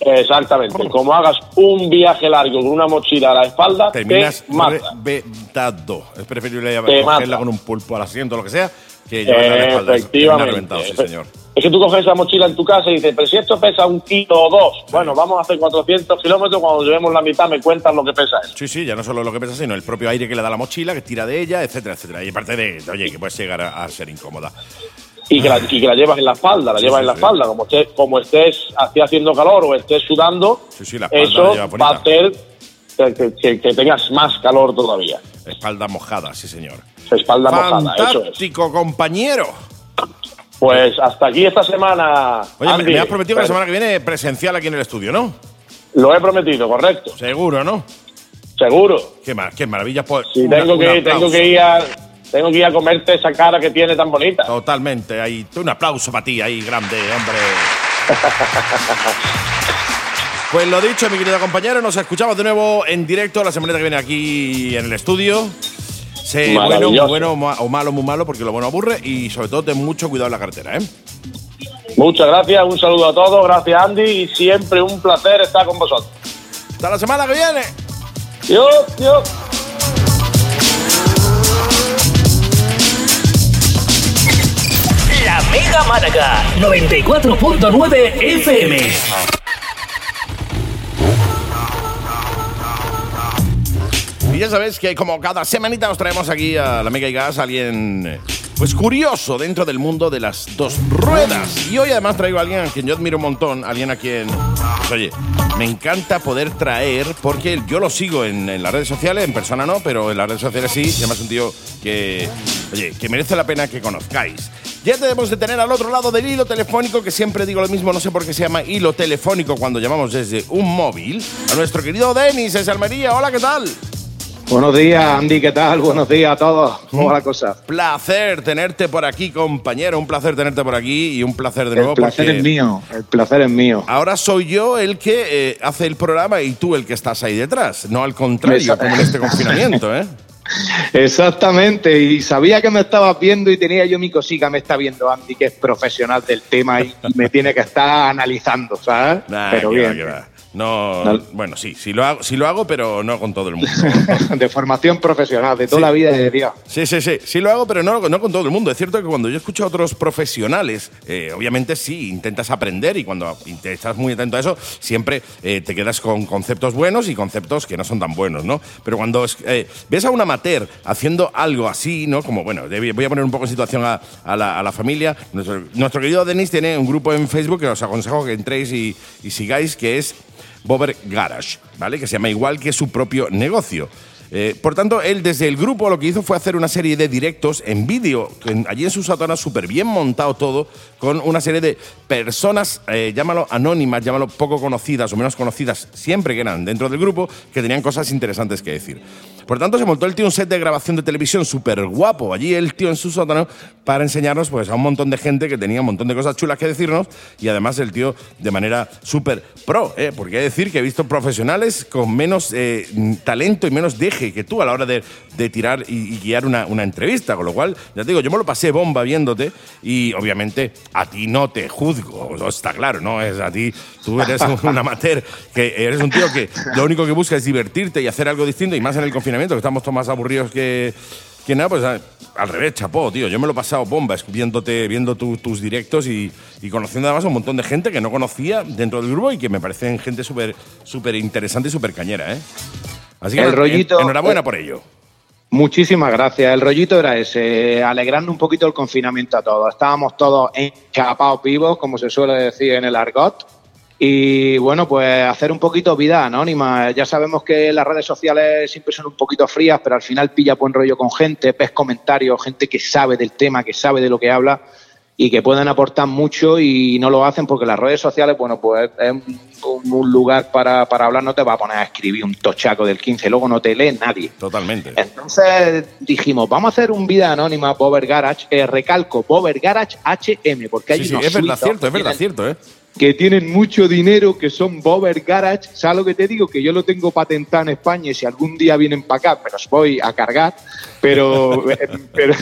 [SPEAKER 5] Exactamente, como hagas un viaje largo con una mochila a la espalda,
[SPEAKER 1] Terminas
[SPEAKER 5] te mata.
[SPEAKER 1] reventado. Es preferible
[SPEAKER 5] Te
[SPEAKER 1] cogerla
[SPEAKER 5] mata.
[SPEAKER 1] con un pulpo al asiento o lo que sea que llevarla a la espalda.
[SPEAKER 5] Efectivamente.
[SPEAKER 1] reventado, sí,
[SPEAKER 5] Efe-
[SPEAKER 1] señor.
[SPEAKER 5] Es que tú coges esa mochila en tu casa y dices, pero si esto pesa un kilo o dos, bueno, vamos a hacer 400 kilómetros, cuando llevemos la mitad me cuentas lo que pesa eso.
[SPEAKER 1] Sí, sí, ya no solo lo que pesa, sino el propio aire que le da la mochila, que tira de ella, etcétera, etcétera. Y aparte de, oye, que puedes llegar a, a ser incómoda.
[SPEAKER 5] Y que, la, y que la llevas en la espalda, la
[SPEAKER 1] Sí,
[SPEAKER 5] llevas
[SPEAKER 1] sí,
[SPEAKER 5] en la
[SPEAKER 1] sí.
[SPEAKER 5] espalda, como estés, como estés haciendo calor o estés sudando, eso va a hacer que, que- que- que tengas más calor todavía.
[SPEAKER 1] Espalda mojada, sí, señor.
[SPEAKER 5] Espalda mojada, eso es.
[SPEAKER 1] Compañero.
[SPEAKER 5] Pues hasta aquí esta semana.
[SPEAKER 1] Oye, me-
[SPEAKER 5] Andy.
[SPEAKER 1] me has prometido que la semana que viene presencial aquí en el estudio, ¿no?
[SPEAKER 5] Lo he prometido, correcto.
[SPEAKER 1] Seguro, ¿no?
[SPEAKER 5] Seguro.
[SPEAKER 1] Qué, mar qué maravilla. Pues,
[SPEAKER 5] Sí,
[SPEAKER 1] una-
[SPEAKER 5] tengo que, tengo que ir a, tengo que ir a comerte esa cara que tiene tan bonita.
[SPEAKER 1] Totalmente. Ahí, un aplauso para ti, ahí, grande, hombre. Pues lo dicho, mi querido compañero, nos escuchamos de nuevo en directo la semana que viene aquí en el estudio. Sé bueno, muy bueno o malo, muy malo, porque lo bueno aburre y sobre todo ten mucho cuidado en la carretera, ¿eh?
[SPEAKER 5] Muchas gracias, un saludo a todos, gracias Andy y siempre un placer estar con vosotros.
[SPEAKER 1] Hasta la semana que viene.
[SPEAKER 5] Yo, yo.
[SPEAKER 4] La Mega Málaga 94.9 FM.
[SPEAKER 1] Y ya sabéis que como cada semanita os traemos aquí a la Mega y Gas a alguien eh, pues curioso dentro del mundo de las dos ruedas. Y hoy además traigo a alguien a quien yo admiro un montón, alguien a quien, pues, oye, me encanta poder traer, porque yo lo sigo en, en las redes sociales, en persona no, pero en las redes sociales sí, y además es un tío que, oye, que merece la pena que conozcáis. Ya debemos de tener al otro lado del hilo telefónico, que siempre digo lo mismo, no sé por qué se llama hilo telefónico cuando llamamos desde un móvil, a nuestro querido Denis de Salmería. Hola, ¿qué tal?
[SPEAKER 6] Buenos días, Andy, ¿qué tal? Buenos días a todos. ¿Cómo va la cosa?
[SPEAKER 1] Placer tenerte por aquí, compañero. Un placer tenerte por aquí y un placer de nuevo.
[SPEAKER 6] El placer es mío, el placer es mío.
[SPEAKER 1] Ahora soy yo el que eh, hace el programa y tú el que estás ahí detrás. No al contrario, como en este confinamiento, ¿eh?
[SPEAKER 6] Exactamente, y sabía que me estabas viendo y tenía yo mi cosica, me está viendo Andy, que es profesional del tema y me tiene que estar analizando, ¿sabes?
[SPEAKER 1] Nah,
[SPEAKER 6] Pero bien,
[SPEAKER 1] va. No,
[SPEAKER 6] No.
[SPEAKER 1] bueno, sí, sí lo hago, sí lo hago, pero no con todo el mundo.
[SPEAKER 6] de formación profesional, de toda
[SPEAKER 1] Sí.
[SPEAKER 6] la vida de Dios.
[SPEAKER 1] Sí, sí, sí, sí lo hago, pero no, no con todo el mundo. Es cierto que cuando yo escucho a otros profesionales, eh, obviamente sí, intentas aprender y cuando estás muy atento a eso, siempre eh, te quedas con conceptos buenos y conceptos que no son tan buenos, ¿no? Pero cuando eh, ves a un amateur haciendo algo así, ¿no? Como, bueno, voy a poner un poco en situación a, a la, a la familia. Nuestro, nuestro querido Denis tiene un grupo en Facebook que os aconsejo que entréis y, y sigáis, que es Bober Garage, ¿vale? Que se llama igual que su propio negocio. Eh, por tanto, él desde el grupo lo que hizo fue hacer una serie de directos en vídeo, allí en su sótano, súper bien montado todo, con una serie de personas, eh, llámalo anónimas, llámalo poco conocidas o menos conocidas, siempre que eran dentro del grupo, que tenían cosas interesantes que decir. Por tanto, se montó el tío un set de grabación de televisión súper guapo, allí el tío en su sótano, para enseñarnos pues, a un montón de gente que tenía un montón de cosas chulas que decirnos, y además el tío de manera súper pro, ¿eh? porque hay que decir que he visto profesionales con menos eh, talento y menos deje que tú a la hora de, de tirar y, guiar una, una entrevista, con lo cual, ya te digo, yo me lo pasé bomba viéndote, y obviamente a ti no te juzgo, está claro, ¿no? Es a ti, tú eres un amateur, que eres un tío que lo único que busca es divertirte y hacer algo distinto, y más en el confinamiento, que estamos todos más aburridos que, que nada, pues a- al revés, chapó, tío. Yo me lo he pasado bomba viéndote, viendo tu- tus directos y, y conociendo además a un montón de gente que no conocía dentro del grupo y que me parecen gente súper súper interesante y súper cañera, ¿eh? Así que
[SPEAKER 6] El
[SPEAKER 1] en-
[SPEAKER 6] rollito-
[SPEAKER 1] enhorabuena por ello.
[SPEAKER 6] Muchísimas gracias. El rollito era ese, alegrando un poquito el confinamiento a todos. Estábamos todos enchapados vivos, como se suele decir en el argot. Y bueno, pues hacer un poquito vida anónima. Ya sabemos que las redes sociales siempre son un poquito frías, pero al final pilla buen rollo con gente, ves comentarios, gente que sabe del tema, que sabe de lo que habla y que pueden aportar mucho y no lo hacen porque las redes sociales, bueno, pues es un, un lugar para, para hablar, no te va a poner a escribir un tochaco del 15, luego no te lee nadie.
[SPEAKER 1] Totalmente.
[SPEAKER 6] Entonces dijimos, vamos a hacer un vida anónima Bober Garage, eh, recalco, Bober Garage HM, porque hay
[SPEAKER 1] Sí, sí,
[SPEAKER 6] unos
[SPEAKER 1] es verdad, cierto, es verdad, cierto, ¿eh?
[SPEAKER 6] Que tienen mucho dinero, que son Bober Garage. ¿Sabes lo que te digo? Que yo lo tengo patentado en España y si algún día vienen para acá, me los voy a cargar. Pero, eh, pero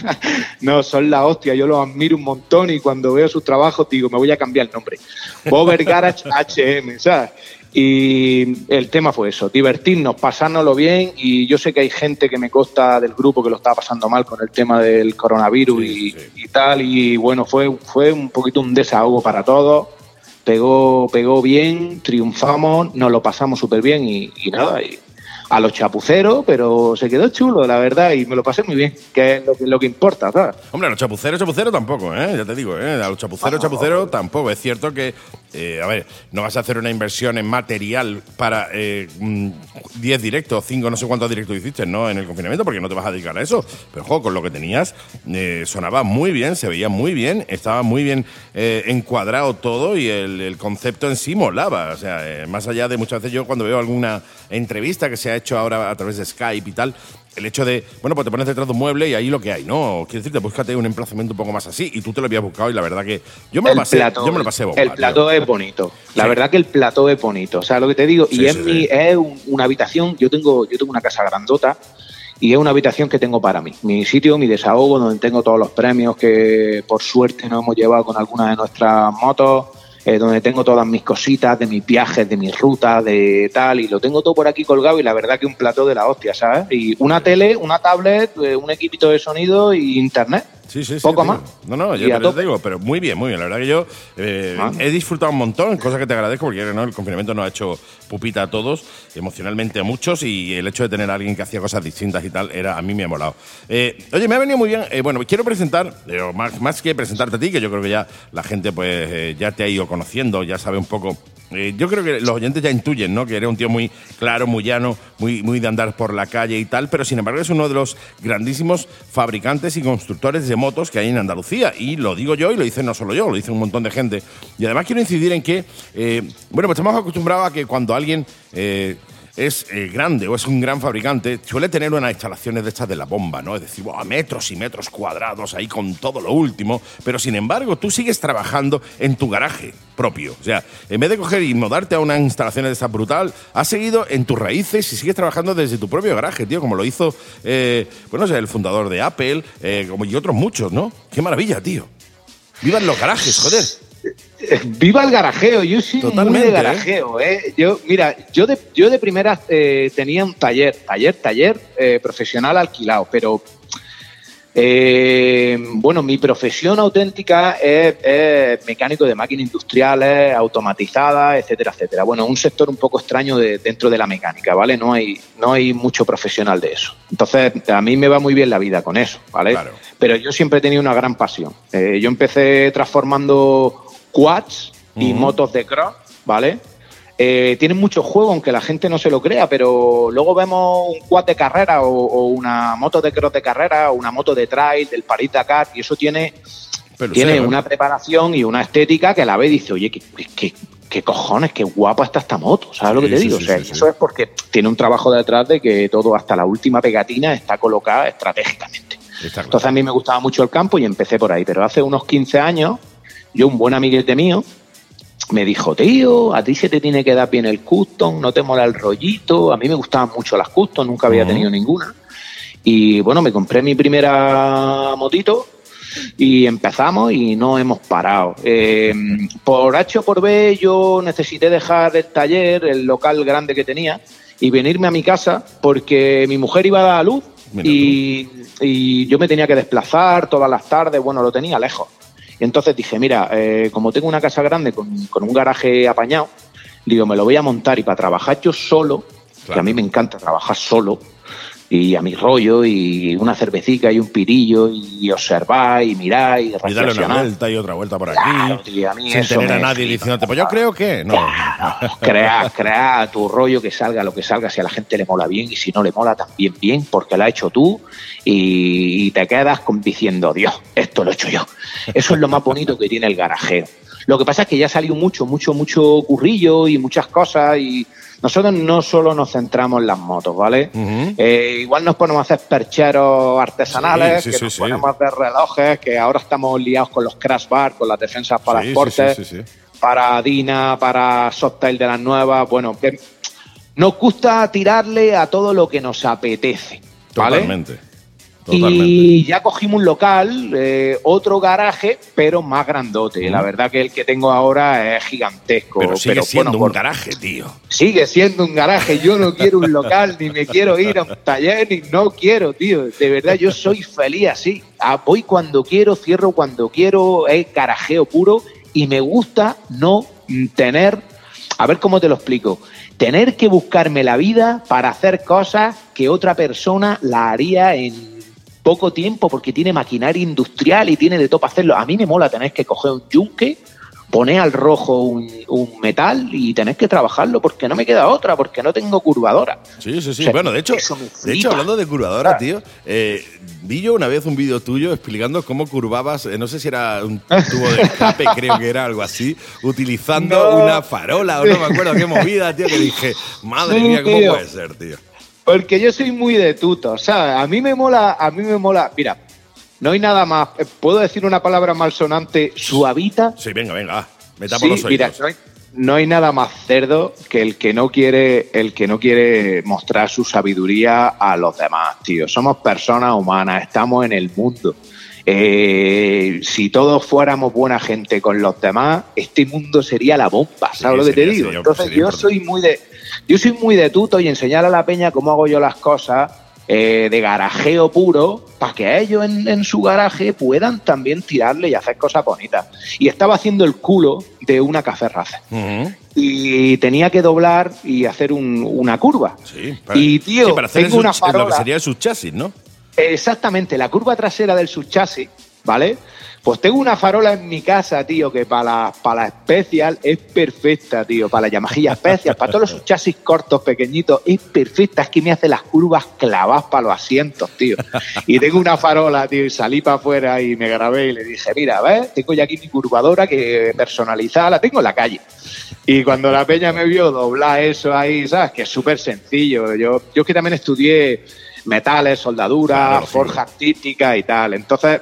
[SPEAKER 6] no, son la hostia. Yo los admiro un montón y cuando veo sus trabajos digo, me voy a cambiar el nombre. Bober Garage HM, ¿sabes? Y el tema fue eso, divertirnos, pasárnoslo bien y yo sé que hay gente que me consta del grupo que lo estaba pasando mal con el tema del coronavirus y, y tal y bueno, fue, fue un poquito un desahogo para todos, pegó, pegó bien, triunfamos, nos lo pasamos súper bien y, y nada, y a los chapuceros, pero se quedó chulo, la verdad, y me lo pasé muy bien, que es lo que, lo que importa, ¿sabes?
[SPEAKER 1] Hombre, a los chapuceros, chapuceros tampoco, ¿eh? Ya te digo, ¿eh? A los chapuceros, chapuceros tampoco. Es cierto que, eh, a ver, no vas a hacer una inversión en material para 10 eh, directos, 5, no sé cuántos directos hiciste, ¿no? En el confinamiento, porque no te vas a dedicar a eso. Pero, ojo, con lo que tenías, eh, sonaba muy bien, se veía muy bien, estaba muy bien eh, encuadrado todo y el, el concepto en sí molaba. O sea, eh, más allá de muchas veces yo cuando veo alguna entrevista que se ha hecho ahora a través de Skype y tal, el hecho de, bueno, pues te pones detrás de un mueble y ahí lo que hay, ¿no? Quiero decirte, búscate un emplazamiento un poco más así y tú te lo habías buscado y la verdad que yo me lo pasé, yo me lo pasé bomba,
[SPEAKER 6] El plató es bonito. La
[SPEAKER 1] Sí.
[SPEAKER 6] verdad que el plató es bonito. O sea, lo que te digo,
[SPEAKER 1] Sí,
[SPEAKER 6] y es,
[SPEAKER 1] sí,
[SPEAKER 6] mi, es un- una habitación, yo tengo, yo tengo una casa grandota y es una habitación que tengo para mí. Mi sitio, mi desahogo, donde tengo todos los premios que por suerte nos hemos llevado con algunas de nuestras motos. Eh, donde tengo todas mis cositas de mis viajes, de mis rutas, de tal, y lo tengo todo por aquí colgado y la verdad que un plató de la hostia, ¿sabes? Y una tele, una tablet, eh, un equipito de sonido y internet.
[SPEAKER 1] Sí, sí, sí.
[SPEAKER 6] Poco
[SPEAKER 1] tío.
[SPEAKER 6] más.
[SPEAKER 1] No, no, yo te digo, pero muy bien, muy bien. La verdad que yo eh,
[SPEAKER 6] Ah.
[SPEAKER 1] he disfrutado un montón, cosa que te agradezco, porque ¿no? el confinamiento nos ha hecho pupita a todos, emocionalmente a muchos, y el hecho de tener a alguien que hacía cosas distintas y tal, era a mí me ha molado. Eh, oye, me ha venido muy bien. eh, bueno, quiero presentar, más, más que presentarte a ti, que yo creo que ya la gente pues eh, ya te ha ido conociendo, ya sabe un poco. yo creo que los oyentes ya intuyen, ¿no? Que eres un tío muy claro, muy llano, muy, muy de andar por la calle y tal, pero sin embargo es uno de los grandísimos fabricantes y constructores de motos que hay en Andalucía. Y lo digo yo y lo dice no solo yo, lo dice un montón de gente. Y además quiero incidir en que, eh, bueno, pues estamos acostumbrados a que cuando alguien eh, es eh, grande o es un gran fabricante, suele tener unas instalaciones de estas de la bomba, ¿no? Es decir, ¡buah! metros y metros cuadrados ahí con todo lo último, pero sin embargo tú sigues trabajando en tu garaje propio. O sea, en vez de coger y mudarte a unas instalaciones de estas brutal, has seguido en tus raíces y sigues trabajando desde tu propio garaje, tío, como lo hizo, eh, bueno, o sea, el fundador de Apple, eh, y otros muchos, ¿no? ¡Qué maravilla, tío! ¡Vivan los garajes, joder!
[SPEAKER 6] Eh, Viva el garajeo, yo soy
[SPEAKER 1] Totalmente,
[SPEAKER 6] muy de garajeo, ¿eh? Yo, mira, yo de, yo de primeras eh, tenía un taller, taller, taller eh, profesional alquilado, pero eh, bueno, mi profesión auténtica es, es mecánico de máquinas industriales, automatizadas, etcétera, etcétera. Bueno, un sector un poco extraño de- dentro de la mecánica, ¿vale? No hay, no hay mucho profesional de eso. Entonces, a mí me va muy bien la vida con eso, ¿vale?
[SPEAKER 1] Claro.
[SPEAKER 6] Pero yo siempre he tenido una gran pasión. Eh, yo empecé transformando quads y motos de cross, ¿vale? Eh, tienen mucho juego, aunque la gente no se lo crea, pero luego vemos un quad de carrera o, o una moto de cross de carrera o una moto de trail del Paris Dakar y eso tiene,
[SPEAKER 1] Pero
[SPEAKER 6] tiene
[SPEAKER 1] ¿no?
[SPEAKER 6] una preparación y una estética que la ve y dice, oye, ¿qué, qué, qué cojones, qué guapa está esta moto? ¿Sabes lo que te
[SPEAKER 1] sí,
[SPEAKER 6] digo?
[SPEAKER 1] sí,
[SPEAKER 6] o sea, eso es porque tiene un trabajo detrás de que todo, hasta la última pegatina, está colocada estratégicamente.
[SPEAKER 1] Está claro.
[SPEAKER 6] Entonces a mí me gustaba mucho el campo y empecé por ahí. Pero hace unos 15 años, yo, un buen amiguete mío, me dijo, tío, a ti se te tiene que dar bien el custom, no te mola el rollito. A mí me gustaban mucho las custom, nunca había tenido ninguna. Y bueno, me compré mi primera motito y empezamos y no hemos parado. Eh, por H o por B yo necesité dejar el taller, el local grande que tenía, y venirme a mi casa porque mi mujer iba a dar a luz y yo me tenía que desplazar todas las tardes, bueno, lo tenía lejos. Entonces dije, mira, eh, como tengo una casa grande con, con un garaje apañado, digo, me lo voy a montar y para trabajar yo solo, que a mí me encanta trabajar solo, y a mi rollo, y una cervecita y un pirillo, y observar, y mirar, y
[SPEAKER 1] Y darle una
[SPEAKER 6] reflexionar.
[SPEAKER 1] vuelta y otra vuelta por aquí.
[SPEAKER 6] Claro, tío, a mí
[SPEAKER 1] sin
[SPEAKER 6] eso
[SPEAKER 1] tener a nadie
[SPEAKER 6] flipa,
[SPEAKER 1] diciéndote, pues yo creo que. No.
[SPEAKER 6] Crea, crea tu rollo que salga lo que salga, si a la gente le mola bien y si no le mola también bien, porque lo has hecho tú y, y te quedas con, diciendo, Dios, esto lo he hecho yo. Eso es lo más bonito que tiene el garajeo. Lo que pasa es que ya salió mucho, mucho, mucho currillo y muchas cosas y nosotros no solo nos centramos en las motos, ¿vale? Eh, igual nos ponemos a hacer percheros artesanales,
[SPEAKER 1] Sí, sí,
[SPEAKER 6] que nos ponemos a hacer relojes, que ahora estamos liados con los crash bar, con las defensas para deportes. para Dina, para Softail de las nuevas. Bueno, que nos gusta tirarle a todo lo que nos apetece. ¿vale?
[SPEAKER 1] Totalmente.
[SPEAKER 6] Y ya cogimos un local, eh, otro garaje, pero más grandote. La verdad que el que tengo ahora es gigantesco.
[SPEAKER 1] Pero sigue
[SPEAKER 6] pero,
[SPEAKER 1] siendo
[SPEAKER 6] bueno,
[SPEAKER 1] un garaje, tío.
[SPEAKER 6] Sigue siendo un garaje. Yo no quiero un local, ni me quiero ir a un taller, ni no quiero, tío. De verdad, yo soy feliz así. Ah, Voy cuando quiero, cierro cuando quiero, es garajeo puro y me gusta no tener, a ver cómo te lo explico, tener que buscarme la vida para hacer cosas que otra persona la haría en poco tiempo porque tiene maquinaria industrial y tiene de todo para hacerlo. A mí me mola tener que coger un yunque, poner al rojo un, un metal y tener que trabajarlo porque no me queda otra, porque no tengo curvadora.
[SPEAKER 1] Sí, sí, sí.
[SPEAKER 6] O sea,
[SPEAKER 1] bueno, de hecho, de hecho, hablando de curvadora, tío, eh, vi yo una vez un vídeo tuyo explicando cómo curvabas, eh, no sé si era un tubo de escape, creo que era algo así, utilizando
[SPEAKER 6] No.
[SPEAKER 1] una farola o no me acuerdo qué movida, tío, que dije, madre
[SPEAKER 6] Sí,
[SPEAKER 1] mía, ¿cómo
[SPEAKER 6] tío.
[SPEAKER 1] puede ser, tío?
[SPEAKER 6] Porque yo soy muy de tuto, ¿sabes? A mí me mola, a mí me mola. Mira, no hay nada más. eh, ¿Puedo decir una palabra malsonante? Suavita.
[SPEAKER 1] Sí, venga, venga, me tapo
[SPEAKER 6] Sí,
[SPEAKER 1] los
[SPEAKER 6] mira,
[SPEAKER 1] oídos.
[SPEAKER 6] no hay, no hay nada más cerdo que el que no quiere, el que no quiere mostrar su sabiduría a los demás, tío. Somos personas humanas, estamos en el mundo. Eh, si todos fuéramos buena gente con los demás, este mundo sería la bomba, ¿sabes
[SPEAKER 1] Sí,
[SPEAKER 6] lo que te digo?
[SPEAKER 1] sería-
[SPEAKER 6] Entonces yo soy muy de, yo soy muy de tuto y enseñar a la peña cómo hago yo las cosas eh, de garajeo puro para que ellos en, en su garaje puedan también tirarle y hacer cosas bonitas. Y estaba haciendo el culo de una café raza y tenía que doblar y hacer un- una curva.
[SPEAKER 1] Sí,
[SPEAKER 6] Y, tío,
[SPEAKER 1] sí, para hacer
[SPEAKER 6] tengo
[SPEAKER 1] el
[SPEAKER 6] una
[SPEAKER 1] sub- lo que
[SPEAKER 6] farola.
[SPEAKER 1] sería el subchasis, ¿no?
[SPEAKER 6] Exactamente, la curva trasera del subchasis, ¿vale? Pues tengo una farola en mi casa, tío, que para la, para la especial es perfecta, tío. Para la Yamahilla especial, para todos los subchasis cortos, pequeñitos, es perfecta. Es que me hace las curvas clavadas para los asientos, tío. Y tengo una farola, tío, y salí para afuera y me grabé y le dije, mira, ¿ves? Tengo ya aquí mi curvadora que personalizada, la tengo en la calle. Y cuando la peña me vio doblar eso ahí, ¿sabes? Que es súper sencillo. Yo, yo que también estudié metales, soldadura,
[SPEAKER 1] Claro,
[SPEAKER 6] forja artística y tal. Entonces,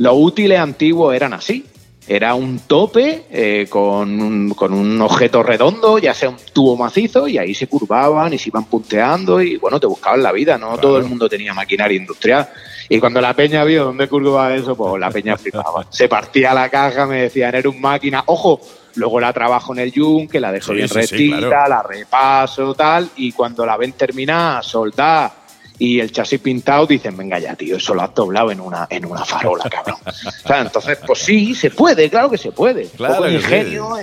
[SPEAKER 6] los útiles antiguos eran así. Era un tope eh, con, un, con un objeto redondo, ya sea un tubo macizo, y ahí se curvaban y se iban punteando y bueno, te buscaban la vida, no todo el mundo tenía maquinaria industrial. Y cuando la peña vio dónde curvaba eso, pues la peña flipaba. Se partía la caja, me decían, era un máquina, ojo, luego la trabajo en el yunque, la dejo
[SPEAKER 1] Sí,
[SPEAKER 6] bien
[SPEAKER 1] sí, sí,
[SPEAKER 6] rectita,
[SPEAKER 1] claro.
[SPEAKER 6] la repaso, tal, y cuando la ven terminada, soldada y el chasis pintado, dicen, venga ya, tío, eso lo has doblado en una, en una farola, cabrón. O sea, entonces, pues sí, se puede, claro que se puede.
[SPEAKER 1] Claro
[SPEAKER 6] Poco de
[SPEAKER 1] sí.
[SPEAKER 6] ingenio,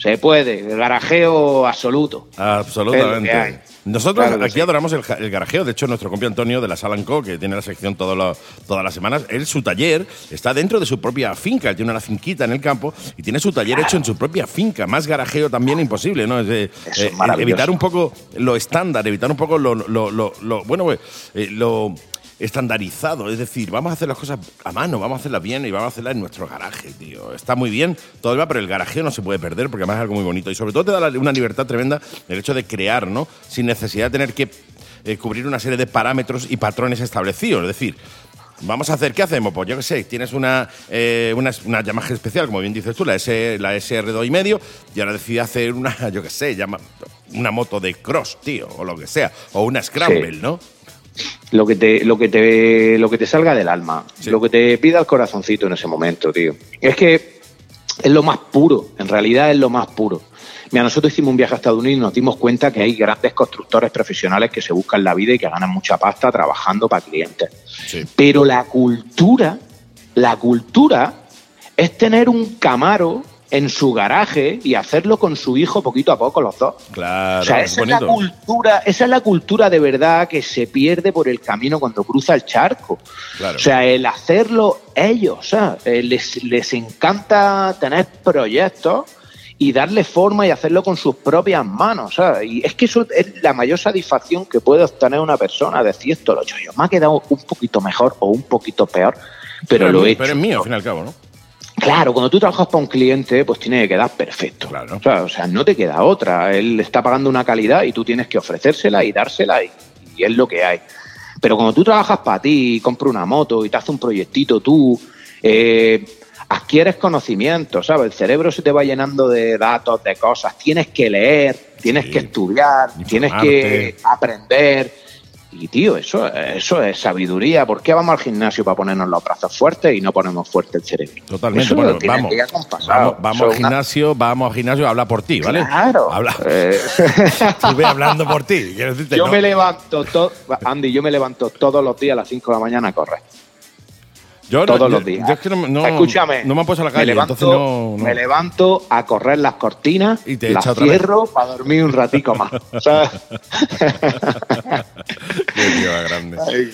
[SPEAKER 6] se puede, el garajeo absoluto. Lo
[SPEAKER 1] Absolutamente. Nosotros
[SPEAKER 6] Claro
[SPEAKER 1] aquí
[SPEAKER 6] sí.
[SPEAKER 1] adoramos el, garajeo. De hecho, nuestro compi Antonio de la Salanco, que tiene la sección todos los- todas las semanas, él, su taller está dentro de su propia finca. Él tiene una finquita en el campo y tiene su taller hecho en su propia finca. Más garajeo también imposible, ¿no? Es de,
[SPEAKER 6] Eso es
[SPEAKER 1] eh,
[SPEAKER 6] maravilloso.
[SPEAKER 1] evitar un poco lo estándar, evitar un poco lo, lo- lo- lo- bueno, pues, eh, lo estandarizado. Es decir, vamos a hacer las cosas a mano, vamos a hacerlas bien y vamos a hacerlas en nuestro garaje, tío. Está muy bien, todo va, pero el garajeo no se puede perder porque además es algo muy bonito. Y sobre todo te da una libertad tremenda el hecho de crear, ¿no? Sin necesidad de tener que eh, cubrir una serie de parámetros y patrones establecidos. Es decir, Vamos a hacer, ¿qué hacemos? Pues yo qué sé, tienes una, eh, una, una Yamaha especial, como bien dices tú, la, S, la SR2 y medio, y ahora decidí hacer una, yo qué sé, llama, una moto de cross, tío, o lo que sea, o una Scramble,
[SPEAKER 6] Sí.
[SPEAKER 1] ¿no?
[SPEAKER 6] Lo que te, lo que te, lo que te salga del alma,
[SPEAKER 1] Sí.
[SPEAKER 6] lo que te pida el corazoncito en ese momento, tío. Es que es lo más puro, en realidad es lo más puro. Mira, nosotros hicimos un viaje a Estados Unidos y nos dimos cuenta que hay grandes constructores profesionales que se buscan la vida y que ganan mucha pasta trabajando para clientes.
[SPEAKER 1] Sí.
[SPEAKER 6] Pero la cultura, la cultura es tener un Camaro en su garaje y hacerlo con su hijo poquito a poco los dos.
[SPEAKER 1] Claro,
[SPEAKER 6] O sea,
[SPEAKER 1] es
[SPEAKER 6] esa es la cultura, esa es la cultura de verdad que se pierde por el camino cuando cruza el charco.
[SPEAKER 1] Claro.
[SPEAKER 6] O sea, el hacerlo ellos, o sea, eh, les, les encanta tener proyectos y darle forma y hacerlo con sus propias manos. o sea, Y es que eso es la mayor satisfacción que puede obtener una persona, decir esto lo he hecho yo. Me ha quedado un poquito mejor o un poquito peor, pero, lo he hecho.
[SPEAKER 1] Pero es mío, al fin y al cabo, ¿no?
[SPEAKER 6] Claro, cuando tú trabajas para un cliente, pues tiene que quedar perfecto.
[SPEAKER 1] Claro.
[SPEAKER 6] O, sea, o sea, no te queda otra. Él está pagando una calidad y tú tienes que ofrecérsela y dársela y, y es lo que hay. Pero cuando tú trabajas para ti, compras una moto y te haces un proyectito tú, eh, adquieres conocimiento, ¿sabes? El cerebro se te va llenando de datos, de cosas. Tienes que leer, tienes
[SPEAKER 1] Sí.
[SPEAKER 6] que estudiar, tienes que aprender. Y tío, eso, eso es sabiduría. ¿Por qué vamos al gimnasio para ponernos los brazos fuertes y no ponemos fuerte el cerebro?
[SPEAKER 1] Totalmente.
[SPEAKER 6] Eso
[SPEAKER 1] bueno, vamos, vamos, al
[SPEAKER 6] una-
[SPEAKER 1] gimnasio, vamos al gimnasio, habla por ti, ¿vale?
[SPEAKER 6] Claro.
[SPEAKER 1] Habla.
[SPEAKER 6] Eh,
[SPEAKER 1] Tú ve hablando por ti. decirte,
[SPEAKER 6] yo
[SPEAKER 1] no.
[SPEAKER 6] me levanto, to- Andy, yo me levanto todos los días a las 5 de la mañana a correr.
[SPEAKER 1] Yo
[SPEAKER 6] todos los días.
[SPEAKER 1] yo es que no, no-
[SPEAKER 6] Escúchame.
[SPEAKER 1] no me han puesto a la
[SPEAKER 6] me
[SPEAKER 1] calle,
[SPEAKER 6] levanto. Me levanto a correr las cortinas,
[SPEAKER 1] Y te
[SPEAKER 6] las cierro para dormir un ratico más. ¿sabes?
[SPEAKER 1] Qué tío grande.
[SPEAKER 6] Ay,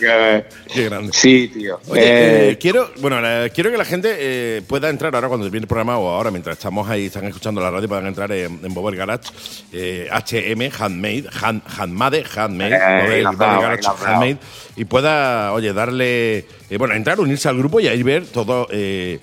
[SPEAKER 1] Qué grande.
[SPEAKER 6] sí, tío.
[SPEAKER 1] Oye,
[SPEAKER 6] Eh,
[SPEAKER 1] eh, quiero, bueno, quiero que la gente eh, pueda entrar ahora cuando termine el programa o ahora mientras estamos ahí, están escuchando la radio, puedan entrar en, en Bober Garage, HM, Handmade, hand, Handmade, Handmade, Bober- Bober Garage. Handmade, y pueda, oye, darle, eh, bueno, entrar, unirse al grupo y ahí ver todo, eh,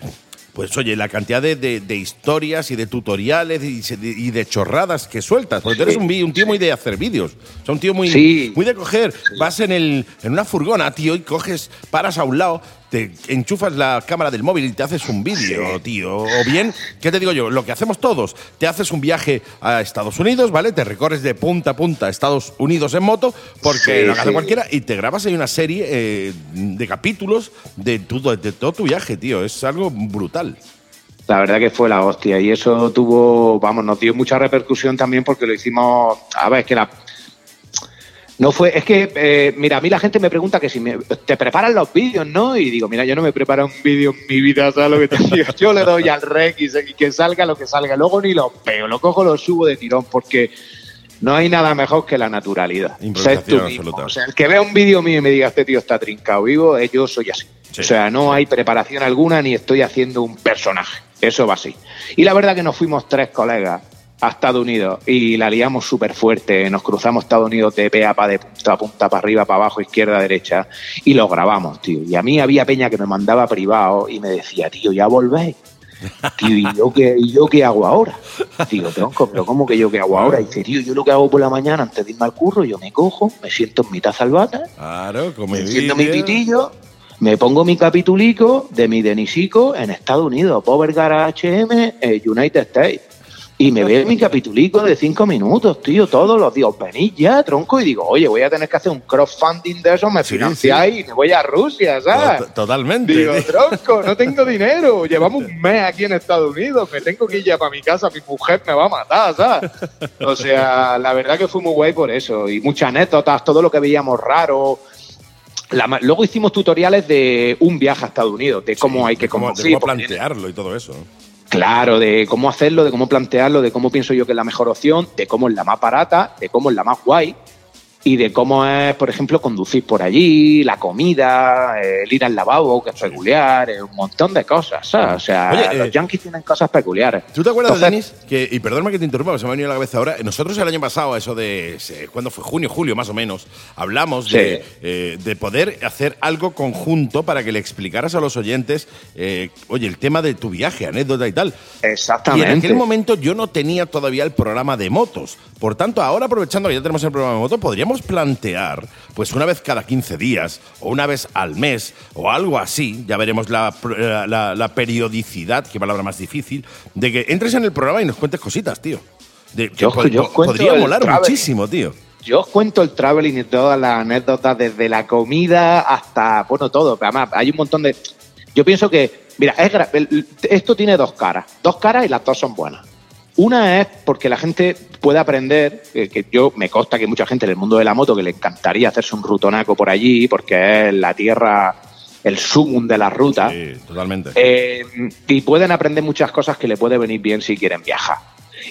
[SPEAKER 1] pues oye, la cantidad de, de- de historias y de tutoriales y, de chorradas que sueltas. Porque tú eres un, tío muy de hacer vídeos. O sea, un tío muy,
[SPEAKER 6] Sí.
[SPEAKER 1] muy de coger. Vas en, el, en una furgona, tío, y coges, paras a un lado, te enchufas la cámara del móvil y te haces un vídeo, tío. O bien, ¿qué te digo yo? Lo que hacemos todos. Te haces un viaje a Estados Unidos, ¿vale? Te recorres de punta a punta a Estados Unidos en moto, porque
[SPEAKER 6] Sí,
[SPEAKER 1] lo que hace
[SPEAKER 6] sí.
[SPEAKER 1] cualquiera, y te grabas ahí una serie eh, de capítulos de, tu- de todo tu viaje, tío. Es algo brutal.
[SPEAKER 6] La verdad que fue la hostia y eso tuvo, vamos, nos dio mucha repercusión también porque lo hicimos, a ver, es que la... No fue, es que, eh, mira, a mí la gente me pregunta que si me, te preparan los vídeos, ¿no? Y digo, mira, yo no me preparo un vídeo en mi vida, ¿sabes lo que te digo? Yo le doy al rec y, que salga lo que salga. Luego ni lo pego, lo cojo, lo subo de tirón porque no hay nada mejor que la naturalidad. Ser tú mismo. O sea, el que vea un vídeo mío y me diga, este tío está trincado vivo, eh, yo soy así.
[SPEAKER 1] Sí.
[SPEAKER 6] O sea, no hay preparación alguna ni estoy haciendo un personaje. Eso va así. Y la verdad que nos fuimos tres colegas a Estados Unidos y la liamos súper fuerte. Nos cruzamos Estados Unidos de pe a pa, de punta a punta, para arriba, para abajo, izquierda, derecha. Y lo grabamos, tío. Y a mí había peña que me mandaba privado y me decía, tío, ya volvéis. Tío, ¿y yo qué, y yo qué hago ahora? Digo, tronco, pero ¿cómo que yo qué hago ahora? Y dice, tío, yo lo que hago por la mañana antes de irme al curro, yo me cojo, me siento en mi taza al váter,
[SPEAKER 1] Claro, como
[SPEAKER 6] me enciendo mi pitillo, me pongo mi capitulico de mi Denisico en Estados Unidos, Power Garage HM, United States. Y me veo mi capitulico de cinco minutos, tío, todos los días. Venís ya, tronco, y digo, oye, voy a tener que hacer un crowdfunding de eso, me
[SPEAKER 1] Sí,
[SPEAKER 6] financiáis y me voy a Rusia, ¿sabes?
[SPEAKER 1] To- Totalmente.
[SPEAKER 6] Digo, tronco, no tengo dinero. Llevamos un mes aquí en Estados Unidos. Me tengo que ir ya para mi casa. Mi mujer me va a matar, ¿sabes? O sea, la verdad que fue muy guay por eso. Y muchas anécdotas, todo lo que veíamos raro. La luego hicimos tutoriales de un viaje a Estados Unidos, de cómo
[SPEAKER 1] Sí,
[SPEAKER 6] hay que
[SPEAKER 1] de cómo, de plantearlo y todo eso.
[SPEAKER 6] Claro, de cómo hacerlo, de cómo plantearlo, de cómo pienso yo que es la mejor opción, de cómo es la más barata, de cómo es la más guay y de cómo es, por ejemplo, conducir por allí, la comida, el ir al lavabo, que es peculiar, eh, un montón de cosas, ¿sabes? O sea,
[SPEAKER 1] Oye,
[SPEAKER 6] los
[SPEAKER 1] eh,
[SPEAKER 6] yankees tienen cosas peculiares.
[SPEAKER 1] ¿Tú te acuerdas Denis? Que, y perdóname que te interrumpa, que se me ha venido a la cabeza ahora. Nosotros el año pasado, eso de. ¿Cuándo fue? Junio, julio, más o menos. Hablamos de, eh, de poder hacer algo conjunto para que le explicaras a los oyentes, eh, oye, el tema de tu viaje, anécdota y tal. Y
[SPEAKER 6] Exactamente.
[SPEAKER 1] en aquel momento yo no tenía todavía el programa de motos. Por tanto, ahora aprovechando que ya tenemos el programa de motos, podríamos plantear, pues una vez cada 15 días, o una vez al mes, o algo así, ya veremos la, la- la- periodicidad, qué palabra más difícil, de que entres en el programa y nos cuentes cositas, tío. De, que
[SPEAKER 6] Yo-
[SPEAKER 1] pod- podría
[SPEAKER 6] el
[SPEAKER 1] molar
[SPEAKER 6] traveling.
[SPEAKER 1] muchísimo, tío.
[SPEAKER 6] Yo os cuento el traveling y todas las anécdotas, desde la comida hasta, bueno, todo. Además, hay un montón de... Yo pienso que, mira, es esto tiene dos caras. Dos caras y las dos son buenas. Una es porque la gente puede aprender, que yo me consta que hay mucha gente en el mundo de la moto que le encantaría hacerse un rutonaco por allí, porque es la tierra, el sumum de la ruta.
[SPEAKER 1] Sí, totalmente.
[SPEAKER 6] Eh, y pueden aprender muchas cosas que le puede venir bien si quieren viajar.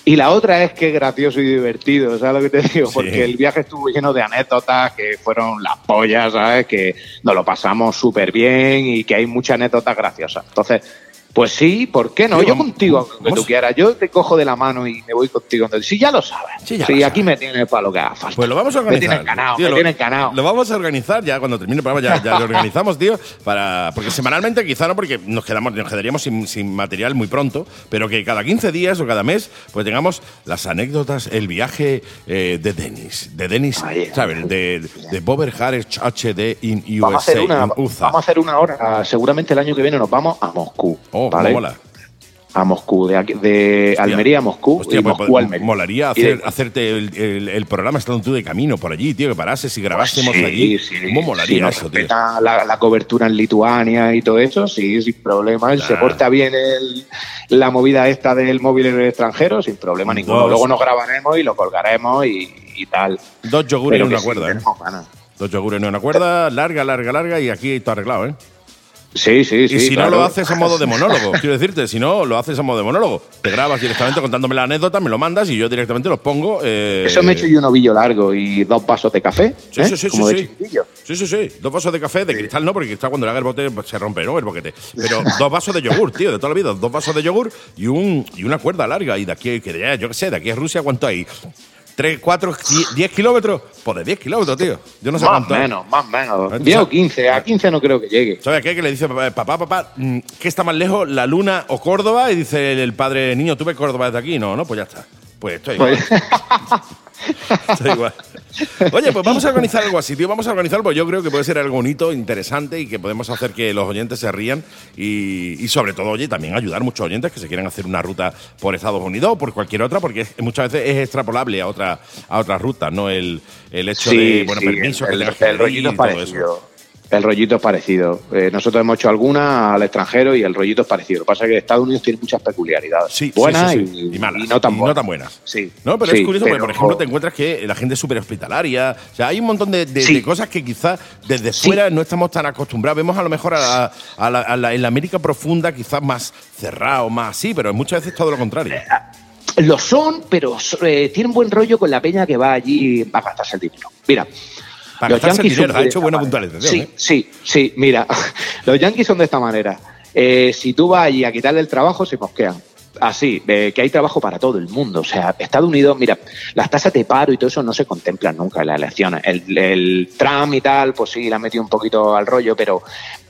[SPEAKER 6] Y la otra es que es gracioso y divertido, ¿sabes lo que te digo?
[SPEAKER 1] Sí.
[SPEAKER 6] Porque el viaje estuvo lleno de anécdotas que fueron las pollas, ¿sabes? Que nos lo pasamos súper bien y que hay muchas anécdotas graciosas. Entonces, pues sí, ¿por qué no?
[SPEAKER 1] Sí,
[SPEAKER 6] Yo contigo,
[SPEAKER 1] vamos-
[SPEAKER 6] tú quieras. Yo te cojo de la mano y me voy contigo. Si ya lo sabes.
[SPEAKER 1] Sí, ya
[SPEAKER 6] Sí,
[SPEAKER 1] lo
[SPEAKER 6] aquí
[SPEAKER 1] sabes.
[SPEAKER 6] me tienes para lo que haga falta.
[SPEAKER 1] Pues lo vamos a
[SPEAKER 6] Me
[SPEAKER 1] organizar.
[SPEAKER 6] tienes ganado,
[SPEAKER 1] tío,
[SPEAKER 6] me
[SPEAKER 1] lo,
[SPEAKER 6] tienes ganado.
[SPEAKER 1] Lo vamos a organizar ya cuando termine el programa, ya, ya lo organizamos, tío, para porque semanalmente quizá no, porque nos quedamos, nos quedaríamos sin, sin material muy pronto, pero que cada 15 días o cada mes, pues tengamos las anécdotas, el viaje eh, de Denis, de Denis. ¿sabes? De, de Bober Harris HD in USA,
[SPEAKER 6] Vamos a, hacer una, vamos a hacer una hora. Seguramente el año que viene nos vamos a Moscú.
[SPEAKER 1] Oh, Oh, mola.
[SPEAKER 6] A Moscú, de, aquí- de Almería a Moscú
[SPEAKER 1] Hostia,
[SPEAKER 6] y Moscú a
[SPEAKER 1] pues,
[SPEAKER 6] Almería.
[SPEAKER 1] molaría
[SPEAKER 6] de-
[SPEAKER 1] hacerte el, el- el programa estando tú de camino por allí, tío, que parases y grabásemos
[SPEAKER 6] Sí,
[SPEAKER 1] allí.
[SPEAKER 6] sí,
[SPEAKER 1] ¿Cómo molaría
[SPEAKER 6] nos
[SPEAKER 1] eso, tío?
[SPEAKER 6] La, la cobertura en Lituania y todo eso, sí, sin problema. Se porta bien el- la movida esta del móvil en el extranjero, sin problema ninguno.
[SPEAKER 1] Dos.
[SPEAKER 6] Luego nos grabaremos y lo colgaremos y, y tal.
[SPEAKER 1] Dos yogures en una
[SPEAKER 6] sí,
[SPEAKER 1] cuerda, ¿eh? Dos yogures en una cuerda, larga, larga, larga, y aquí todo arreglado, ¿eh?
[SPEAKER 6] Sí, sí, sí.
[SPEAKER 1] y si
[SPEAKER 6] claro.
[SPEAKER 1] no lo haces a modo de monólogo, quiero decirte, si no lo haces a modo de monólogo, te grabas directamente contándome la anécdota, me lo mandas y yo directamente los pongo. eh,
[SPEAKER 6] Eso me he hecho yo un ovillo largo y dos vasos de café.
[SPEAKER 1] Sí,
[SPEAKER 6] ¿eh?
[SPEAKER 1] sí, sí,
[SPEAKER 6] Como
[SPEAKER 1] sí,
[SPEAKER 6] de
[SPEAKER 1] sí.
[SPEAKER 6] chiquitillo.
[SPEAKER 1] Sí, sí, sí. Dos vasos de café, de cristal no, porque cristal cuando le haga el bote pues, se rompe, ¿no? El boquete. Pero dos vasos de yogur, tío, de toda la vida. Dos vasos de yogur y, un, y una cuerda larga. Y de aquí, que de- yo qué sé, de aquí a Rusia, ¿cuánto hay? ¿Tres, cuatro, die- diez kilómetros? Pues de diez kilómetros, tío. Yo no sé
[SPEAKER 6] Más o
[SPEAKER 1] cuánto.
[SPEAKER 6] menos, más menos.
[SPEAKER 1] ¿Eh?
[SPEAKER 6] 10 o 15, a 15 no creo que llegue.
[SPEAKER 1] ¿Sabes qué? Que le dice papá, papá, papá, mm, ¿qué está más lejos, la luna o Córdoba? Y dice el, padre, niño, ¿tú ves Córdoba desde aquí? No, no, pues ya está. Pues esto es igual.
[SPEAKER 6] Pues-
[SPEAKER 1] Esto es igual. Oye, pues vamos a organizar algo así, tío. Vamos a organizarlo, pues yo creo que puede ser algo bonito, interesante y que podemos hacer que los oyentes se rían y, y sobre todo, oye, también ayudar muchos oyentes que se quieran hacer una ruta por Estados Unidos o por cualquier otra, porque muchas veces es extrapolable a otra a otras rutas, ¿no? El, el hecho de, bueno,
[SPEAKER 6] sí,
[SPEAKER 1] permiso que
[SPEAKER 6] el,
[SPEAKER 1] que
[SPEAKER 6] el
[SPEAKER 1] pedir
[SPEAKER 6] es
[SPEAKER 1] y todo eso.
[SPEAKER 6] El rollito es parecido. Eh, nosotros hemos hecho alguna al extranjero y el rollito es parecido. Lo que pasa es que Estados Unidos tiene muchas peculiaridades.
[SPEAKER 1] Sí,
[SPEAKER 6] buenas
[SPEAKER 1] sí, sí.
[SPEAKER 6] Y,
[SPEAKER 1] Y malas.
[SPEAKER 6] y no tan
[SPEAKER 1] Y no
[SPEAKER 6] buenas.
[SPEAKER 1] tan buenas.
[SPEAKER 6] Sí.
[SPEAKER 1] No, pero es curioso porque, por ejemplo, te encuentras que la gente es súper hospitalaria. O sea, hay un montón de, de-
[SPEAKER 6] Sí.
[SPEAKER 1] de cosas que quizás desde fuera no estamos tan acostumbrados. Vemos a lo mejor a, la, a la- en la América profunda quizás más cerrado, más así, pero muchas veces todo lo contrario.
[SPEAKER 6] Lo son, pero eh, tienen buen rollo con la peña que va allí a gastarse el dinero. Mira.
[SPEAKER 1] Para
[SPEAKER 6] los son
[SPEAKER 1] dinero, ha hecho buena puntualización.
[SPEAKER 6] Sí,
[SPEAKER 1] ¿eh?
[SPEAKER 6] sí, sí. Mira, los yanquis son de esta manera. Eh, si tú vas allí a quitarle el trabajo, se mosquean. Así, que hay trabajo para todo el mundo. O sea, Estados Unidos, mira, las tasas de paro y todo eso no se contemplan nunca en las elecciones. El, el Trump y tal, pues sí, le ha metido un poquito al rollo, pero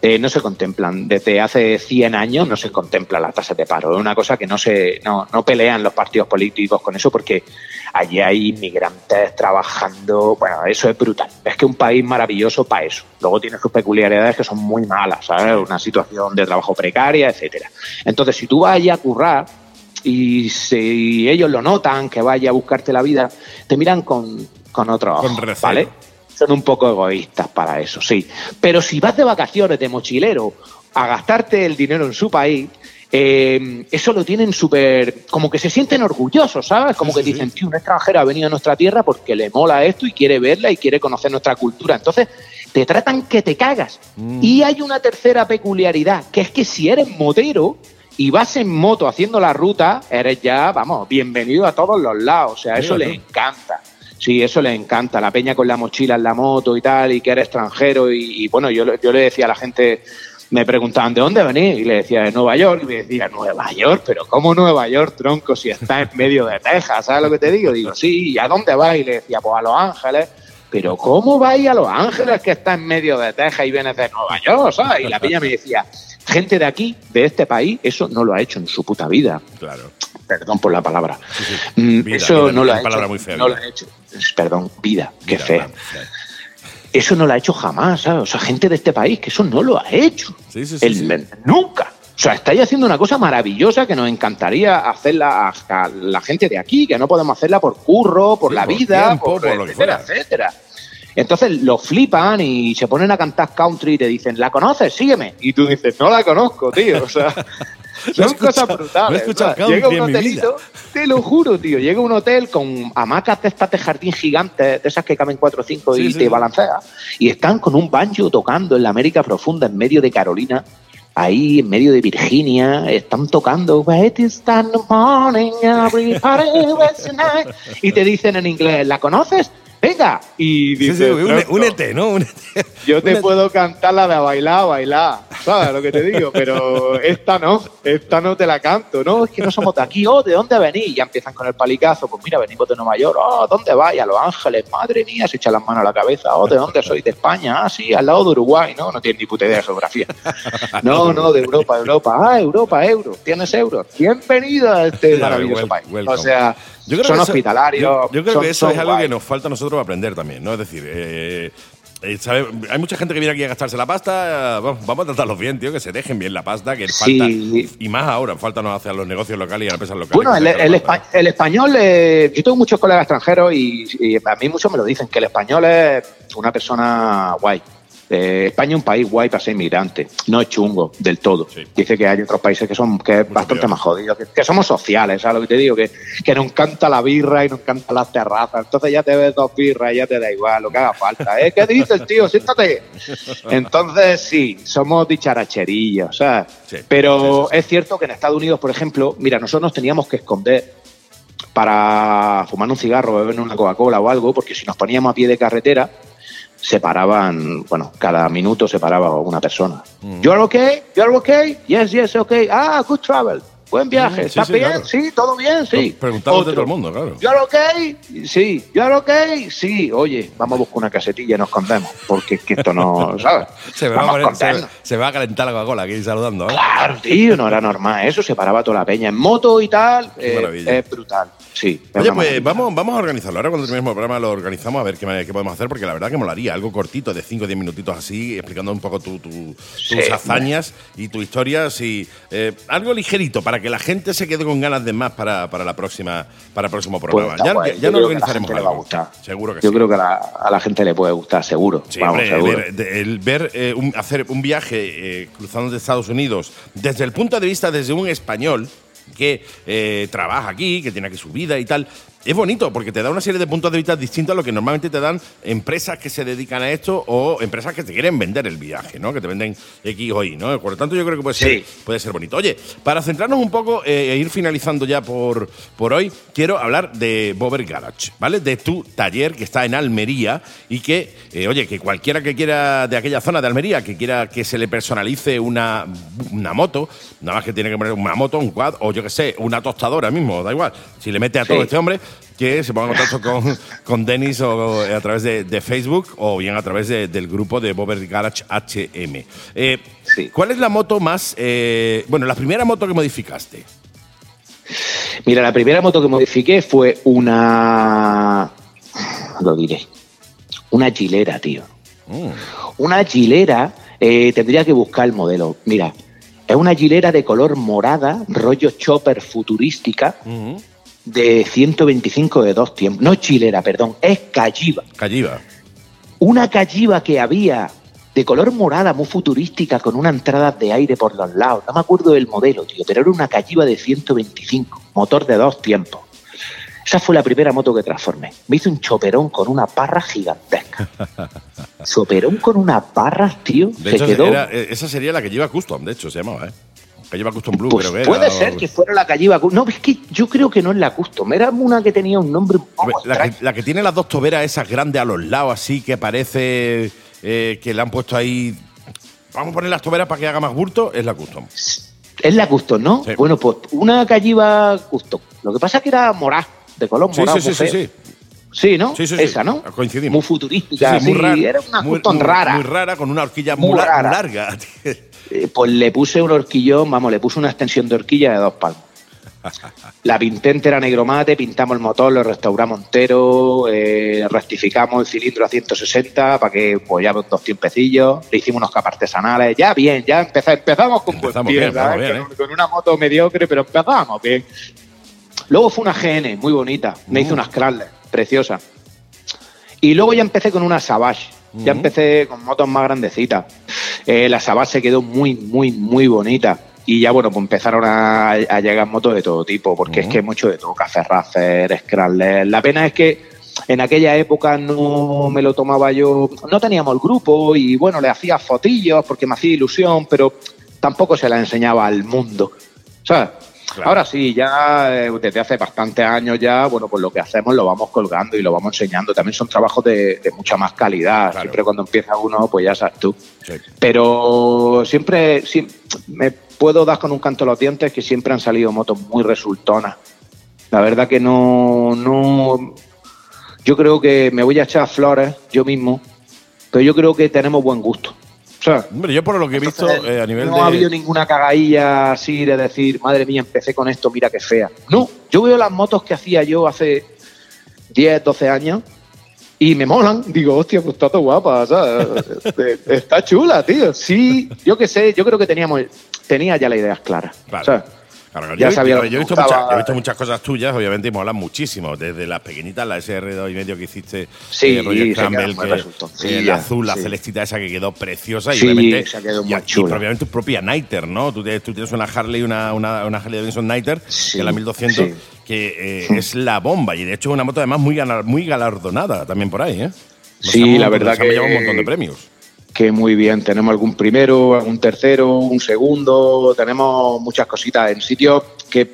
[SPEAKER 6] eh, no se contemplan. Desde hace 100 años no se contempla las tasas de paro. Es una cosa que no se no, no pelean los partidos políticos con eso porque allí hay inmigrantes trabajando. Bueno, eso es brutal. Es que un país maravilloso para eso. Luego tiene sus peculiaridades que son muy malas, ¿sabes? Una situación de trabajo precaria, etcétera. Entonces, si tú vas allí a currar y si ellos lo notan, que vaya a buscarte la vida, te miran con, con otro ojo,
[SPEAKER 1] Con.
[SPEAKER 6] ¿vale? Son un poco egoístas para eso, sí. Pero si vas de vacaciones, de mochilero, a gastarte el dinero en su país, eh, eso lo tienen súper. como que se sienten orgullosos, ¿sabes? Como
[SPEAKER 1] Sí,
[SPEAKER 6] que dicen, tío, un extranjero ha venido a nuestra tierra porque le mola esto y quiere verla y quiere conocer nuestra cultura. Entonces, te tratan que te cagas.
[SPEAKER 1] Mm.
[SPEAKER 6] Y hay una tercera peculiaridad, que es que si eres motero y vas en moto haciendo la ruta, eres ya, vamos, bienvenido a todos los lados. O sea, eso
[SPEAKER 1] Mira
[SPEAKER 6] les encanta. Sí, eso les encanta. La peña con la mochila en la moto y tal, y que eres extranjero. Y, bueno, yo, le- yo le decía a la gente, me preguntaban, ¿de dónde venís? Y le decía, de Nueva York. Y me decía, ¿Nueva York? ¿Pero cómo Nueva York, tronco, si está en medio de Texas? ¿Sabes lo que te digo? Digo, sí, ¿y a dónde vais? Y le decía, pues a Los Ángeles. Pero ¿cómo vais a Los Ángeles que está en medio de Texas y vienes de Nueva York? ¿sabes? Y la peña me decía, gente de aquí, de este país, eso no lo ha hecho en su puta vida
[SPEAKER 1] Claro.
[SPEAKER 6] perdón por la palabra.
[SPEAKER 1] sí.
[SPEAKER 6] Mm,
[SPEAKER 1] Vida,
[SPEAKER 6] eso
[SPEAKER 1] vida,
[SPEAKER 6] no lo ha hecho.
[SPEAKER 1] muy fea,
[SPEAKER 6] no lo ha hecho. Perdón, vida, qué fea.
[SPEAKER 1] claro,
[SPEAKER 6] Eso no lo ha hecho jamás, ¿sabes? O sea, gente de este país que eso no lo ha hecho. El-
[SPEAKER 1] sí.
[SPEAKER 6] Nunca. O sea, estáis haciendo una cosa maravillosa que nos encantaría hacerla a, a la gente de aquí, que no podemos hacerla por curro, por
[SPEAKER 1] Sí,
[SPEAKER 6] la
[SPEAKER 1] por
[SPEAKER 6] vida,
[SPEAKER 1] tiempo,
[SPEAKER 6] por,
[SPEAKER 1] por lo que
[SPEAKER 6] etcétera, etcétera. Entonces lo flipan y se ponen a cantar country y te dicen, ¿la conoces? Sígueme. Y tú dices, no la conozco, tío. O sea, son cosas brutales. Llega un hotelito, te lo juro, tío. Llega un hotel con hamacas de estas de jardín gigantes, de esas que caben cuatro o cinco
[SPEAKER 1] Sí,
[SPEAKER 6] y
[SPEAKER 1] sí,
[SPEAKER 6] te
[SPEAKER 1] sí.
[SPEAKER 6] balancea. Y están con un banjo tocando en la América profunda, en medio de Carolina. Ahí en medio de Virginia están tocando y te dicen en inglés ¿la conoces? Venga y
[SPEAKER 1] Sí, sí,
[SPEAKER 6] dices
[SPEAKER 1] une-
[SPEAKER 6] "Tronco,
[SPEAKER 1] únete, ¿no? Únete.
[SPEAKER 6] yo te
[SPEAKER 1] Únete.
[SPEAKER 6] puedo cantar la de a bailar, a bailar, ¿sabes lo que te digo? Pero esta no, esta no te la canto, no, es que no somos de aquí, oh, ¿de dónde venís? Y ya empiezan con el palicazo, pues mira, venimos de Nueva York, oh, ¿dónde vais? A Los Ángeles, madre mía, se echan las manos a la cabeza, oh, ¿de dónde sois? De España, ah, sí, al lado de Uruguay, no, no tienes ni puta idea de geografía. No, no, de Europa, Europa, ah, Europa, euro, ¿tienes euros? Bienvenido a este maravilloso país. O sea,
[SPEAKER 1] Yo creo
[SPEAKER 6] son
[SPEAKER 1] que eso-
[SPEAKER 6] hospitalarios.
[SPEAKER 1] Yo, yo creo
[SPEAKER 6] son-
[SPEAKER 1] que eso es algo
[SPEAKER 6] guay.
[SPEAKER 1] que nos falta a nosotros aprender también, ¿no? Es decir, eh, eh, ¿sabe? Hay mucha gente que viene aquí a gastarse la pasta. Vamos, vamos a tratarlos bien, tío, que se dejen bien la pasta, que
[SPEAKER 6] Sí.
[SPEAKER 1] falta. Y más ahora, falta nos hace a los negocios locales y a las empresas locales.
[SPEAKER 6] Bueno, el, espa- el español, eh, yo tengo muchos colegas extranjeros y, y a mí muchos me lo dicen, que el español es una persona guay. Eh, España es un país guay para ser inmigrante, no es chungo del todo.
[SPEAKER 1] Sí.
[SPEAKER 6] Dice que hay otros países que son que es bastante
[SPEAKER 1] peor.
[SPEAKER 6] más jodidos, que, que somos sociales, ¿sabes lo que te digo? Que, que nos encanta la birra y nos encantan las terrazas. Entonces ya te ves dos birras y ya te da igual, lo que haga falta. ¿eh? ¿Qué dices, tío? Siéntate. Entonces sí, somos dicharacherillos, ¿sabes?
[SPEAKER 1] Sí,
[SPEAKER 6] Pero
[SPEAKER 1] sí.
[SPEAKER 6] es cierto que en Estados Unidos, por ejemplo, mira, nosotros nos teníamos que esconder para fumar un cigarro, beber una Coca-Cola o algo, porque si nos poníamos a pie de carretera, se paraban, bueno, cada minuto se paraba una persona.
[SPEAKER 1] Mm.
[SPEAKER 6] ¿You are okay? ¿You are okay? Yes, yes, okay. Ah, good travel. Buen viaje.
[SPEAKER 1] Mm, sí,
[SPEAKER 6] ¿Estás
[SPEAKER 1] sí,
[SPEAKER 6] bien?
[SPEAKER 1] claro.
[SPEAKER 6] Sí, todo bien, sí.
[SPEAKER 1] Preguntándote
[SPEAKER 6] Otro.
[SPEAKER 1] todo el mundo, claro.
[SPEAKER 6] ¿You are okay? Sí. ¿You are okay? Sí. Oye, vamos a buscar una casetilla y nos escondemos, porque es que esto no, ¿sabes?
[SPEAKER 1] Se me, va a poner- se, va a calentar la Coca-Cola aquí saludando, ¿eh?
[SPEAKER 6] Claro, tío, no era normal. Eso se paraba toda la peña. En moto y tal, eh, es brutal. Sí. es
[SPEAKER 1] Oye, pues vamos, vamos a organizarlo. Ahora cuando terminemos el programa lo organizamos a ver qué, qué podemos hacer, porque la verdad que molaría algo cortito, de 5 o 10 minutitos así, explicando un poco tu- tu-
[SPEAKER 6] Sí,
[SPEAKER 1] tus hazañas y tu historia. Sí, eh, algo ligerito para que la gente se quede con ganas de más para, para la próxima, para el próximo
[SPEAKER 6] Pues
[SPEAKER 1] programa.
[SPEAKER 6] está
[SPEAKER 1] ya
[SPEAKER 6] guay.
[SPEAKER 1] ya,
[SPEAKER 6] Yo
[SPEAKER 1] nos
[SPEAKER 6] creo que la
[SPEAKER 1] organizaremos
[SPEAKER 6] gente le va a
[SPEAKER 1] algo.
[SPEAKER 6] gustar.
[SPEAKER 1] Seguro que
[SPEAKER 6] Yo
[SPEAKER 1] sí.
[SPEAKER 6] creo que a la, a la gente le puede gustar, seguro.
[SPEAKER 1] Sí,
[SPEAKER 6] Vamos,
[SPEAKER 1] hombre,
[SPEAKER 6] seguro.
[SPEAKER 1] ver- el ver eh, un- hacer un viaje eh, cruzando de Estados Unidos desde el punto de vista desde un español que eh, trabaja aquí, que tiene aquí su vida y tal. Es bonito porque te da una serie de puntos de vista distintos a lo que normalmente te dan empresas que se dedican a esto o empresas que te quieren vender el viaje, ¿no? Que te venden X o Y, ¿no? Por lo tanto, yo creo que puede ser,
[SPEAKER 6] Sí.
[SPEAKER 1] puede ser bonito. Oye, para centrarnos un poco eh, e ir finalizando ya por, por hoy, quiero hablar de Bober Garage, ¿vale? De tu taller que está en Almería y que, eh, oye, que cualquiera que quiera de aquella zona de Almería, que quiera que se le personalice una, una moto, nada más que tiene que poner una moto, un quad o yo qué sé, una tostadora mismo, da igual. Si le mete a todo
[SPEAKER 6] Sí.
[SPEAKER 1] este hombre, que se ponga en contacto con, con Denis o a través de, de Facebook o bien a través de- del grupo de Bober Garage HM. Eh,
[SPEAKER 6] Sí.
[SPEAKER 1] ¿Cuál es la moto más. eh, bueno, la primera moto que modificaste?
[SPEAKER 6] Mira, la primera moto que modifiqué fue una. Lo diré. Una gilera, tío.
[SPEAKER 1] Mm,
[SPEAKER 6] Una gilera, eh, tendría que buscar el modelo. Mira, es una gilera de color morada, rollo chopper futurística,
[SPEAKER 1] ujú.
[SPEAKER 6] De 125 de dos tiempos. No chilera, perdón, es calliva.
[SPEAKER 1] Calliva.
[SPEAKER 6] Una calliva que había de color morada, muy futurística, con una entrada de aire por los lados. No me acuerdo del modelo, tío, pero era una calliva de 125, motor de dos tiempos. Esa fue la primera moto que transformé. Me hice un choperón con una parra gigantesca. choperón con una parra, tío.
[SPEAKER 1] De
[SPEAKER 6] se
[SPEAKER 1] hecho,
[SPEAKER 6] quedó.
[SPEAKER 1] era- eh, esa sería la que lleva Custom, de hecho, se llamaba, ¿eh? Que lleva Custom Blue,
[SPEAKER 6] Pues
[SPEAKER 1] creo que
[SPEAKER 6] puede
[SPEAKER 1] era,
[SPEAKER 6] ser que fuera la calliva. cu- No, es que yo creo que no es la custom. Era una que tenía un nombre un poco
[SPEAKER 1] La que, la que tiene las dos toberas esas grandes a los lados, así que parece eh, que le han puesto ahí. Vamos a poner las toberas para que haga más bulto, es la Custom.
[SPEAKER 6] Es la custom, ¿no?
[SPEAKER 1] Sí.
[SPEAKER 6] Bueno, pues una calliva custom. Lo que pasa es que era morada, de color
[SPEAKER 1] Sí,
[SPEAKER 6] morado.
[SPEAKER 1] sí, sí, sí, sí.
[SPEAKER 6] Sí, ¿no?
[SPEAKER 1] Sí, sí, sí.
[SPEAKER 6] Esa, ¿no?
[SPEAKER 1] Coincidimos.
[SPEAKER 6] Muy futurística.
[SPEAKER 1] Sí, muy rara.
[SPEAKER 6] Era una
[SPEAKER 1] muy,
[SPEAKER 6] custom
[SPEAKER 1] muy-
[SPEAKER 6] rara.
[SPEAKER 1] Muy rara, con una horquilla
[SPEAKER 6] Muy
[SPEAKER 1] muy larga.
[SPEAKER 6] Eh, pues le puse un horquillón, vamos, le puse una extensión de horquilla de dos palmos. La pinté entera negro mate, pintamos el motor, lo restauramos entero, eh, rectificamos el cilindro a 160 para que pues ya dos tiempecillos, le hicimos unos capas artesanales, ya bien, ya empeza- empezamos con buen
[SPEAKER 1] Empezamos
[SPEAKER 6] pie,
[SPEAKER 1] bien, empezamos
[SPEAKER 6] ¿sabes?
[SPEAKER 1] bien,
[SPEAKER 6] con, con una moto mediocre, pero empezamos bien. Luego fue una GN, muy bonita, me
[SPEAKER 1] Mm.
[SPEAKER 6] hizo unas Chrysler, preciosa. Y luego ya empecé con una Savage. Ya
[SPEAKER 1] Ujú.
[SPEAKER 6] empecé con motos más grandecitas. Eh, la se quedó muy, muy, muy bonita. Y ya, bueno, pues empezaron a, a llegar motos de todo tipo, porque es que mucho de todo, Café Racer, Scrambler. La pena es que en aquella época no me lo tomaba yo, no teníamos el grupo y bueno, le hacía fotillos porque me hacía ilusión, pero tampoco se la enseñaba al mundo. ¿Sabes?
[SPEAKER 1] Claro.
[SPEAKER 6] Ahora sí, ya eh, desde hace bastantes años ya, bueno, pues lo que hacemos lo vamos colgando y lo vamos enseñando. También son trabajos de, de mucha más calidad.
[SPEAKER 1] Claro.
[SPEAKER 6] Siempre cuando empieza uno, pues ya sabes tú.
[SPEAKER 1] Sí.
[SPEAKER 6] Pero siempre, sí, me puedo dar con un canto a los dientes que siempre han salido motos muy resultonas. La verdad que no, no. Yo creo que me voy a echar flores yo mismo, pero yo creo que tenemos buen gusto. O sea,
[SPEAKER 1] Hombre, yo por lo que he visto eh, a nivel
[SPEAKER 6] no
[SPEAKER 1] de.
[SPEAKER 6] ha habido ninguna cagadilla así de decir, madre mía, empecé con esto, mira qué fea. No, yo veo las motos que hacía yo hace 10, 12 años y me molan. Digo, hostia, pues está todo guapa, ¿sabes? Eh, está chula, tío. Sí, yo qué sé, yo creo que teníamos, tenía ya las ideas claras.
[SPEAKER 1] Claro, claro.
[SPEAKER 6] Ya
[SPEAKER 1] yo,
[SPEAKER 6] sabía
[SPEAKER 1] yo- he, visto muchas, yo he visto muchas cosas tuyas, obviamente, y molan muchísimo. Desde las pequeñitas, la SR2 y medio que hiciste,
[SPEAKER 6] Sí,
[SPEAKER 1] eh, Roger
[SPEAKER 6] se
[SPEAKER 1] Campbell, que,
[SPEAKER 6] resultoncillas,
[SPEAKER 1] el azul, la
[SPEAKER 6] sí.
[SPEAKER 1] celestita esa que quedó preciosa.
[SPEAKER 6] Sí,
[SPEAKER 1] y obviamente,
[SPEAKER 6] esa quedó
[SPEAKER 1] y,
[SPEAKER 6] muy
[SPEAKER 1] y
[SPEAKER 6] chula.
[SPEAKER 1] probablemente tu propia Nighter, ¿no? Tú tienes, tú tienes una Harley, una, una, una Harley Davidson Nighter,
[SPEAKER 6] Sí,
[SPEAKER 1] que es la 1200,
[SPEAKER 6] sí.
[SPEAKER 1] que eh, es la bomba. Y de hecho, es una moto además muy, galar- muy galardonada también por ahí, ¿eh?
[SPEAKER 6] Sí, la verdad que-
[SPEAKER 1] llevado un montón de premios.
[SPEAKER 6] Que muy bien. Tenemos algún primero, algún tercero, un segundo, tenemos muchas cositas en sitios que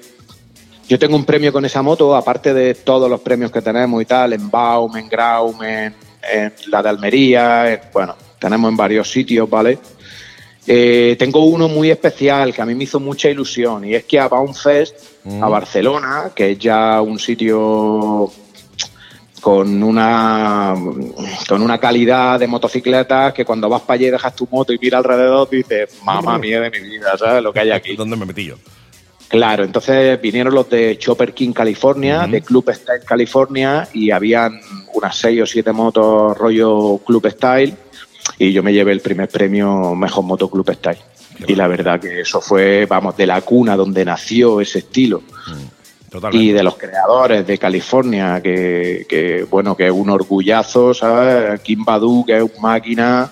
[SPEAKER 6] yo tengo un premio con esa moto, aparte de todos los premios que tenemos y tal, en Baum, en Graum, en, en la de Almería, en- bueno, tenemos en varios sitios, ¿vale? Eh, tengo uno muy especial que a mí me hizo mucha ilusión y es que a Baum Fest, a Barcelona, que es ya un sitio con una con una calidad de motocicletas que cuando vas para allí y dejas tu moto y miras alrededor dices, mamá mía de mi vida, ¿sabes? Lo que hay aquí.
[SPEAKER 1] ¿Dónde me metí yo?
[SPEAKER 6] Claro, entonces vinieron los de Chopper King California, de Club Style California y habían unas seis o siete motos rollo Club Style y yo me llevé el primer premio Mejor Moto Club Style. Y la verdad que eso fue, vamos, de la cuna donde nació ese estilo
[SPEAKER 1] Totalmente.
[SPEAKER 6] y de los creadores de California, que, que, bueno, que es un orgullazo, ¿sabes? Kim Badu, que es un máquina.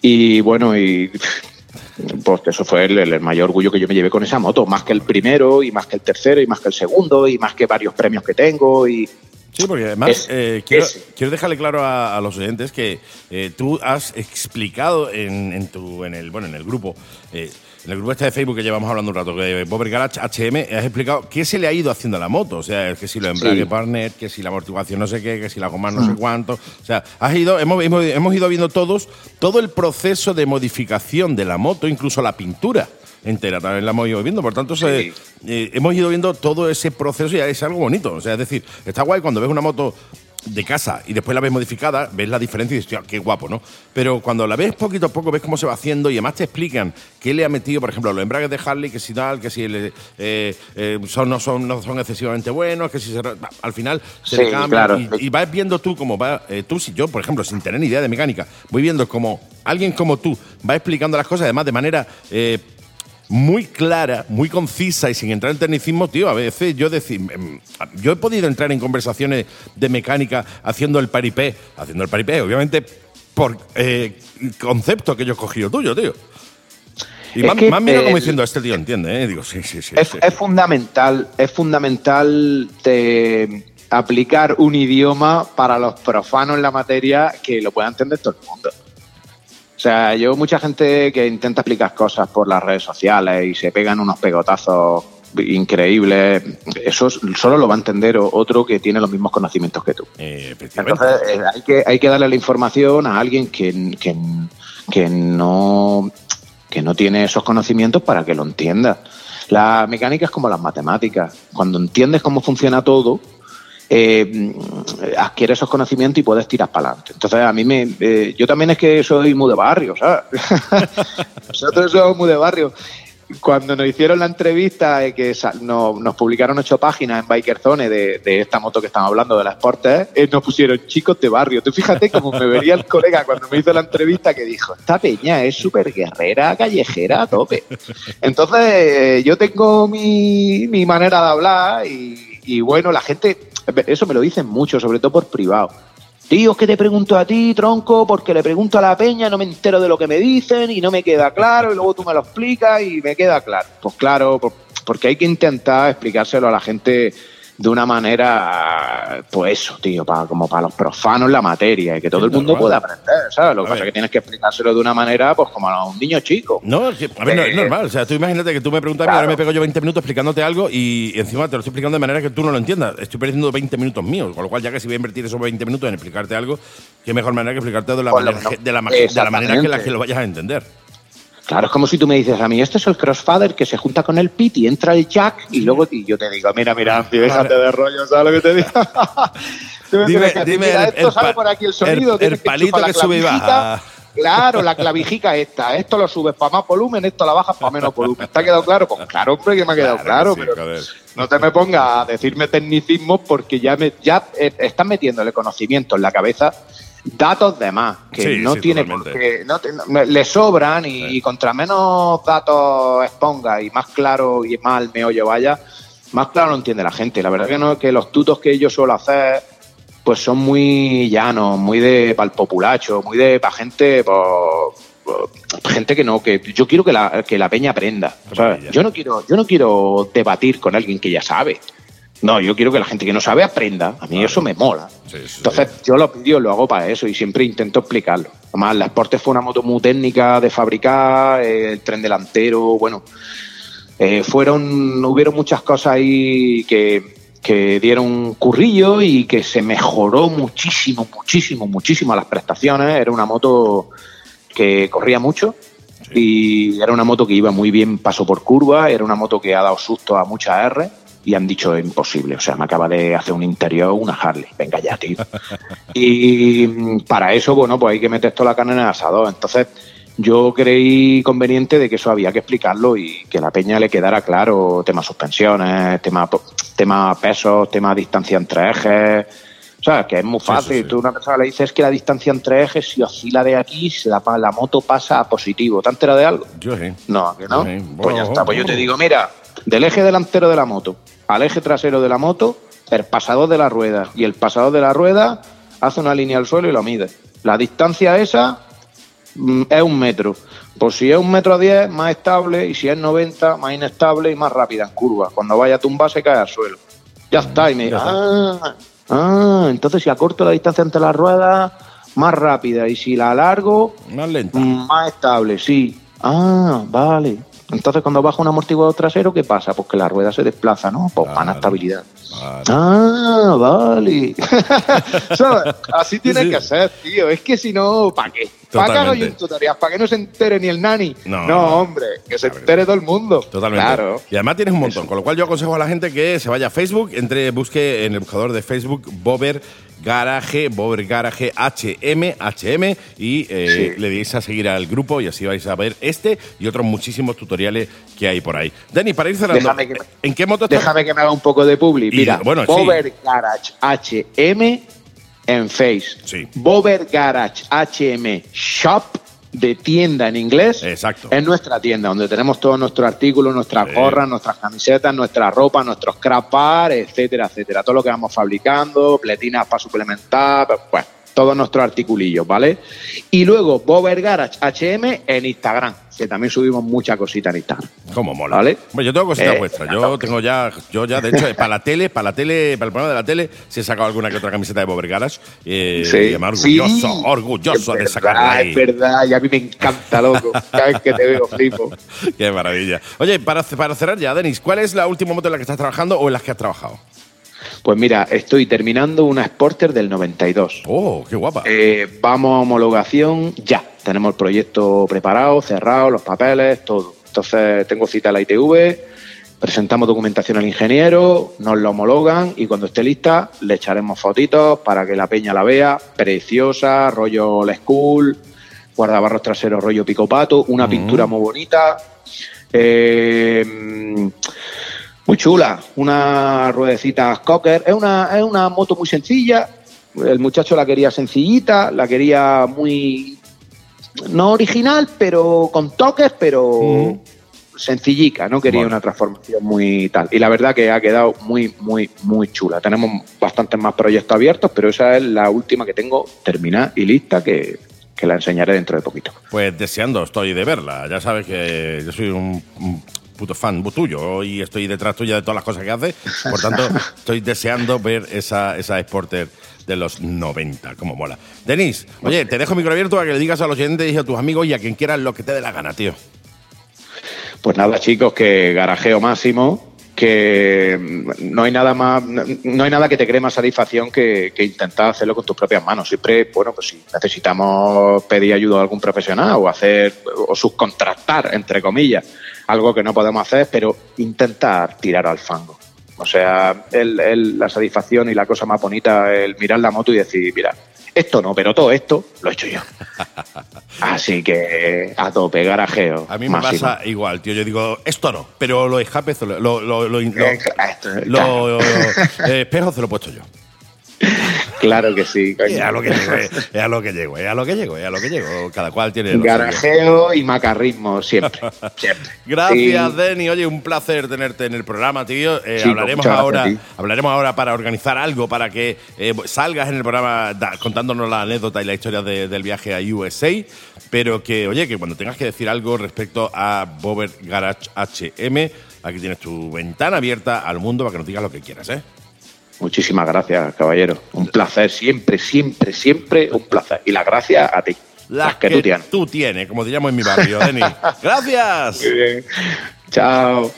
[SPEAKER 6] Y bueno, y pues eso fue el, el mayor orgullo que yo me llevé con esa moto, más que el primero, y más que el tercero, y más que el segundo, y más que varios premios que tengo. Y
[SPEAKER 1] Sí, porque además
[SPEAKER 6] Es-
[SPEAKER 1] eh, quiero, dejarle claro a, a los oyentes que eh, tú has explicado en, en tu en el bueno en el grupo eh, en el grupo este de Facebook que llevamos hablando un rato que Bobber Garage HM has explicado qué se le ha ido haciendo a la moto, o sea, que si lo embrague
[SPEAKER 6] Sí.
[SPEAKER 1] partner, que si la amortiguación no sé qué, que si la goma no sé cuánto, o sea, has ido hemos, hemos, hemos ido viendo todos todo el proceso de modificación de la moto, incluso la pintura entera también la hemos ido viendo, por tanto se- eh, hemos ido viendo todo ese proceso y es algo bonito. O sea, es decir, está guay cuando ves una moto de casa y después la ves modificada, ves la diferencia y dices, "Hostia, qué guapo, ¿no? Pero cuando la ves poquito a poco, ves cómo se va haciendo y además te explican qué le ha metido, por ejemplo, los embragues de Harley, que si tal, que si le- eh, eh, son, no, son, no son excesivamente buenos, que si se, al final se le
[SPEAKER 6] Sí,
[SPEAKER 1] cambian
[SPEAKER 6] claro.
[SPEAKER 1] y, y vas viendo tú cómo va, eh, tú, si yo, por ejemplo, sin tener ni idea de mecánica, voy viendo cómo alguien como tú va explicando las cosas, además de manera muy clara, muy concisa y sin entrar en tecnicismo, tío, a veces yo decir, em, yo he podido entrar en conversaciones de mecánica haciendo el paripé, haciendo el paripé, obviamente por eh, concepto que yo he cogido tuyo, tío. Y
[SPEAKER 6] Es
[SPEAKER 1] más,
[SPEAKER 6] que,
[SPEAKER 1] más mira como
[SPEAKER 6] eh,
[SPEAKER 1] diciendo, este tío entiende, ¿eh? Digo, sí, sí, sí.
[SPEAKER 6] es,
[SPEAKER 1] sí.
[SPEAKER 6] es fundamental, es fundamental de aplicar un idioma para los profanos en la materia que lo pueda entender todo el mundo. O sea, yo mucha gente que intenta explicar cosas por las redes sociales y se pegan unos pegotazos increíbles, eso solo lo va a entender otro que tiene los mismos conocimientos que tú.
[SPEAKER 1] Eh.
[SPEAKER 6] Entonces, eh, hay, que, hay que darle la información a alguien que, que, que no, que no tiene esos conocimientos para que lo entienda. La mecánica es como las matemáticas. Cuando entiendes cómo funciona todo, eh, adquieres esos conocimientos y puedes tirar para adelante. Entonces, a mí me. eh, yo también es que soy muy de barrio, ¿sabes? Nosotros somos muy de barrio. Cuando nos hicieron la entrevista, que nos publicaron ocho páginas en Biker Zone de, esta moto que estamos hablando, de la Sporter, eh, nos pusieron chicos de barrio. Tú fíjate cómo me vería el colega cuando me hizo la entrevista que dijo, esta peña es súper guerrera, callejera, a tope. Entonces, yo tengo mi, mi manera de hablar y bueno, la gente, eso me lo dicen mucho, sobre todo por privado. Tío, es que te pregunto a ti, tronco, porque le pregunto a la peña, no me entero de lo que me dicen y no me queda claro, y luego tú me lo explicas y me queda claro. Pues claro, por- porque hay que intentar explicárselo a la gente de una manera, pues eso, tío, para, como para los profanos la materia y que todo el mundo pueda aprender, ¿sabes? Lo que
[SPEAKER 1] A
[SPEAKER 6] pasa
[SPEAKER 1] ver.
[SPEAKER 6] es que tienes que explicárselo de una manera, pues como a un niño chico.
[SPEAKER 1] No, a ver, no, es
[SPEAKER 6] Eh,
[SPEAKER 1] normal. O sea, tú imagínate que tú me preguntas
[SPEAKER 6] claro.
[SPEAKER 1] ahora me pego yo 20 minutos explicándote algo y encima te lo estoy explicando de manera que tú no lo entiendas. Estoy perdiendo 20 minutos míos, con lo cual ya que si voy a invertir esos 20 minutos en explicarte algo, qué mejor manera que explicarte de la, manera, de la, de la manera que, la que lo vayas a entender.
[SPEAKER 6] Claro, es como si tú me dices a mí, este es el crossfather que se junta con el pit y entra el jack y luego y yo te digo, mira, mira, déjate de rollo, ¿sabes lo que te digo?
[SPEAKER 1] Dime,
[SPEAKER 6] que
[SPEAKER 1] dime
[SPEAKER 6] mira,
[SPEAKER 1] el,
[SPEAKER 6] esto
[SPEAKER 1] el
[SPEAKER 6] sale por aquí el sonido,
[SPEAKER 1] el- palito que
[SPEAKER 6] la
[SPEAKER 1] sube y baja.
[SPEAKER 6] claro, la clavijica esta. Esto lo subes para más volumen, esto la bajas para menos volumen. ¿Te ha quedado claro? Pues claro, hombre, que me ha quedado claro. pero no te me pongas a decirme tecnicismos porque ya, me, ya eh, estás metiéndole conocimiento en la cabeza datos de más, que no tiene por qué, le sobran y, contra menos datos exponga y más claro y más al meollo vaya, más claro lo entiende la gente. La verdad que no que los tutos que yo suelo hacer pues son muy llanos, muy de pal populacho, muy de para gente pues, gente que no, que yo quiero que la, que la peña aprenda. Yo no quiero, yo no quiero debatir con alguien que ya sabe. No, yo quiero que la gente que no sabe aprenda. A mí eso me mola. Entonces, yo lo pido, lo hago para eso y siempre intento explicarlo. Además, la Sporte fue una moto muy técnica de fabricar, el tren delantero, bueno. Eh, fueron, hubieron muchas cosas ahí que, que dieron currillo y que se mejoró muchísimo, muchísimo, muchísimo las prestaciones. Era una moto que corría mucho y era una moto que iba muy bien paso por curva, era una moto que ha dado susto a muchas R y han dicho imposible. O sea, me acaba de hacer un interior una Harley. Venga ya, tío. y para eso, bueno, pues hay que meter toda la carne en el asador. Entonces, yo creí conveniente de que eso había que explicarlo y que la peña le quedara claro tema suspensiones, tema, tema pesos, tema distancia entre ejes. O sea, que es muy fácil. Tú una persona le dices que la distancia entre ejes, si oscila de aquí, la, la moto pasa a positivo. ¿Te enteras de algo?
[SPEAKER 1] Yo sí.
[SPEAKER 6] No, que no. pues ya está. Pues yo te digo, mira, del eje delantero de la moto al eje trasero de la moto, el pasador de la rueda. Y el pasador de la rueda hace una línea al suelo y lo mide. La distancia esa mm, es un metro. Por si es un metro diez, más estable, y si es 90, más inestable y más rápida en curva. Cuando vaya a tumbar se cae al suelo. Ya está, y me dice, ah, ah, entonces si acorto la distancia entre las ruedas, más rápida, y si la alargo,
[SPEAKER 1] más lenta.
[SPEAKER 6] Más estable, sí. Ah, vale. Entonces, cuando baja un amortiguador trasero, ¿qué pasa? Pues que la rueda se desplaza, ¿no? Pues claro. estabilidad. Ah, vale. Así tiene que ser, tío. Es que si no, ¿para qué? ¿Para qué hago yo un tutorial? ¿Para que no se entere ni el nani? No, hombre, que se entere todo el mundo.
[SPEAKER 1] Totalmente. Claro. Y además tienes un montón. Con lo cual yo aconsejo a la gente que se vaya a Facebook, entre, busque en el buscador de Facebook Bober Garaje, Bober Garaje HM, HM, y eh, le deis a seguir al grupo y así vais a ver este y otros muchísimos tutoriales que hay por ahí. Dani, para ir cerrando, ¿en qué moto
[SPEAKER 6] estás? Déjame que me haga un poco de publi. Mira, bueno, Bober Garage HM en Face.
[SPEAKER 1] Sí.
[SPEAKER 6] Bober Garage HM Shop de tienda en inglés.
[SPEAKER 1] Exacto.
[SPEAKER 6] Es nuestra tienda, donde tenemos todos nuestros artículos, nuestras gorras, nuestras camisetas, nuestra ropa, nuestros crapar, etcétera, etcétera. Todo lo que vamos fabricando, pletinas para suplementar, pues todos nuestros articulillos, ¿vale? Y luego Bober Garage HM en Instagram que también subimos mucha cosita en Instagram.
[SPEAKER 1] ¿Cómo mola? ¿Vale? yo tengo cositas eh, vuestras. Yo tengo ya, yo ya, de hecho, para la tele, para la tele, para el programa de la tele, si he sacado alguna que otra camiseta de Bober Garage. Eh, sí, orgulloso, orgulloso de sacarla ahí.
[SPEAKER 6] Es verdad, y a mí me encanta, loco. Cada vez que te veo, flipo.
[SPEAKER 1] Qué maravilla. Oye, para, para cerrar ya, Denis, ¿cuál es la última moto en la que estás trabajando o en las que has trabajado?
[SPEAKER 6] Pues mira, estoy terminando una Sporter del 92.
[SPEAKER 1] ¡Oh, qué guapa!
[SPEAKER 6] Eh, vamos a homologación ya. Tenemos el proyecto preparado, cerrado, los papeles, todo. Entonces tengo cita a la ITV, presentamos documentación al ingeniero, nos lo homologan y cuando esté lista le echaremos fotitos para que la peña la vea. Preciosa, rollo La School, guardabarros traseros rollo picopato, una pintura muy bonita. Eh, muy chula, una ruedecita Cocker. Es una, es una moto muy sencilla. El muchacho la quería sencillita, la quería muy. No original, pero con toques, pero sencillica. No quería una transformación muy tal. Y la verdad que ha quedado muy, muy, muy chula. Tenemos bastantes más proyectos abiertos, pero esa es la última que tengo terminada y lista que, que la enseñaré dentro de poquito.
[SPEAKER 1] Pues deseando estoy de verla. Ya sabes que yo soy un puto fan tuyo y estoy detrás tuya de todas las cosas que hace. Por tanto, estoy deseando ver esa, esa Sporter de los 90, como mola. Denis, oye, te dejo el micro abierto para que le digas a los oyentes y a tus amigos y a quien quieras lo que te dé la gana, tío.
[SPEAKER 6] Pues nada, chicos, que garajeo máximo, que no hay nada más, no hay nada que te cree más satisfacción que, que, intentar hacerlo con tus propias manos. Siempre, bueno, pues si necesitamos pedir ayuda a algún profesional o hacer, o subcontractar, entre comillas, algo que no podemos hacer, pero intentar tirar al fango. O sea, el, la satisfacción y la cosa más bonita, el mirar la moto y decir, mira, Esto no, pero todo esto lo he hecho yo. Así que a tope, garajeo.
[SPEAKER 1] A mí me
[SPEAKER 6] máximo.
[SPEAKER 1] pasa igual, tío. Yo digo, esto no, pero los escapes, lo, lo, lo, lo-
[SPEAKER 6] Eh,
[SPEAKER 1] lo- eh, espejos se lo he puesto yo.
[SPEAKER 6] Claro que sí, coño.
[SPEAKER 1] Es a lo que llego, es, a lo que llego, es a lo que llego, es a lo que llego. Cada cual tiene.
[SPEAKER 6] Garajeo y macarrismo, siempre. siempre.
[SPEAKER 1] Gracias,
[SPEAKER 6] Sí.
[SPEAKER 1] Denny. Oye, un placer tenerte en el programa, tío. Eh,
[SPEAKER 6] Sí,
[SPEAKER 1] hablaremos ahora, hablaremos ahora para organizar algo para que eh, salgas en el programa da- contándonos la anécdota y la historia de- del viaje a USA. Pero que, oye, que cuando tengas que decir algo respecto a Bober Garage HM, aquí tienes tu ventana abierta al mundo para que nos digas lo que quieras, ¿eh?
[SPEAKER 6] Muchísimas gracias, caballero. Un placer, siempre, siempre, siempre un placer. Y las gracias a ti. Las, que, tú tienes.
[SPEAKER 1] tú tienes, como te llamo en mi barrio, Denny. Gracias.
[SPEAKER 6] Muy bien. Chao.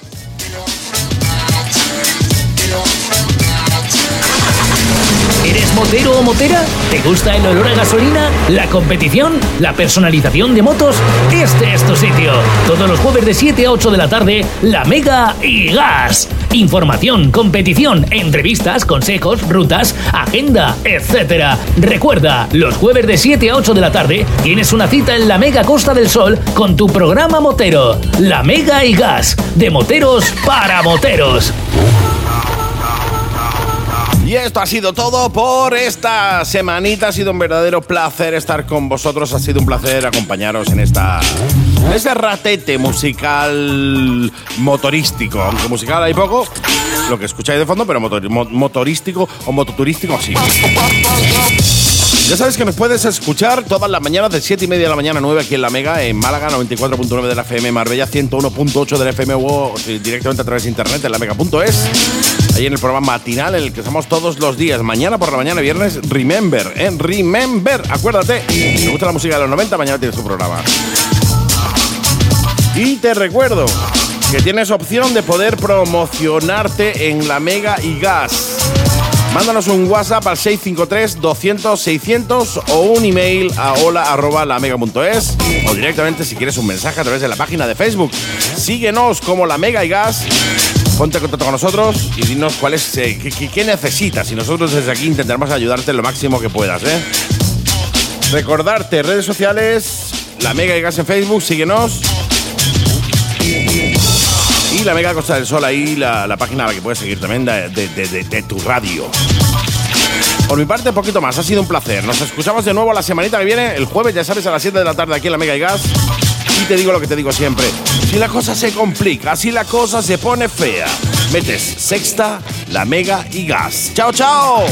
[SPEAKER 4] ¿Eres motero o motera? ¿Te gusta el olor a gasolina? ¿La competición? ¿La personalización de motos? Este es tu sitio. Todos los jueves de 7 a 8 de la tarde, La Mega y Gas. Información, competición, entrevistas, consejos, rutas, agenda, etc. Recuerda, los jueves de 7 a 8 de la tarde tienes una cita en la Mega Costa del Sol con tu programa motero. La Mega y Gas. De moteros para moteros.
[SPEAKER 1] Y esto ha sido todo por esta semanita. Ha sido un verdadero placer estar con vosotros. Ha sido un placer acompañaros en esta este ratete musical motorístico. Aunque musical hay poco, lo que escucháis de fondo, pero motor- mo- motorístico o mototurístico sí. Ya sabes que nos puedes escuchar todas las mañanas de 7 y media de la mañana 9 aquí en La Mega, en Málaga, 94.9 de la FM, Marbella, 101.8 de la FM o si directamente a través de internet en lamega.es. Ahí en el programa matinal en el que estamos todos los días, mañana por la mañana, viernes, Remember, en Remember, acuérdate, si te gusta la música de los 90, mañana tienes tu programa. Y te recuerdo que tienes opción de poder promocionarte en la Mega y Gas. Mándanos un WhatsApp al 653-200-600 o un email a hola.lamega.es o directamente si quieres un mensaje a través de la página de Facebook. Síguenos como La Mega y Gas. Ponte en contacto con nosotros y dinos cuál es, eh, qué necesitas. Y nosotros desde aquí intentaremos ayudarte lo máximo que puedas. ¿eh? Recordarte, redes sociales, La Mega y Gas en Facebook, síguenos la Mega Costa del Sol, ahí la, la página a la que puedes seguir también de, de, de, tu radio. Por mi parte, poquito más. Ha sido un placer. Nos escuchamos de nuevo la semanita que viene, el jueves, ya sabes, a las 7 de la tarde aquí en la Mega y Gas. Y te digo lo que te digo siempre. Si la cosa se complica, si la cosa se pone fea, metes sexta, la Mega y Gas. ¡Chao, chao!